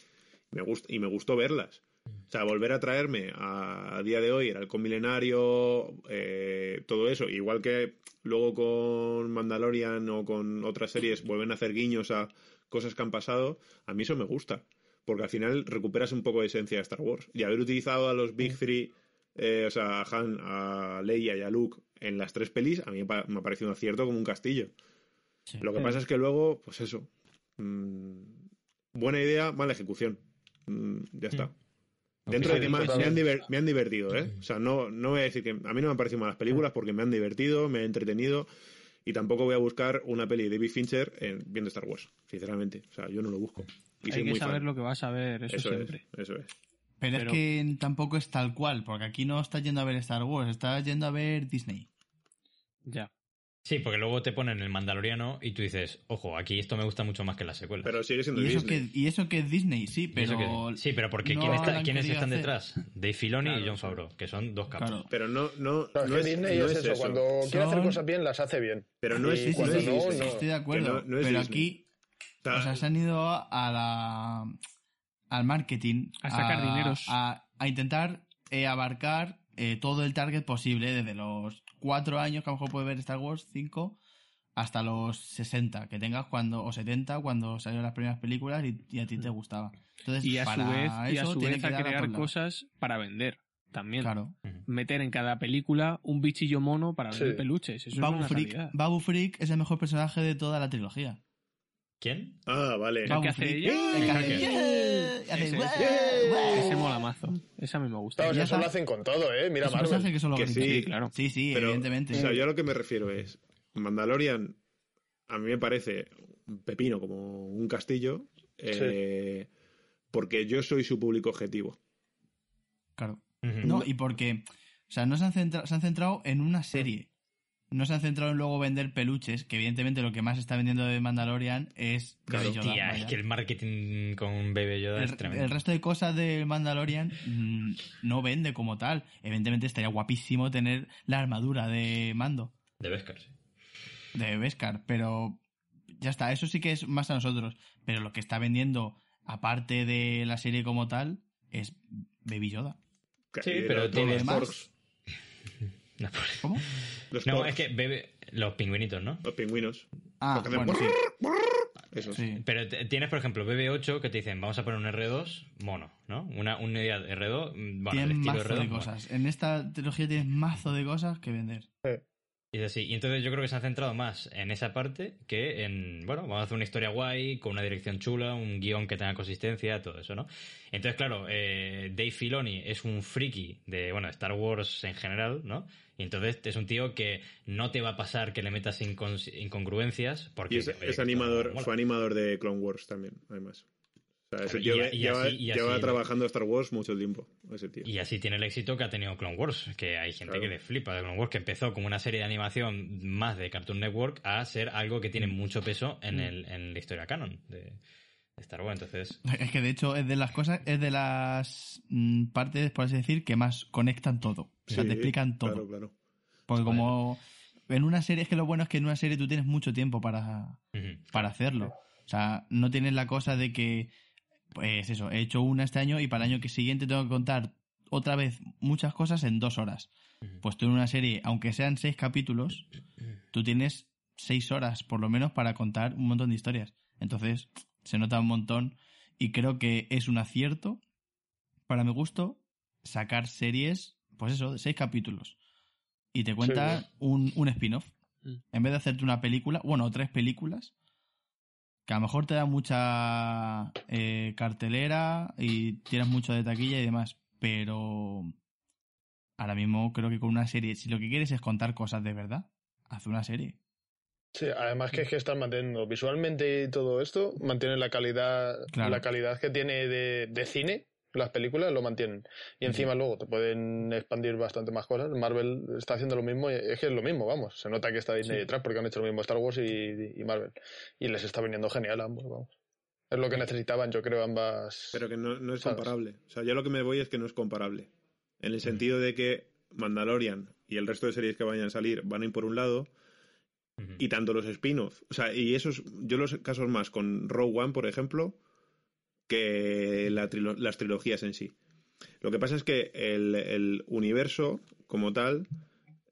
me gust- y me gustó verlas. O sea, volver a traerme a, a día de hoy, el halcón milenario, eh, todo eso, igual que luego con Mandalorian o con otras series vuelven a hacer guiños a cosas que han pasado, a mí eso me gusta. Porque al final recuperas un poco de esencia de Star Wars. Y haber utilizado a los Big Three, eh, o sea, a Han, a Leia y a Luke en las tres pelis, a mí me ha parecido un acierto como un castillo. Sí. Lo que Sí. pasa es que luego, pues eso. mm, buena idea, mala ejecución. Mm, ya está. Dentro Ok. de que me, han- me totalmente. han diver- me han divertido, ¿eh? O sea, no, no voy a decir que. A mí no me han parecido malas películas porque me han divertido, me han entretenido. Y tampoco voy a buscar una peli de David Fincher en, viendo Star Wars, sinceramente. O sea, yo no lo busco. Y soy Hay que muy saber fan. lo que vas a ver, eso, Eso siempre. es, eso es. Pero, Pero- es que tampoco es tal cual, porque aquí no estás yendo a ver Star Wars, estás yendo a ver Disney. Ya. Sí, porque luego te ponen el Mandaloriano y tú dices, ojo, aquí esto me gusta mucho más que las secuelas. Pero sigue siendo Y eso, Disney. que, y eso que es Disney, sí, pero... que- sí, pero porque no ¿quién está- la han ¿quiénes están hacer. detrás? Dave Filoni y John sí. Favreau, que son dos capos. Claro. Pero no, no, No, es no que es, Disney no es, es eso, cuando quiere hacer Son- cosas bien, las hace bien. Pero no Y es- Sí, sí, cuando sí, no, sí, sí, no. estoy de acuerdo. Pero Disney. aquí, o sea, se han ido a la al marketing, A sacar dineros. a, a intentar eh, abarcar eh, todo el target posible, desde los cuatro años que a lo mejor puede ver Star Wars, cinco, hasta los 60 que tengas cuando, o 70 cuando salieron las primeras películas y, y a ti te gustaba. Entonces, Y a su vez, y a eso su tiene vez que a crear cosas para vender también. Claro. Meter en cada película un bichillo mono para vender Sí. peluches. Eso Babu es una Freak. Babu Freak es el mejor personaje de toda la trilogía. ¿Quién? Ah, vale. ¿Qué hace Friki. ella? El que ¿El hace- Ese, hace- ese. Ese mola mazo. Ese a mí me gusta. Vamos, ya eso lo hacen con todo, ¿eh? Mira Eso Marvel. hace que solo Que Grinch. sí. claro. Sí, sí, Pero, evidentemente. O sea, yo a lo que me refiero es, Mandalorian a mí me parece un pepino como un castillo, eh, porque yo soy su público objetivo. Claro. No, y porque, o sea, no se han, centra- se han centrado en una serie. No se han centrado en luego vender peluches, que evidentemente lo que más está vendiendo de Mandalorian es Claro. Baby Yoda, Tía, es que el marketing con Baby Yoda es el, tremendo. el resto de cosas del Mandalorian mm, no vende como tal. Evidentemente estaría guapísimo tener la armadura de Mando, De Beskar, sí. de Beskar, pero ya está, eso sí que es más a nosotros. Pero lo que está vendiendo, aparte de la serie como tal, es Baby Yoda. Sí, pero tiene más. <laughs> ¿Cómo? los No, es que bebe los pingüinitos, ¿no? los pingüinos. Ah, bueno, sí. Esos. sí. Pero tienes, por ejemplo, BB8 que te dicen, vamos a poner un R2 mono, ¿no? Una unidad R2, mm, bueno, el Tienes estilo mazo R2. de mono. cosas. En esta trilogía tienes mazo de cosas que vender. Y es así. Y entonces yo creo que se han centrado más en esa parte que en, bueno, vamos a hacer una historia guay, con una dirección chula, un guion que tenga consistencia, todo eso, ¿no? Entonces, claro, eh, Dave Filoni es un friki de, bueno, Star Wars en general, ¿no? Y entonces es un tío que no te va a pasar que le metas incongruencias porque... Y es, oye, es que animador, fue animador de Clone Wars también, además. O sea, ese Claro, tío y a- y lleva, así- y lleva así- trabajando Star Wars mucho tiempo, ese tío. Y así tiene el éxito que ha tenido Clone Wars, que hay gente Claro. que le flipa de Clone Wars, que empezó como una serie de animación más de Cartoon Network a ser algo que tiene Mm. mucho peso en, el, en la historia canon de, de Star Wars. Entonces, Es que de hecho es de las cosas, es de las mm, partes, por así decir, que más conectan todo. O sea, Sí, te explican todo. Claro, claro. Porque como en una serie, es que lo bueno es que en una serie tú tienes mucho tiempo para, para hacerlo. O sea, no tienes la cosa de que, pues eso, he hecho una este año y para el año que siguiente tengo que contar otra vez muchas cosas en dos horas. Pues tú en una serie, aunque sean seis capítulos, tú tienes seis horas por lo menos para contar un montón de historias. Entonces, se nota un montón y creo que es un acierto, para mi gusto, sacar series, pues eso, de seis capítulos. Y te cuenta Sí. un, un spin-off. Mm. En vez de hacerte una película, bueno, tres películas, que a lo mejor te da mucha eh, cartelera y tienes mucho de taquilla y demás, pero ahora mismo creo que con una serie, si lo que quieres es contar cosas de verdad, haz una serie. Sí, además que es que están manteniendo visualmente y todo esto, mantienen la calidad, Claro. la calidad que tiene de, de cine, las películas lo mantienen. Y encima luego te pueden expandir bastante más cosas. Marvel está haciendo lo mismo, y es que es lo mismo, vamos. Se nota que está Disney Sí. detrás porque han hecho lo mismo Star Wars y, y Marvel. Y les está viniendo genial a ambos, vamos. Es lo que necesitaban, yo creo, ambas. Pero que no, no es ¿Sabes? comparable. O sea, yo lo que me voy es que no es comparable. En el sentido de que Mandalorian y el resto de series que vayan a salir van a ir por un lado y tanto los spin-off, o sea, y esos, yo los casos más con Rogue One, por ejemplo, que la trilo- las trilogías en sí. Lo que pasa es que el, el universo, como tal,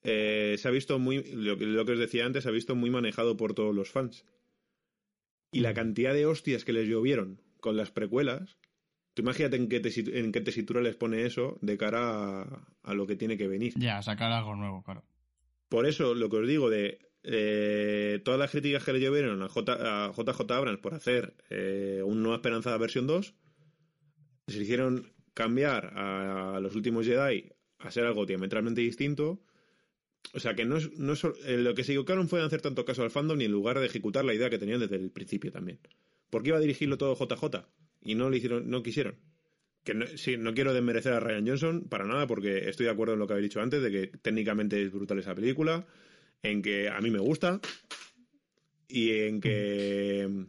eh, se ha visto muy, lo que, lo que os decía antes, se ha visto muy manejado por todos los fans. Y la cantidad de hostias que les llovieron con las precuelas, tú imagínate en qué, tesi- en qué tesitura les pone eso de cara a, a lo que tiene que venir. Ya, sacar algo nuevo, claro. Por eso, lo que os digo de eh, todas las críticas que le llovieron a, J, a JJ Abrams por hacer eh, un Nueva Esperanza versión 2, se hicieron cambiar a, los últimos Jedi a ser algo diametralmente distinto. O sea que no es, no eh, lo que se equivocaron fue en hacer tanto caso al fandom ni en lugar de ejecutar la idea que tenían desde el principio también. Porque iba a dirigirlo todo JJ y no lo hicieron, no quisieron. Que no, sí, no quiero desmerecer a Ryan Johnson para nada porque estoy de acuerdo en lo que habéis dicho antes de que técnicamente es brutal esa película, en que a mí me gusta y en que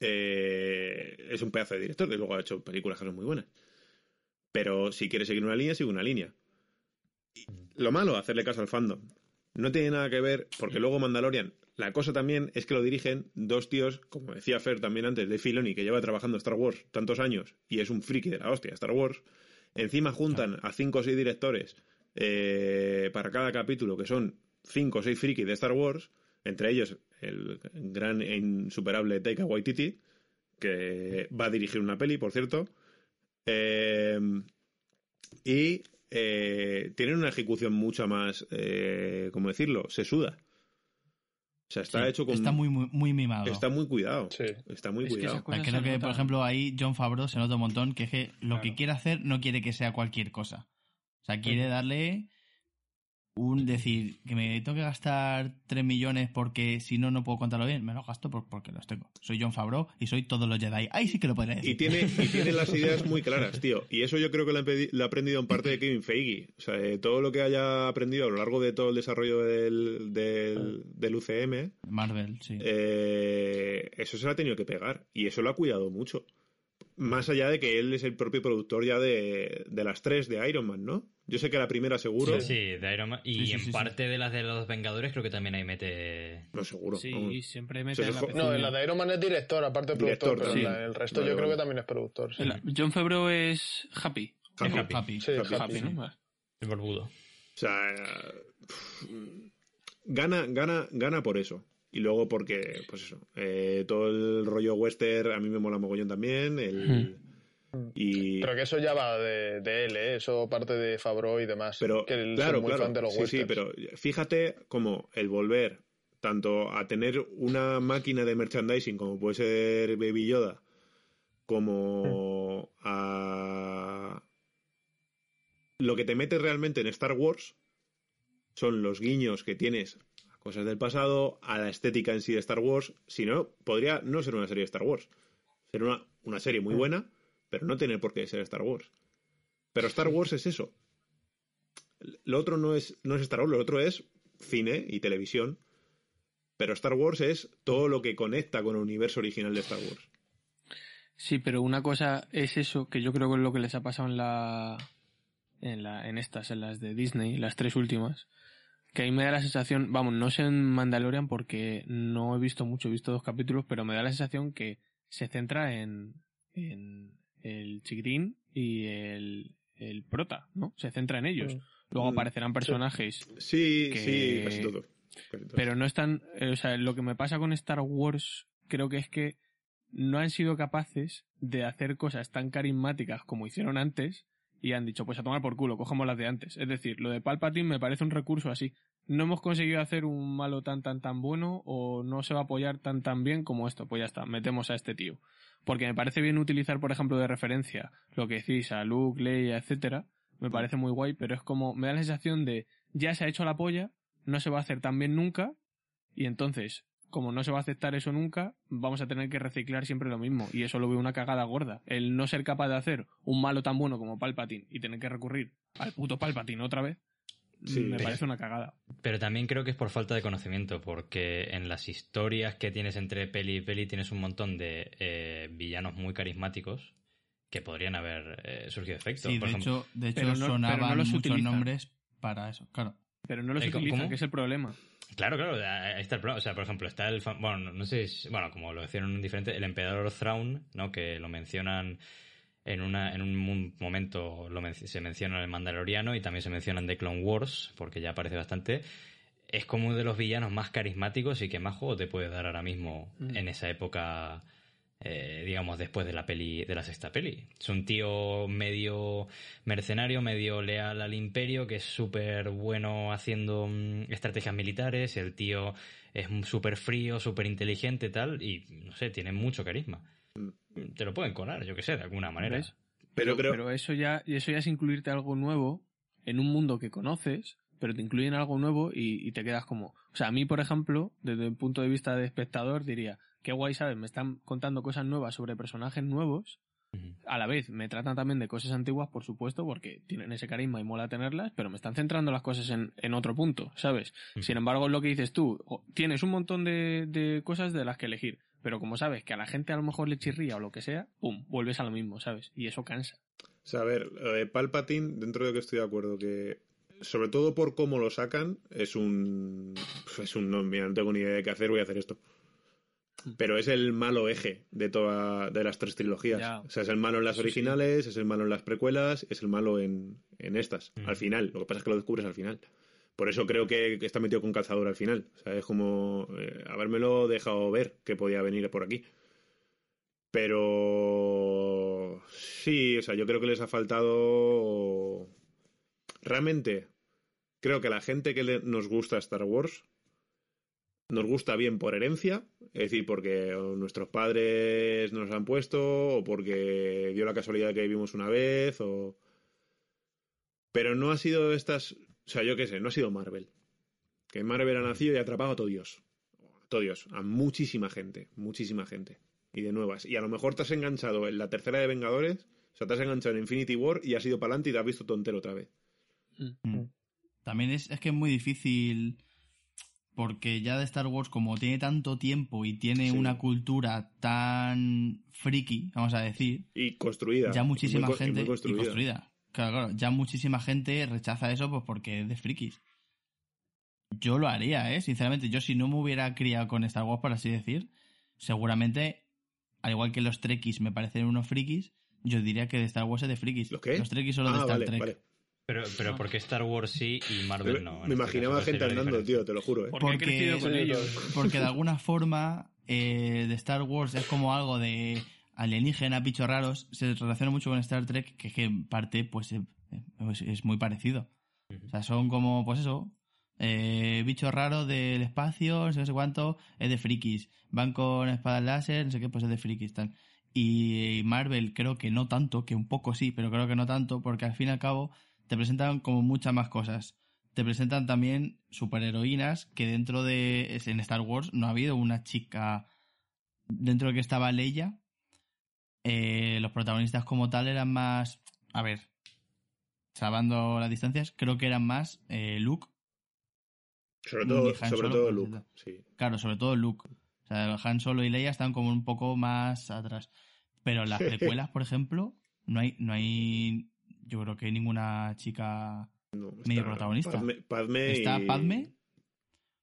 eh, es un pedazo de director que luego ha hecho películas que son muy buenas. Pero si quiere seguir una línea, sigue una línea. Y lo malo, hacerle caso al fandom. No tiene nada que ver, porque luego Mandalorian, la cosa también es que lo dirigen dos tíos, como decía Fer también antes, de Filoni, que lleva trabajando Star Wars tantos años y es un friki de la hostia Star Wars. Encima juntan a cinco o seis directores eh, para cada capítulo, que son cinco o seis frikis de Star Wars, entre ellos el gran e insuperable Taika Waititi, que va a dirigir una peli, por cierto. Eh, y eh, tienen una ejecución mucho más, eh, ¿cómo decirlo? Sesuda. O sea, está Sí, hecho con... Está muy, muy, muy mimado. Está muy cuidado. Sí. Está muy Es que cuidado. cosas Creo se que, por ejemplo, ahí John Favreau se nota un montón que, es que lo que quiere hacer no quiere que sea cualquier cosa. O sea, quiere darle un decir que me tengo que gastar 3 millones porque si no, no puedo contarlo bien. Me los gasto por- porque los tengo. Soy John Favreau y soy todos los Jedi. Ahí sí que lo podría decir. Y tiene, y tiene las <laughs> ideas muy claras, tío. Y eso yo creo que lo ha pedi- lo ha aprendido en parte de Kevin Feige. O sea, eh, todo lo que haya aprendido a lo largo de todo el desarrollo del, del, del UCM, Marvel, sí. eh, eso se lo ha tenido que pegar. Y eso lo ha cuidado mucho. Más allá de que él es el propio productor ya de, de las tres de Iron Man, ¿no? Yo sé que la primera seguro. Sí, de Iron Man. Y Sí, sí, en sí, sí. parte de las de los Vengadores creo que también ahí mete... No, seguro. Sí, siempre Se mete la. No, en la de Iron Man es director, aparte de Director productor, pero en la- el resto Vale, yo creo que también es productor. sí. John Favreau es Happy. Happy. Happy. Happy. Sí, Happy, Happy, Happy, sí. ¿no? El barbudo. O sea, pff, gana, gana, gana por eso. Y luego porque, pues eso, eh, todo el rollo western a mí me mola mogollón también. El, y, Pero que eso ya va de, de él, ¿eh? Eso parte de Favreau y demás. pero que él claro, es muy claro, fan de los sí, sí, pero fíjate como el volver tanto a tener una máquina de merchandising como puede ser Baby Yoda, como a lo que te mete realmente en Star Wars son los guiños que tienes a cosas del pasado, a la estética en sí de Star Wars. Si no, podría no ser una serie de Star Wars. Ser una, una serie muy buena, pero no tener por qué ser Star Wars. Pero Star Wars es eso. Lo otro no es, no es Star Wars, lo otro es cine y televisión. Pero Star Wars es todo lo que conecta con el universo original de Star Wars. Sí, pero una cosa es eso, que yo creo que es lo que les ha pasado en la. En, la, en estas, en las de Disney, las tres últimas. Que ahí me da la sensación, vamos, no sé en Mandalorian porque no he visto mucho, he visto dos capítulos, pero me da la sensación que se centra en, en el chiquitín y el, el prota, ¿no? Se centra en ellos. Mm. Luego Mm, aparecerán personajes Sí, Que- sí, casi todo. Casi todo. pero no están, eh, o sea, lo que me pasa con Star Wars creo que es que no han sido capaces de hacer cosas tan carismáticas como hicieron antes y han dicho, pues a tomar por culo, cogemos las de antes. Es decir, lo de Palpatine me parece un recurso así. No hemos conseguido hacer un malo tan tan tan bueno o no se va a apoyar tan tan bien como esto. Pues ya está, metemos a este tío. Porque me parece bien utilizar, por ejemplo, de referencia lo que decís a Luke, Leia, etcétera. Me parece muy guay, pero es como, me da la sensación de, ya se ha hecho la polla, no se va a hacer tan bien nunca, y entonces, como no se va a aceptar eso nunca, vamos a tener que reciclar siempre lo mismo. Y eso lo veo una cagada gorda. El no ser capaz de hacer un malo tan bueno como Palpatine y tener que recurrir al puto Palpatine otra vez, Sí. me parece una cagada. Pero también creo que es por falta de conocimiento, porque en las historias que tienes entre peli y peli tienes un montón de eh, villanos muy carismáticos que podrían haber eh, surgido efectos. Sí, por de ejemplo, hecho, de hecho Pero no- pero no sonaban los muchos utilizan. nombres para eso, claro. Pero no los Eh, ¿cómo- utilizan, cómo? que es el problema. Claro, claro, ahí está el problema. O sea, por ejemplo, está el. Bueno, no- no sé si- Bueno, como lo decían en un diferente, el emperador Thrawn, ¿no? Que lo mencionan en, una, en un momento, lo men- se menciona en el Mandaloriano y también se menciona en The Clone Wars, porque ya aparece bastante. Es como uno de los villanos más carismáticos y que más juego te puede dar ahora mismo Mm. en esa época. eh, digamos, después de la peli, de la sexta peli. Es un tío medio mercenario, medio leal al imperio, que es súper bueno haciendo mm, estrategias militares, el tío es súper frío, súper inteligente tal, y no sé, tiene mucho carisma. Te lo pueden colar, yo que sé, de alguna manera. ¿Ves? Pero creo- Pero eso ya, eso ya es incluirte algo nuevo en un mundo que conoces, pero te incluyen algo nuevo y, y te quedas como. O sea, a mí, por ejemplo, desde el punto de vista de espectador, diría, qué guay, ¿sabes? Me están contando cosas nuevas sobre personajes nuevos. A la vez, me tratan también de cosas antiguas, por supuesto, porque tienen ese carisma y mola tenerlas, pero me están centrando las cosas en, en otro punto, ¿sabes? Sin embargo, lo que dices tú, tienes un montón de, de cosas de las que elegir, pero como sabes que a la gente a lo mejor le chirría o lo que sea, pum, vuelves a lo mismo, ¿sabes? Y eso cansa. O sea, a ver, de Palpatine, dentro de que estoy de acuerdo que, sobre todo por cómo lo sacan, es un. Es un. No, mira, no tengo ni idea de qué hacer, voy a hacer esto. Pero es el malo eje de toda de las tres trilogías. Ya. O sea, es el malo en las Sí, sí. originales, es el malo en las precuelas, es el malo en, en estas. Mm. Al final. Lo que pasa es que lo descubres al final. Por eso creo que está metido con calzador al final. O sea, es como eh, habérmelo dejado ver que podía venir por aquí. Pero sí, o sea, yo creo que les ha faltado. Realmente, creo que la gente que nos gusta Star Wars nos gusta bien por herencia, es decir, porque nuestros padres nos han puesto, o porque dio la casualidad que vivimos una vez. Pero no ha sido estas... O sea, yo qué sé, no ha sido Marvel. Que Marvel ha nacido y ha atrapado a todo Dios. A todo Dios, a muchísima gente, muchísima gente. Y de nuevas. Y a lo mejor te has enganchado en la tercera de Vengadores, o sea, te has enganchado en Infinity War y has ido para adelante y te has visto tontero otra vez. Mm. También es, es que es muy difícil porque ya de Star Wars, como tiene tanto tiempo y tiene Sí. una cultura tan friki, vamos a decir, Y construida. ya muchísima Muy co- y gente muy construida. y construida. Claro, claro, ya muchísima gente rechaza eso pues porque es de frikis. Yo lo haría, ¿eh? Sinceramente, yo si no me hubiera criado con Star Wars, por así decir, seguramente, al igual que los Trekkies me parecen unos frikis, yo diría que de Star Wars es de frikis. ¿Los qué? Los Trekkies son los de Ah, Star vale, Trek. vale. Pero, pero ¿por qué Star Wars sí y Marvel no? Me imaginaba caso, ¿cuál gente andando, tío, te lo juro, ¿eh? Porque, he Porque- crecido con Sí, ellos. Porque de alguna forma eh, de Star Wars es como algo de alienígena, bichos raros, se relaciona mucho con Star Trek, que, es que en parte pues eh, es, es muy parecido. O sea, son como, pues eso, eh, bichos raros del espacio, no sé, no sé cuánto, es de frikis. Van con espadas láser, no sé qué, pues es de frikis, tal. Y Marvel creo que no tanto, que un poco sí, pero creo que no tanto, porque al fin y al cabo te presentan como muchas más cosas. Te presentan también superheroínas que dentro de... En Star Wars no ha habido una chica... Dentro de que estaba Leia, eh, los protagonistas como tal eran más... A ver, salvando las distancias, creo que eran más eh, Luke. Sobre todo, Han sobre Solo, todo Luke, sí. Claro, sobre todo Luke. O sea, Han Solo y Leia están como un poco más atrás. Pero en las <laughs> precuelas, por ejemplo, no hay, no hay, yo creo que ninguna chica No, Medio está protagonista. Padme, Padme Está y- Padme,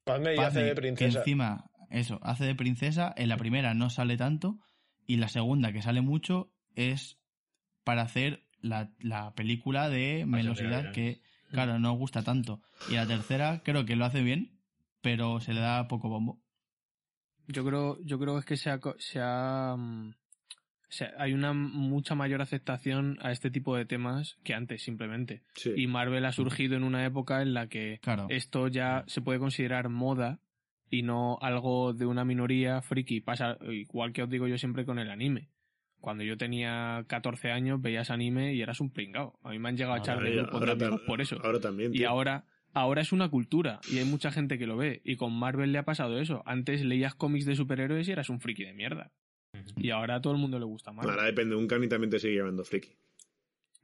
Padme y hace de que princesa. encima, eso, hace de princesa. En la primera no sale tanto. Y la segunda, que sale mucho, es para hacer la, la película de melosidad Veranos. que, claro, no gusta tanto. Y la tercera, creo que lo hace bien, pero se le da poco bombo. Yo creo, yo creo es que se ha, co- se ha, mm, hay una mucha mayor aceptación a este tipo de temas que antes, simplemente. Sí. Y Marvel ha surgido en una época en la que Claro. esto ya se puede considerar moda y no algo de una minoría friki. Pasa igual que os digo yo siempre con el anime. Cuando yo tenía 14 años veías anime y eras un pringao. A mí me han llegado a Ahora- echar de grupos amigos por eso. Ahora también. Y ahora, ahora es una cultura y hay mucha gente que lo ve. Y con Marvel le ha pasado eso. Antes leías cómics de superhéroes y eras un friki de mierda. Y ahora a todo el mundo le gusta Marvel. Ahora depende, un cani también te sigue llevando friki.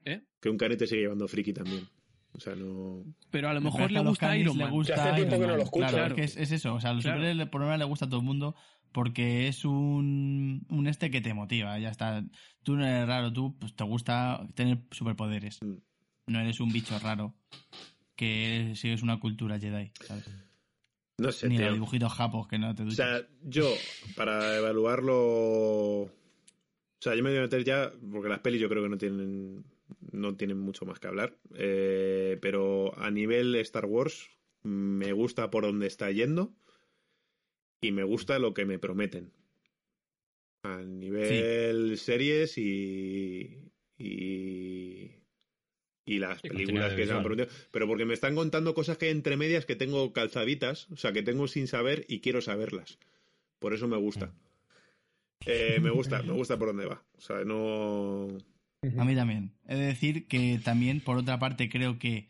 ¿Eh? Que un cani te sigue llevando friki también. O sea, no. Pero a lo mejor le a gusta canis Iron le Man. gusta Que hace tiempo Iron que no lo escucho. Claro, que es, es eso. O sea, los Claro. superhéroes por lo menos le gusta a todo el mundo porque es un, un este que te motiva. Ya está. Tú no eres raro, tú pues, te gusta tener superpoderes. Mm. No eres un bicho raro que sigues una cultura Jedi. ¿sabes? No sé, Ni tío. los dibujitos japos que no te O duchas. sea, yo, para evaluarlo. O sea, yo me voy a meter ya, porque las pelis yo creo que no tienen no tienen mucho más que hablar. Eh, pero a nivel Star Wars, me gusta por dónde está yendo y me gusta lo que me prometen. A nivel series y. y. y las Y películas que se han prometido. Pero porque me están contando cosas que hay entre medias que tengo calzaditas, o sea, que tengo sin saber y quiero saberlas. Por eso me gusta. Eh, me gusta, <laughs> me gusta por dónde va. O sea, no. A mí también. He de decir que también, por otra parte, creo que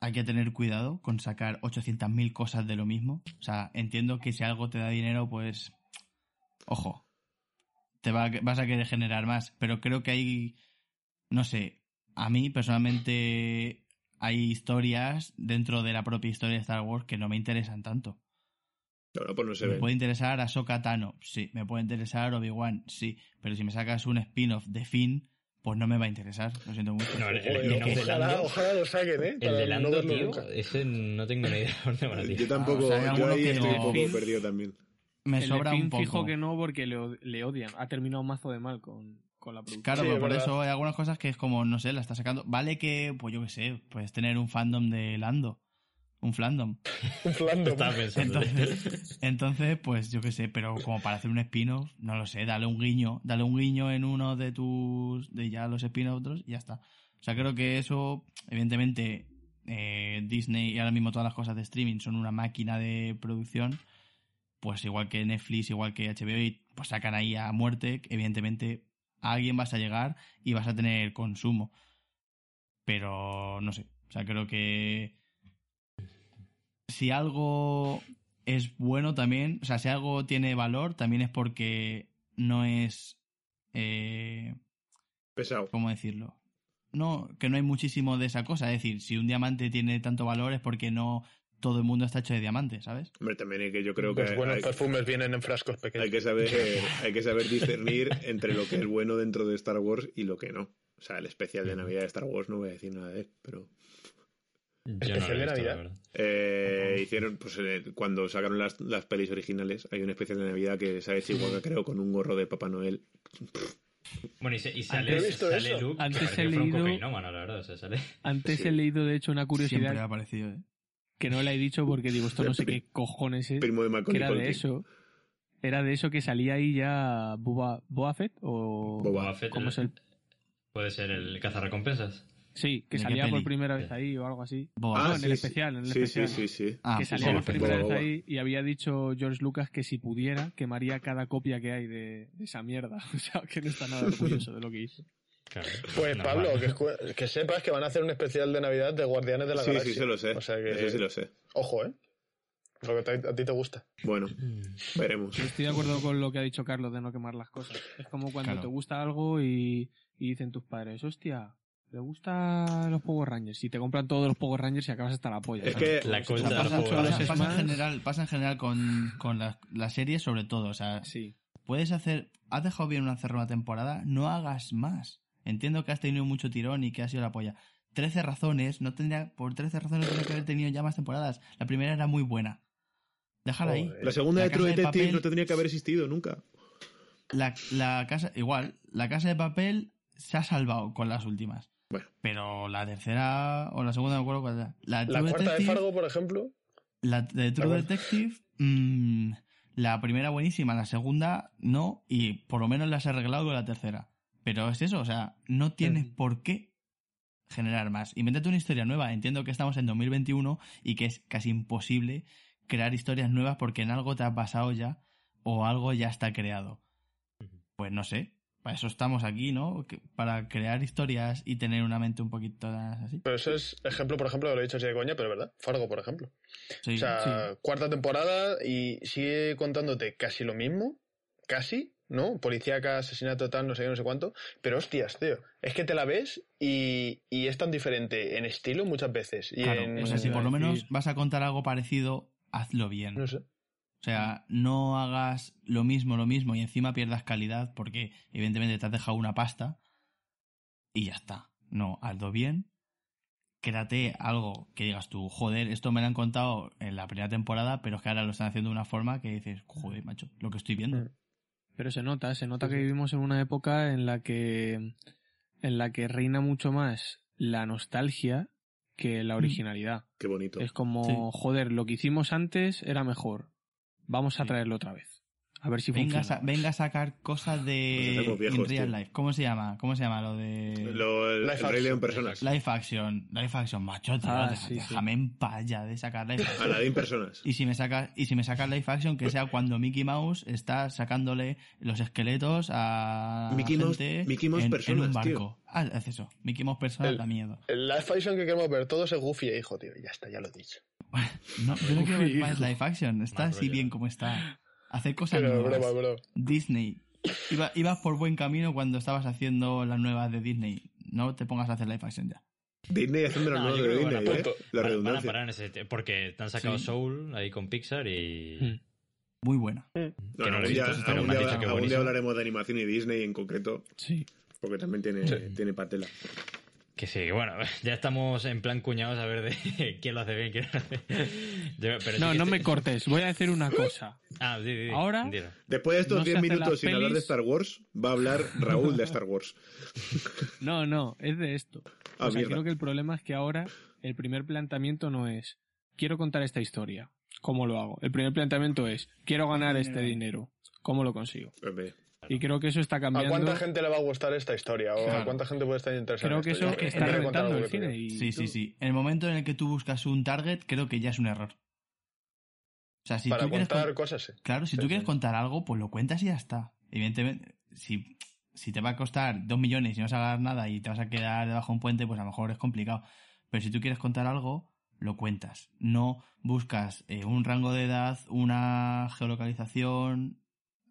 hay que tener cuidado con sacar 800.000 cosas de lo mismo. O sea, entiendo que si algo te da dinero, pues. Ojo. Te va, vas a querer generar más. Pero creo que hay. No sé. A mí, personalmente, hay historias dentro de la propia historia de Star Wars que no me interesan tanto. No, pues no se Me puede interesar Ahsoka Tano, sí. Me puede interesar Obi-Wan, sí. Pero si me sacas un spin-off de Finn, pues no me va a interesar. Lo siento mucho. No, el, el de ojalá, Lando- ojalá lo saquen, ¿eh? El de no Lando, verlo tío, ese no tengo ni idea de dónde van a Yo tampoco, O sea, hay yo ahí estoy un no. poco perdido también. Me el de sobra un poco. fijo que no porque le, od- le odian. Ha terminado mazo de mal con, con la producción. Claro, Sí, pero por verdad. eso hay algunas cosas que es como, no sé, la está sacando. Vale que, pues yo qué sé, puedes tener un fandom de Lando. Un fandom. Un flandom. Entonces, entonces, pues yo qué sé, pero como para hacer un spin-off, no lo sé, dale un guiño, dale un guiño en uno de tus, de ya los spin-offs otros y ya está. O sea, creo que eso, evidentemente, eh, Disney y ahora mismo todas las cosas de streaming son una máquina de producción pues igual que Netflix, igual que HBO, y pues sacan ahí a muerte, evidentemente a alguien vas a llegar y vas a tener consumo. Pero no sé, o sea, creo que si algo es bueno también, o sea, si algo tiene valor, también es porque no es... Eh, Pesado. ¿Cómo decirlo? No, que no hay muchísimo de esa cosa. Es decir, si un diamante tiene tanto valor es porque no todo el mundo está hecho de diamante, ¿sabes? Hombre, también hay que yo creo que Los buenos hay, perfumes vienen en frascos pequeños. hay que saber <laughs> hay que saber discernir entre lo que es bueno dentro de Star Wars y lo que no. O sea, el especial de Navidad de Star Wars no voy a decir nada de él, pero Yo no Especial he de Navidad. eh, hicieron pues eh, cuando sacaron las, las pelis originales hay un especial de Navidad que sale Chihuahua creo con un gorro de Papá Noel. Bueno, y, se- y sale, he visto sale eso. Luke, Antes que he que leído- la verdad. O sea, sale... Antes Sí. he leído, de hecho, una Siempre curiosidad ha aparecido, ¿eh? que no la he dicho porque digo, esto no sé qué <laughs> cojones es. Primo de que Macaulay era de eso. Era de eso que salía ahí ya Boba, Boba Fett o... Boba. Boba Fett, ¿Cómo es el...? Puede ser el cazarrecompensas. Sí, que ¿De qué salía por primera vez ahí o algo así. Ah, en el especial, en el sí, especial. Sí, sí, sí. Ah, que sí, salía por primera vez ahí y había dicho George Lucas que si pudiera quemaría cada copia que hay de, de esa mierda. <laughs> O sea, que no está nada orgulloso de lo que hizo. Claro. Pues Normal. Pablo, que, que sepas que van a hacer un especial de Navidad de Guardianes de la Sí, Galaxia. sí, se lo sé. O sea que, Eso sí lo sé. ojo, ¿eh? Lo que a ti te gusta. Bueno, Mm. veremos. Estoy de acuerdo con lo que ha dicho Carlos de no quemar las cosas. Es como cuando Claro. te gusta algo y, y dicen tus padres, hostia, le gustan los Power Rangers y te compran todos los Power Rangers y acabas hasta la polla. Es ¿sabes? que La cosa pasa, pasa- pasa en general, pasa en general con, con las, las series sobre todo. O sea, Sí. puedes hacer... Has dejado bien una cerrada temporada, no hagas más. Entiendo que has tenido mucho tirón y que ha sido la polla. 13 razones, no tendría, por 13 razones no tendría que haber tenido ya más temporadas. La primera era muy buena. Déjala ahí. La segunda La de True Casa de Detective Papel- no tendría que haber existido nunca. La, la casa, igual, la casa de papel se ha salvado con las últimas. Bueno. Pero la tercera o la segunda, no me acuerdo cuál era. La, La cuarta de Fargo, por ejemplo, La de True. Detective, mm, la primera buenísima, la segunda no, y por lo menos las he arreglado con la tercera. Pero es eso, o sea, no tienes Ujú. por qué generar más. Invéntate una historia nueva. Entiendo que estamos en 2021 y que es casi imposible crear historias nuevas porque en algo te has basado ya o algo ya está creado. Pues no sé, para eso estamos aquí, ¿no? Para crear historias y tener una mente un poquito así. pero eso es ejemplo, por ejemplo, lo he dicho así de coña, pero es verdad. Fargo, por ejemplo. Sí, o sea, sí. cuarta temporada y sigue contándote casi lo mismo, casi, ¿no? Policíaca, asesinato, tal, no sé qué, no sé cuánto. Pero hostias, tío, es que te la ves y, y es tan diferente en estilo muchas veces. Y Claro, en, o sea, si por lo menos vas a contar algo parecido, hazlo bien. No sé. O sea, no hagas lo mismo, lo mismo y encima pierdas calidad porque evidentemente te has dejado una pasta y ya está. No, hazlo bien. Créate algo que digas tú, joder, esto me lo han contado en la primera temporada, pero es que ahora lo están haciendo de una forma que dices, joder, macho, lo que estoy viendo. Mm. Pero se nota, se nota Sí, que vivimos en una época en la que en la que reina mucho más la nostalgia que la originalidad. Qué bonito. Es como, Sí. joder, lo que hicimos antes era mejor. Vamos a traerlo otra vez. A ver si Venga, a venga a sacar cosas de hacemos viejos, in real tío. life. ¿Cómo se llama? ¿Cómo se llama lo de Lo- el, Life el action. Personas. live action? Live action, macho, tío, Ah, deja- sí, sí. déjame en paz ya de sacar live action. Aladdin personas. Y si me saca y si me saca live action que sea cuando Mickey Mouse está sacándole los esqueletos a Mickey Mouse- gente Mickey Mouse en, en un tío. barco. Ah, es eso. Mickey Mouse personas El- da miedo. El live action que queremos ver todos es Goofy hijo, tío. Ya está, ya lo he dicho. <laughs> No, yo no quiero ver más live action. Está así bien como está. Hacer cosas Pero nuevas. broma, bro. Disney. Iba- ibas por buen camino cuando estabas haciendo las nuevas de Disney. No te pongas a hacer live action ya. Disney haciendo la No, nueva yo de Disney, ¿eh? La Van- Van a redundancia. parar en ese... Porque te han sacado Sí. Soul ahí con Pixar y... Mm. Muy buena. No, que no algún día, visto, algún día- algún hablaremos de animación y Disney en concreto, Sí. porque también tiene, Sí. tiene patela. Que sí, bueno, <laughs> ya estamos en plan cuñados a ver de <laughs> quién lo hace bien, quién lo hace. <laughs> Yo- pero sí No, no me cortes. Voy a decir una cosa. Ah, sí, sí, sí, Ahora- entiendo. Después de estos No se 10 hacen minutos sin hablar de. Star Wars, va a hablar Raúl de Star Wars. No, no, es de esto. Ah, o sea, creo que el problema es que ahora el primer planteamiento no es quiero contar esta historia. ¿Cómo lo hago? El primer planteamiento es quiero ganar este dinero. ¿Cómo lo consigo? Y creo que eso está ¿A cambiando. cuánta gente le va a gustar esta historia? ¿O a cuánta gente puede estar interesada? Creo en que esto? eso está reventando el cine. Y, Sí, sí, sí. En el momento en el que tú buscas un target, creo que ya es un error. O sea, si Para tú quieres contar con- cosas, sí. Claro, si Sí, tú quieres sí. contar algo, pues lo cuentas y ya está. Evidentemente, si, si te va a costar dos millones y no vas a ganar nada y te vas a quedar debajo de un puente, pues a lo mejor es complicado. Pero si tú quieres contar algo, lo cuentas. No buscas eh, un rango de edad, una geolocalización.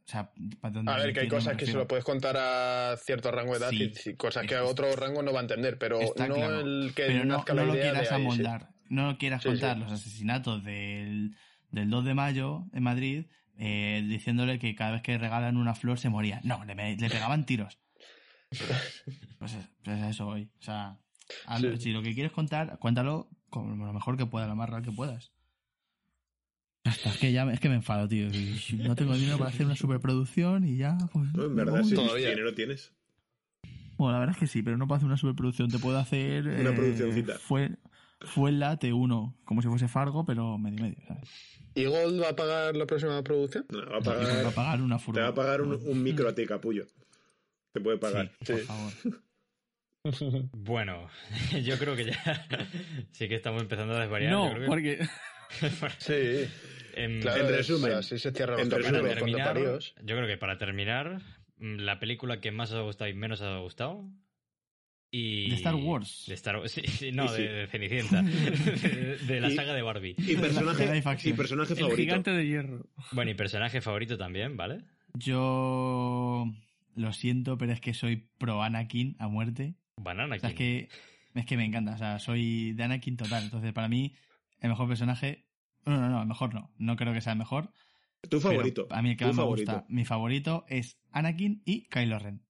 O sea, para donde A ver, que hay cosas que se lo puedes contar a cierto rango de edad Sí. y, cosas que a otro rango no va a entender, pero no claro. el que Pero no, no la lo quieras sí. amoldar. No quieras Sí, contar los asesinatos del, del 2 de mayo en Madrid eh, diciéndole que cada vez que regalan una flor se moría. No, le, pegaban tiros. <laughs> Pues, es- pues eso voy. O sea, si lo que quieres contar, cuéntalo con lo mejor que puedas, lo más real que puedas. Es que ya es que me enfado, tío. No tengo dinero para hacer una superproducción y ya. Pues, No, en verdad, sí, Todavía. dinero tienes. Bueno, la verdad es que sí, pero no puedo hacer una superproducción. Te puedo hacer. Una eh, produccioncita. Fue, fue la T1, como si fuese Fargo, pero medio medio, ¿sabes? ¿Y Gold va a pagar la próxima producción? No, va a Te va a pagar, pagar una te furgo. va a pagar un, un micro <laughs> a ti, capullo. Te puede pagar. Sí, por favor. <laughs> Bueno, <laughs> yo creo que ya sí que estamos empezando a desvariar. No, yo creo que- porque <laughs> Sí, Em, claro, En es- resumen, así se cierran en resumen, terminar, yo creo que para terminar, mm, la película que más os ha gustado y menos os ha gustado. Y... De Star Wars. De Star Wars. <laughs> Sí, sí, no, sí. de, de Cenicienta. <laughs> de, de la Y- saga de Barbie. Y personaje, y personaje el favorito. gigante de hierro. Bueno, y personaje favorito también, ¿vale? Yo lo siento, pero es que soy pro Anakin a muerte. Banana O sea, es que, es que me encanta. O sea, soy de Anakin total. Entonces, para mí, el mejor personaje. No, no, no, mejor no. No creo que sea el mejor. Tu favorito. A mí el que más me favorito. gusta. Mi favorito es Anakin y Kylo Ren.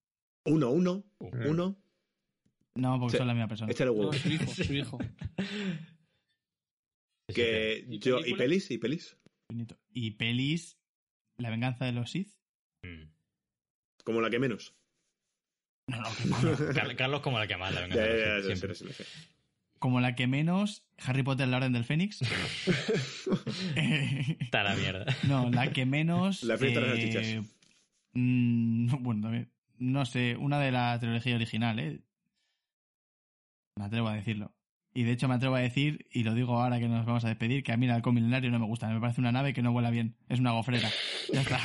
Uno, uno, uno. No, porque Sí. son la misma persona. Échale No, huevo. su hijo, su hijo. <laughs> Que ¿Y yo, ¿Y pelis? ¿Y pelis? Y pelis, La venganza de los Sith. Mm. Como la que menos. No, no, <laughs> no. Carlos como la que más, la Ya, venganza de ya, los Sith, Como la que menos, Harry Potter, la Orden del Fénix. Eh, Está la mierda. <laughs> no, la que menos. La frita de las eh, salchichas. mm, bueno, también. No sé, una de la trilogía original, ¿eh? Me atrevo a decirlo. Y de hecho me atrevo a decir, y lo digo ahora que nos vamos a despedir, que a mí el halcón milenario no me gusta. Me parece una nave que no vuela bien. Es una gofrera. Ya está.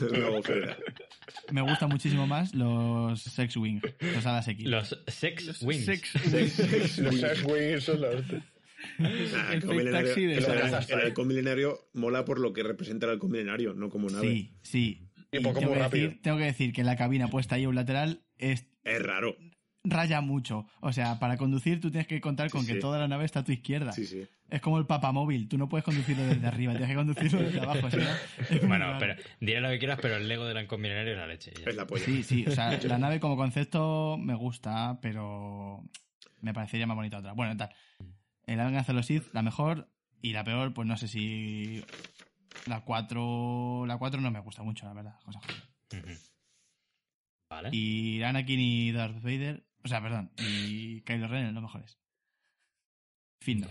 <laughs> Una gofrera. Me gustan muchísimo más los Sex Wing, los Alas X. Los Sex Los Wings. sex- Los Sex Wings son. Ah, el halcón fake milenario- taxi de el, el- el halcón milenario mola por lo que representa el halcón milenario, no como nave. Sí, sí. Y Y poco tengo, muy que decir, tengo que decir que la cabina puesta ahí a un lateral es Es raro. Raya mucho. O sea, para conducir tú tienes que contar con Sí, que sí. toda la nave está a tu izquierda. Sí, sí. Es como el papamóvil. Tú no puedes conducirlo desde arriba, tienes que conducirlo desde <laughs> abajo. Bueno, pero diré lo que quieras, pero el Lego del halcón milenario es la leche. Es la polla. Sí, sí. O sea, <laughs> la nave como concepto me gusta, pero me parecería más bonita otra. Bueno, tal. En la venganza de los Sith, la mejor y la peor, pues no sé si... La 4... La 4 no me gusta mucho, la verdad. Ujú. Vale. Y Anakin y Darth Vader, o sea, perdón, y Kylo Ren los mejores. Fin. no.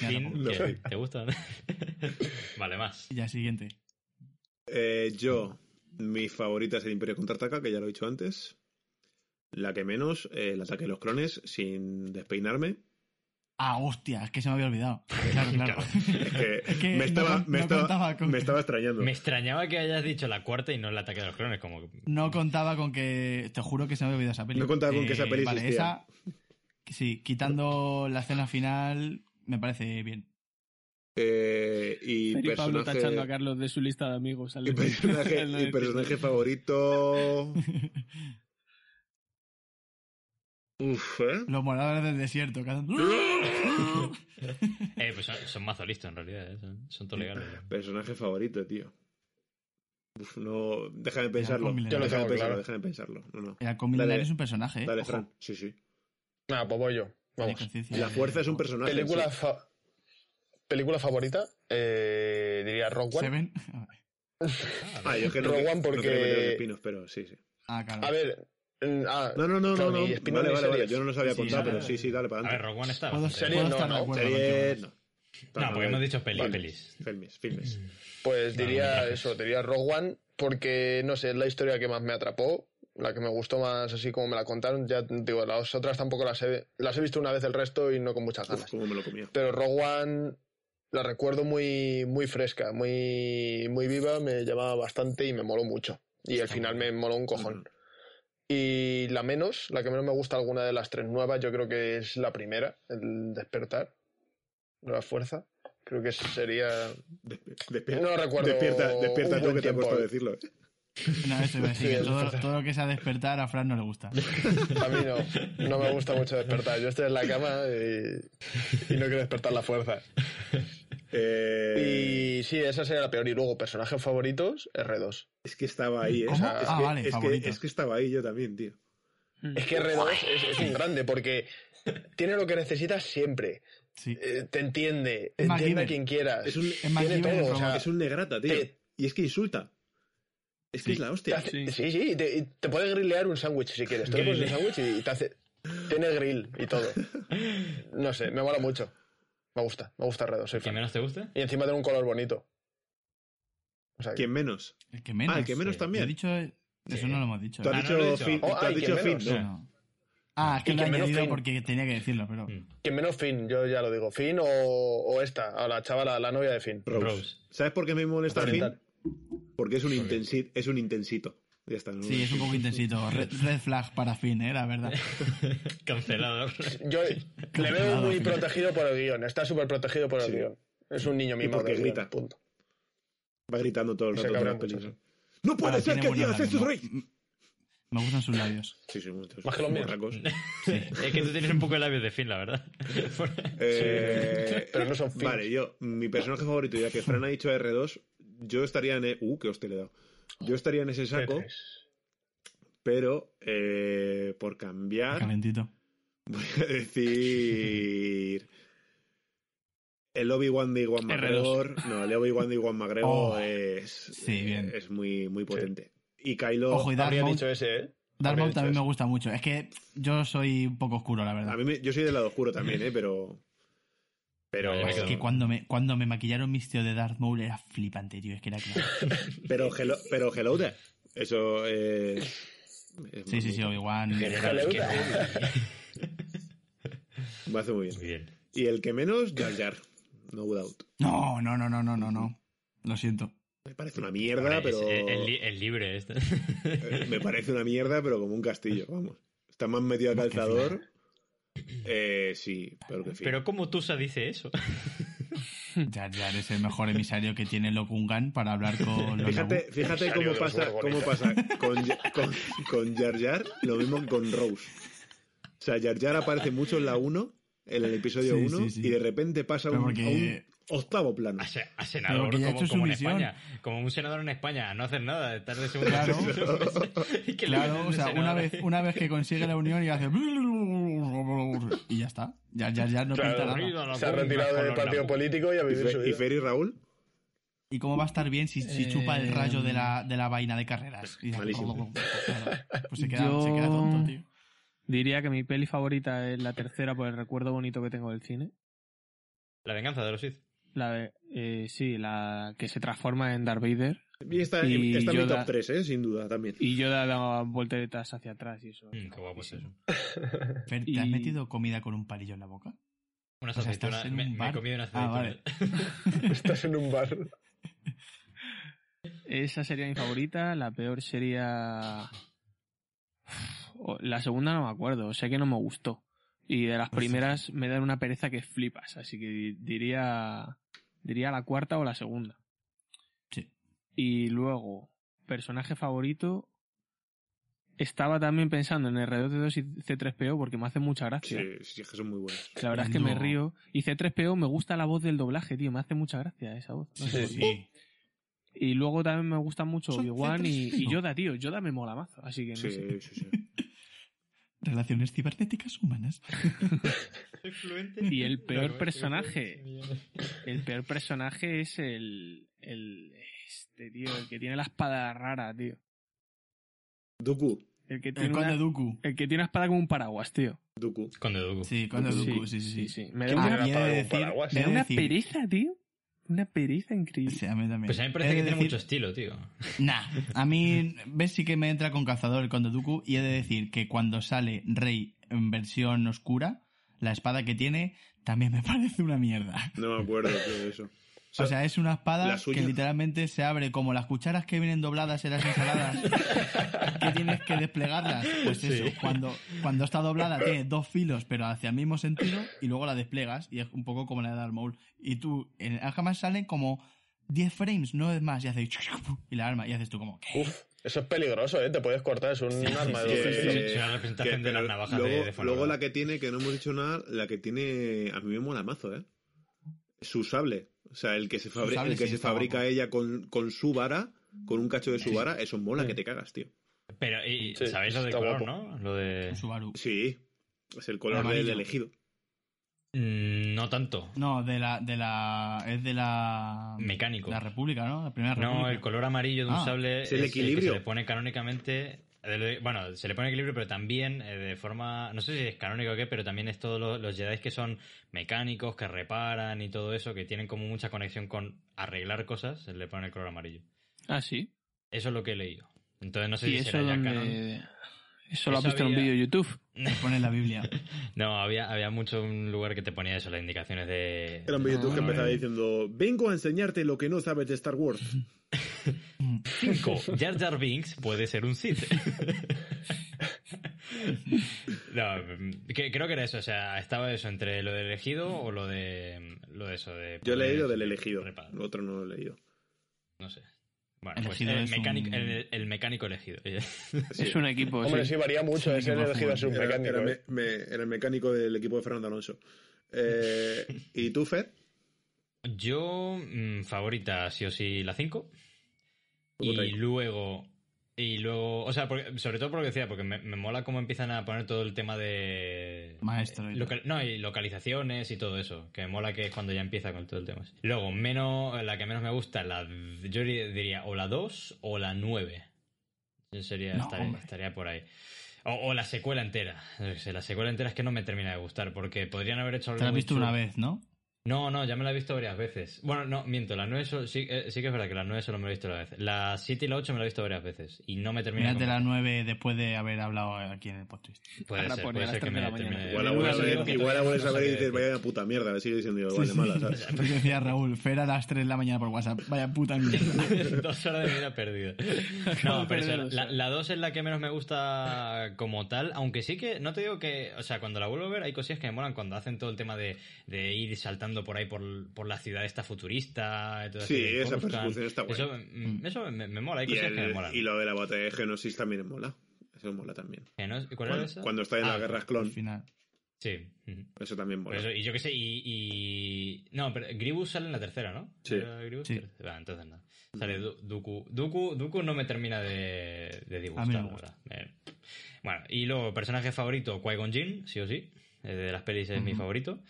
Ya Fin. ¿Te gusta? <laughs> vale, más. Ya siguiente. Eh, yo, mi favorita es el Imperio Contraataca, que ya lo he dicho antes. La que menos, eh, el ataque de los clones, sin despeinarme. Ah, hostia, es que se me había olvidado. Claro, <laughs> claro. <laughs> Es que, Es que me, no estaba, me, no estaba, contaba con- me estaba extrañando. Me extrañaba que hayas dicho la cuarta y no el ataque de los clones, como No contaba con que. Te juro que se me había olvidado esa peli. No contaba con que esa peli Vale, existía. esa. Sí, quitando la escena final, me parece bien. Eh, y y Pablo personaje, tachando a Carlos de su lista de amigos. <laughs> personaje, y personaje favorito. Uf, ¿eh? Los moradores del desierto. Eh, pues son, son mazo listos en realidad, ¿eh? son, son todo legales. Personaje favorito, tío. Uf, no, déjame pensarlo. Yo lo Déjame pensarlo, claro. déjame pensarlo. No, no. El halcón milenario Dale. es un personaje, ¿eh? Dale, Ojo, Fran. Sí, sí. Nada, pues voy yo. Vamos. La fuerza es un personaje. Película, sí. fa- película favorita, eh, diría Rock One. Seven. <laughs> Ah, yo es que no, One porque- espinos, pero sí, sí. Ah, claro. A ver, ah, No, no, no, Claro, no. no. Vale, vale, vale. Yo no los había Sí, contado, pero sí, sí, dale para A ver, adelante. Rogue One está Puedo, puedo no, ¿no? Series, no. No, porque hemos dicho peli, Vale. pelis. Filmes, filmes. pues diría eso, diría Rogue One porque, no sé, es la historia que más me atrapó, la que me gustó más así como me la contaron. Ya digo, las otras tampoco las he, las he visto una vez el resto y no con muchas Uf, ganas. cómo me lo comía. Pero Rogue One la recuerdo muy, muy fresca, muy, muy viva, me llamaba bastante y me moló mucho. Y al final me moló un cojón. Y la menos, la que menos me gusta alguna de las tres nuevas, yo creo que es la primera, el despertar, nueva fuerza. Creo que sería. Despierta, No recuerdo Despierta, despierta tú que te ha puesto a decirlo. ¿eh? No, eso Sí, que el todo, todo lo que sea despertar a Fran no le gusta. <laughs> A mí no, no me gusta mucho despertar. Yo estoy en la cama y, y no quiero despertar la fuerza. Eh, Y sí, esa sería la peor. Y luego, personajes favoritos, R2. Es que estaba ahí, ¿eh? ¿Cómo? Es, Ah, que, vale, es, que, favorito. es que estaba ahí yo también, tío. Es que R2 es, es un grande porque tiene lo que necesitas siempre. Sí. Eh, te entiende, entiende a quien quieras. Es un- Es MacGyver tiene en todo. O sea, robot. Es un negrata, tío. te- Y es que insulta. Es que Sí. es la te hostia. hace- Sí. sí, sí, y te, te puede grillear un sándwich si quieres. Tú le pones un sándwich y te hace. Tiene grill y todo. <laughs> No sé, me mola mucho. Me gusta, me gusta R2. Soy ¿Quién fan. menos te gusta? Y encima tiene un color bonito. O sea, ¿Quién menos? El que menos. Ah, el que menos sí. Yo he también. dicho. Eso Sí. no lo hemos dicho. Tú has Ah, dicho. Finn, tú has ¿y dicho quién Finn, menos? ¿no? Ah, es que ¿Y lo he quién menos añadido Finn? porque tenía que decirlo, pero. Mm. ¿Quién menos Finn? Yo ya lo digo. Finn o, o esta, a la chavala, la novia de Finn. Rose. Rose. ¿Sabes por qué me molesta Finn? Oriental. Porque es un, intensi- es un intensito. Ya está. ¿no? Sí, es un poco intensito. Red, <laughs> red flag para fin, ¿eh? La verdad. <laughs> Cancelado. Yo le <laughs> veo muy Finn. protegido por el guion. Está súper protegido por el Sí. guion. Es un niño mimado porque guion, grita. Punto. Va gritando todo el rato. las. ¡No puede Ahora, ser que digas esto, Rey! Me gustan sus labios. Sí, sí, muchos. Más que los míos. es que tú tienes un poco de labios de fin, la verdad. Eh, Pero no son Finns. Vale, yo, mi personaje favorito, ya que Fran ha dicho R2, yo estaría en. e- Uh, que hostia le he dado. Yo estaría en ese saco, pero eh, por cambiar, Calentito. voy a decir. El Obi-Wan de Iwan R2. McGregor. No, el Obi-Wan de Iwan McGregor Oh, es. sí, bien. Es muy, muy potente. Y Kylo. Ojo, y Darth Habría Maul, dicho ese, ¿eh? Darth Maul también me gusta mucho. Es que yo soy un poco oscuro, la verdad. A mí me- yo soy del lado oscuro también, ¿eh? Pero. Pero. Es que cuando me, cuando me maquillaron mis tíos de Darth Maul era flipante, tío. Es que era claro. <laughs> Pero hello, pero hello there. Eso es. es Sí, sí, sí, Obi-Wan. <laughs> Me hace muy bien. Muy bien. Y el que menos, Jar Jar. No doubt. No, no, no, no, no, no, no. Lo siento. Me parece una mierda, Hombre, pero. es el, el li- el libre este. eh, Me parece una mierda, pero como un castillo, vamos. Está más metido a calzador. Eh, sí, pero que fin. Pero ¿cómo Tusa dice eso? Jar Jar es el mejor emisario que tiene Lokungan para hablar con los Fíjate, fíjate cómo pasa, cómo pasa con, con, con Jar Jar, lo mismo que con Rose. O sea, Jar Jar aparece mucho en la 1, en el episodio Sí, 1, sí, sí. y de repente pasa un, porque- a un octavo plano. A, se- a senador, porque ya ha como, hecho su como en misión. España. Como un senador en España, no hacer nada, estar de segundo. Claro. Y <laughs> <laughs> que le Claro, meten o de sea, una vez, una vez que consigue la unión y hace... Y ya está. Ya, ya, ya no Claro, pinta nada. Se ha retirado del partido político y a ¿Y, vivir su y y Raúl? ¿Y cómo va a estar bien si, si chupa el Eh, rayo de la, de la vaina de carreras? Y Malísimo. Claro, Pues se queda, Yo- se queda tonto, tío. Diría que mi peli favorita es la tercera por el recuerdo bonito que tengo del cine. La venganza de los Sith. La de, eh, sí, la que se transforma en Darth Vader. Y está, Y está en mi top 3, ¿eh? sin duda, también. Y yo daba volteretas hacia atrás y eso. Mm, qué guapo es eso. <laughs> Fer, ¿te has metido comida con un palillo en la boca? Unas O sea, aceitunas. estás en me, un me he bar. comido unas Ah, aceitunas. <laughs> Estás en un bar. <laughs> Esa sería mi favorita. La peor sería. La segunda no me acuerdo. Sé que no me gustó. Y de las Pues sí. primeras me dan una pereza que flipas. Así que di- diría. Diría la cuarta o la segunda. Sí. Y luego, personaje favorito. Estaba también pensando en R2D2 y C3PO porque me hace mucha gracia. Sí, sí, es que son muy buenos. La verdad es que me río. Y C3PO me gusta la voz del doblaje, tío. Me hace mucha gracia esa voz. No sé Sí, por qué. Sí. Y luego también me gusta mucho Obi-Wan y, C3PO. y Yoda, tío. Yoda me mola mazo. Así que no Sí, sé. sí, sí. <laughs> Relaciones cibernéticas humanas. Y el peor personaje. El peor personaje es el. el este, tío. El que tiene la espada rara, tío. Dooku. El que El tiene, conde una, Dooku. el que tiene una espada como un paraguas, tío. Dooku. Conde Dooku. Sí, conde Sí, Dooku, sí, sí, sí. Me ¿Quién da una, Ah, de decir, me da una decir- pereza, tío. Una pereza increíble. Sí, a mí también. Pues a mí me He parece de que tiene decir- mucho estilo, tío. Nah, a mí, ves, sí que me entra con cazador el Conde Dooku y he de decir que cuando sale Rey en versión oscura, la espada que tiene también me <laughs> parece una mierda. No me acuerdo de eso. O sea, es una espada que literalmente se abre como las cucharas que vienen dobladas en las ensaladas, <laughs> que tienes que desplegarlas. Pues eso, cuando, cuando está doblada tiene dos filos, pero hacia el mismo sentido, y luego la desplegas, y es un poco como la de Darth Maul. Y tú, en el jamás salen como 10 frames, no es más, y hace y la arma, y haces tú como, ¿qué? Uf, eso es peligroso, ¿eh? Te puedes cortar, es un arma de sí, doble sí, filo. sí. Es una representación de las navajas luego, de- de luego la que tiene, que no hemos dicho nada, la que tiene, a mí me mola mazo, ¿eh? Su sable. O sea, el que se, fabri- el que se fabrica guapo. ella con, con su vara, con un cacho de su vara, eso mola que te cagas, tío. Pero, y, Sí, ¿sabéis lo del está color, guapo. no? Lo de... Subaru. Sí, es el color del elegido. Mm, no tanto. No, de la, de la, es de la... Mecánico. La República, ¿no? La primera No, el color amarillo de un Ah, sable es el que equilibrio. se le pone canónicamente. Eh, Bueno, se le pone equilibrio, pero también eh, de forma. No sé si es canónico o qué, pero también es todos los, los Jedi que son mecánicos, que reparan y todo eso, que tienen como mucha conexión con arreglar cosas, se le pone el color amarillo. Ah, sí. Eso es lo que he leído. Entonces no sé ¿Y si eso será ya canon. donde... Eso lo has visto en un vídeo de YouTube. Te pone en la Biblia. <laughs> No, había, había mucho un lugar que te ponía eso, las indicaciones de. Era un vídeo que Ah. empezaba diciendo, vengo a enseñarte lo que no sabes de Star Wars. <laughs> 5. Jar Jar Binks puede ser un Sith. no, que- creo que era eso, o sea, estaba eso entre lo del elegido o lo de lo de eso de Yo he leído del elegido, lo otro no lo he leído. No sé. Bueno, Elegido pues el es mecánico, un- el, el mecánico elegido. Sí. <laughs> Es un equipo, Hombre, sí. sí, varía mucho, es el elegido ser un Era, mecánico. era ¿eh? me- me- era el mecánico del equipo de Fernando Alonso. Eh, <laughs> ¿Y tú, Fer? Yo, mm, favorita, sí o sí, la 5. Y luego. Y luego. O sea, porque- sobre todo por lo que decía, porque me, me mola cómo empiezan a poner todo el tema de. Maestro y eh, local- no, y localizaciones y todo eso. Que me mola que es cuando ya empieza con todo el tema. Luego, menos, la que menos me gusta, la, yo diría o la 2 o la 9. Yo sería, No, estaría, estaría por ahí. O, o la secuela entera. La secuela entera es que no me termina de gustar. Porque podrían haber hecho algo. Te la has visto una vez, ¿no? No, no, ya me la he visto varias veces. Bueno, no, miento, la 9 solo- sí, eh, sí que es verdad que la 9 solo me la he visto una vez. La 7 y la 8 me la he visto varias veces y no me termina Mírate de la convencer. 9 después de haber hablado aquí en el podcast. Puede Ahora ser, puede a ser las que tres me de la termine Igual la Yo vuelves a ver, igual vuelves a ver y dices, vaya puta mierda, le sigue diciendo igual de mala, ¿sabes? Porque <laughs> decía Raúl, Fer a las 3 de la mañana por WhatsApp. Vaya puta mierda. <laughs> Dos horas de mi vida perdida. <laughs> No, pero la, horas. la 2 es la que menos me gusta como tal, aunque sí que, no te digo que, o sea, cuando la vuelvo a ver hay cosillas que me molan cuando hacen todo el tema de, de ir saltando por ahí por, por la ciudad esta futurista. todo Sí, así, esa persecución está guay. Eso, mm, eso me, me mola, hay Y, cosillas que me el- molan. y lo de la batalla de Geonosis también mola. Eso mola también. ¿Que no? ¿Cuál era Cuando, esa? cuando está en Ah, las guerras Al clon, final. Sí. ujú. eso también mola. eso, y yo qué sé, y, y- No, pero Gribus sale en la tercera, ¿no? Sí. ¿Era Gribus? Sí. Entonces nada. Sale Du- Dooku. Dooku. Dooku no me termina de, de disgustar, no me la verdad. Eh, Bueno, y luego, personaje favorito, Qui-Gon Jinn, sí o sí. Eh, De las pelis es mi Ujú. favorito.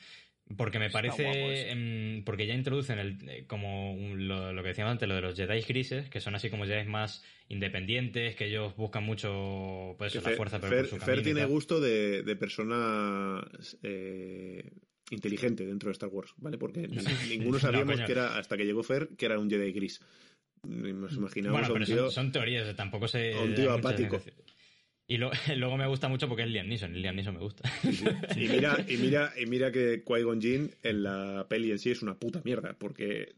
Porque me Está parece. porque ya introducen el, eh, como un- lo, lo que decíamos antes, lo de los Jedi grises, que son así como Jedi más independientes, que ellos buscan mucho pues, Que la Fer, fuerza, pero Fer- por su Fer tiene gusto de, de persona eh, inteligente dentro de Star Wars, ¿vale? Porque ninguno sabíamos que era, hasta que llegó Fer, que era un Jedi gris. Nos imaginábamos Bueno, a un pero tío... son, son teorías, tampoco se. un tío apático. Y lo- <laughs> luego me gusta mucho porque es Liam Neeson. y Liam Neeson me gusta. <laughs> Y mira, y mira, y mira que Qui-Gon Jinn en la peli en sí es una puta mierda, porque...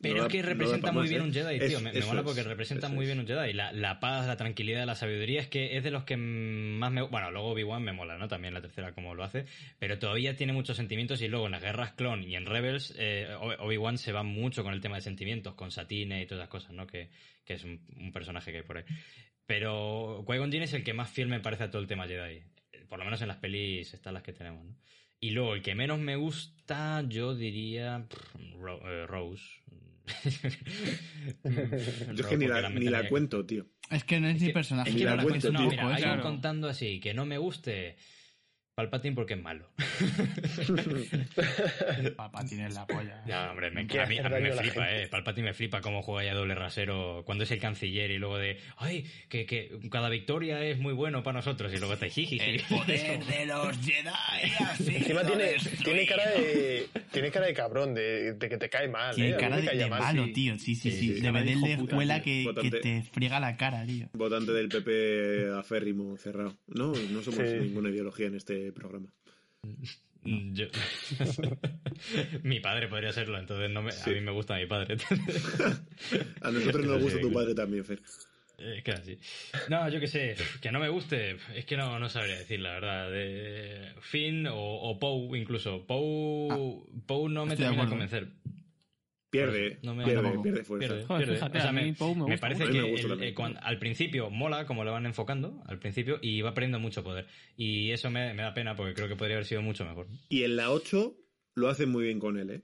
Pero no es que da representa muy más, bien ¿eh? un Jedi, Es- tío. Me, mola es, porque representa muy es. bien un Jedi. La, la paz, la tranquilidad, la sabiduría es que es de los que más me. Bueno, luego Obi-Wan me mola, ¿no? También la tercera, como lo hace. Pero todavía tiene muchos sentimientos y luego en las guerras clon y en Rebels, eh, Obi- Obi-Wan se va mucho con el tema de sentimientos, con Satine y todas esas cosas, ¿no? Que, que es un, un personaje que hay por ahí. Pero Qui-Gon Jinn es el que más fiel me parece a todo el tema Jedi. Por lo menos en las pelis están las que tenemos, ¿no? Y luego, el que menos me gusta, yo diría. pff, Ro- eh, Rose. <laughs> Yo es que ni la, ni la cuento, tío. Es que no es, Es ni que- personaje. Es Ni que la no la cuento, cuento, no, tío. mira, Pues hay un contando así, que no me guste. Palpatine porque es malo. <laughs> Palpatine es la polla. Ya, hombre, me, a mí, a mí me flipa, eh. Palpatine me flipa cómo juega ya doble rasero cuando es el canciller y luego de, ay, que, que cada victoria es muy bueno para nosotros y luego está jiji. El poder de los Jedi. Así <laughs> Encima lo tiene, cara de tiene cara de cabrón, de, de que te cae mal. Tiene ¿eh? Cara de, de mal, malo, sí. tío. Sí, sí, Sí, sí. sí. De Cara de escuela que, que te friega la cara, tío. Votante del PP aférrimo cerrado. No, no somos Sí. ninguna ideología en este programa. <laughs> Yo... <laughs> mi padre podría serlo, entonces no me... Sí. a mí me gusta mi padre. <laughs> A nosotros nos gusta tu que- padre también, Fer. Es que así. No, yo qué sé, que no me guste, es que no, no sabría decir la verdad. De Finn o, o Poe incluso. Poe, Poe no me termina de convencer. Pierde, No me- pierde, pierde fuerza. Pierde, Joder, pierde. fíjate, O sea, a mí me, parece que me el- eh, al principio mola como le van enfocando, al principio, y va perdiendo mucho poder. Y eso me, me da pena porque creo que podría haber sido mucho mejor. Y en la 8 lo hacen muy bien con él, ¿eh?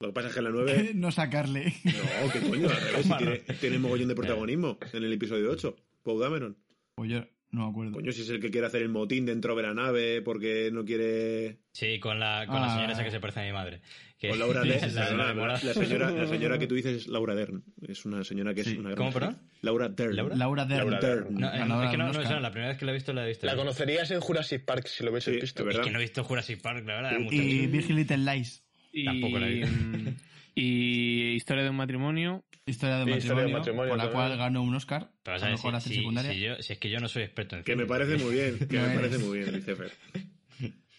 Lo que pasa es que en la 9... <laughs> no sacarle. No, que coño, al revés, si tiene, tiene mogollón de protagonismo en el episodio 8. Poe Dameron. Pues yo no me acuerdo. Coño, si es el que quiere hacer el motín dentro de la nave porque no quiere... Sí, con la, con la Ah. señora esa que se parece a mi madre. Que- Con Laura <laughs> la, Dern. la enamorada. la, señora, la señora que tú dices es Laura Dern. Es una señora que es Sí. una gran... ¿Cómo, perdón? Laura Dern. ¿Laura? Laura Dern. Laura Dern. No, eh, es que no, no suena, la primera vez que la he visto la he visto. La conocerías en Jurassic Park si lo hubieses Sí, visto. Es que no he visto Jurassic Park, la verdad. Y tiempo. Big Little Lies. Y, Tampoco la vi. mm, <laughs> y Historia de un matrimonio. Historia de Sí, matrimonio, Historia de matrimonio por la también. cual ganó un Oscar. Pero, a ¿sabes? mejor Si, secundaria. si yo- si es que yo no soy experto en Que me parece muy bien, que No me eres. parece muy bien, Fer.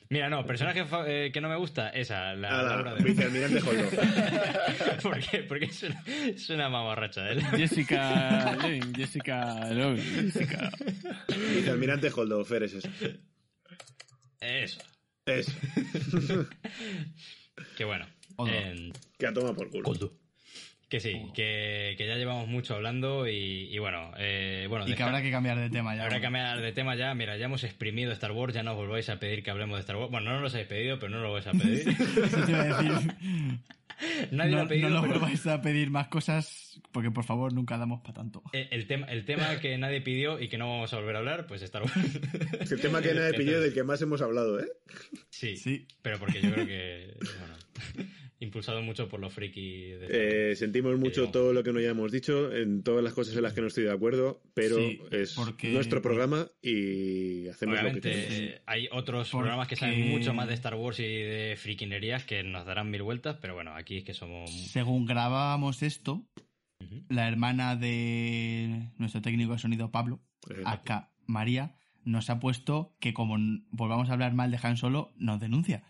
Mira, no, personaje eh, que no me gusta, esa, la Nada, Laura Dern. vicealmirante Holdo. <laughs> ¿Por qué? Porque es una, es una mamarracha de él. Jessica Levin, Jessica Levin, Jessica. Vicealmirante Holdo, Fer es eso. Eso. Es. <laughs> Que bueno. Odo. en- Que a toma por culo. Que sí, que, que ya llevamos mucho hablando y, y bueno, eh, bueno, Y que deja- habrá que cambiar de tema ya. habrá que cambiar de tema ya. Mira, ya hemos exprimido Star Wars, ya no os volváis a pedir que hablemos de Star Wars. Bueno, no nos lo habéis pedido, pero no lo vais a pedir. <laughs> Eso te iba a decir. <laughs> Nadie lo no, ha pedido, no nos pero- volváis a pedir más cosas porque por favor nunca damos para tanto. Eh, El tema, el tema que nadie pidió y que no vamos a volver a hablar, pues Star Wars. Es el tema que <laughs> nadie pilló del que más hemos hablado, ¿eh? Sí, Sí. pero porque yo creo que, bueno, impulsado mucho por los friki de. Eh, sentimos mucho digamos. todo lo que no hayamos dicho, en todas las cosas en las que no estoy de acuerdo, pero Sí, es porque- nuestro programa y hacemos lo que Obviamente queremos. eh, hay otros Porque- programas que saben mucho más de Star Wars y de frikinerías que nos darán mil vueltas, pero bueno, aquí es que somos... Según grabábamos esto, la hermana de nuestro técnico de sonido Pablo, Eh, acá María, nos ha puesto que como volvamos a hablar mal de Han Solo, nos denuncia.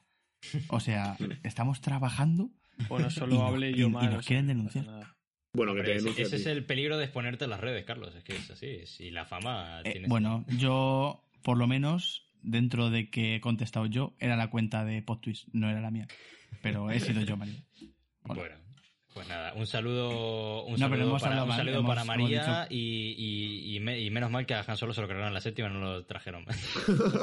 O sea, estamos trabajando Bueno, Y solo no- hable y- yo y mal. nos o sea, quieren no denunciar. nada. bueno, que te ese, denuncie a ese es el peligro de exponerte en las redes, Carlos. Es que es así. Si la fama Eh, tiene... bueno, yo, por lo menos, dentro de que he contestado yo, era la cuenta de PodTwist, no era la mía. Pero he sido yo, María. Hola. Bueno, pues nada, un saludo, un No, saludo, hemos para, hablado un mal, saludo hemos- para hemos María y, y- y me- y menos mal que a Han Solo se lo cargaron en la séptima y no lo trajeron.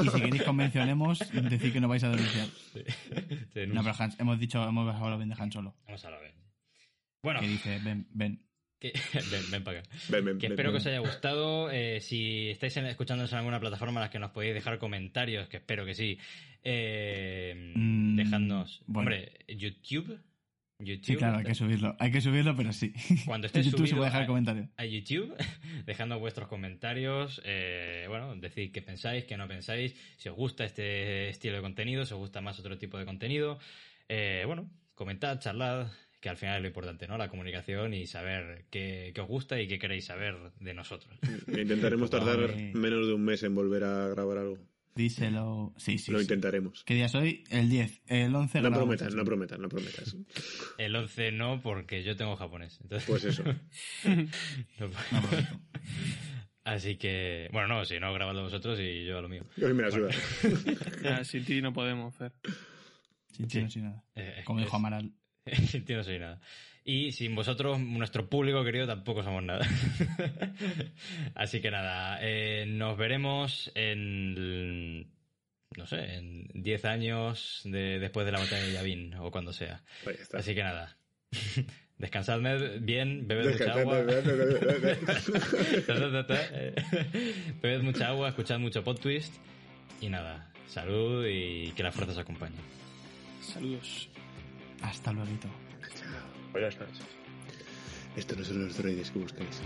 Y si queréis convencionemos, decir que no vais a denunciar. <laughs> <laughs> No, pero Han- hemos dicho, hemos hablado bien de Han Solo. Vamos a la vez. Bueno, Que dice, ven, ven. que- <laughs> ven, ven para acá. Ven, ven, Que ven, espero ven. que os haya gustado. Eh, si estáis en- escuchándonos en alguna plataforma en la que nos podéis dejar comentarios, que espero que sí, eh, Mm, dejadnos. bueno. Hombre, YouTube. YouTube. Sí, claro, hay que subirlo. Hay que subirlo, pero sí. Cuando <laughs> esté YouTube se puede dejar a- comentarios. a YouTube, <laughs> dejando vuestros comentarios, eh, bueno, decid qué pensáis, qué no pensáis, si os gusta este estilo de contenido, si os gusta más otro tipo de contenido. Eh, bueno, comentad, charlad, que al final es lo importante, ¿no? La comunicación y saber qué, qué os gusta y qué queréis saber de nosotros. Intentaremos tardar Vale. menos de un mes en volver a grabar algo. Díselo. Sí, sí. Lo sí. intentaremos. ¿Qué día es hoy? El 10. El 11 No prometas, no prometas, no prometas. El 11 no, porque yo tengo japonés. Entonces, Pues eso. <laughs> no- No prometo. Así que, bueno, no, si no, grabadlo vosotros y yo a lo mío. Hoy me la. Ya, sin ti no podemos hacer. Sin tiro, sin nada. Eh, Como dijo Amaral. <laughs> Sin ti no soy nada. Y sin vosotros, nuestro público querido, tampoco somos nada. <laughs> Así que nada, eh, nos veremos en. No sé, en 10 años de, después de la batalla de Yavin o cuando sea. Así que nada. <laughs> Descansadme bien, bebed mucha agua. <laughs> Bebed mucha agua, escuchad mucho pod twist. Y nada, salud y que la fuerza os acompañe. Saludos. Hasta luego. Buenas noches. Estos no son los droides que buscáis.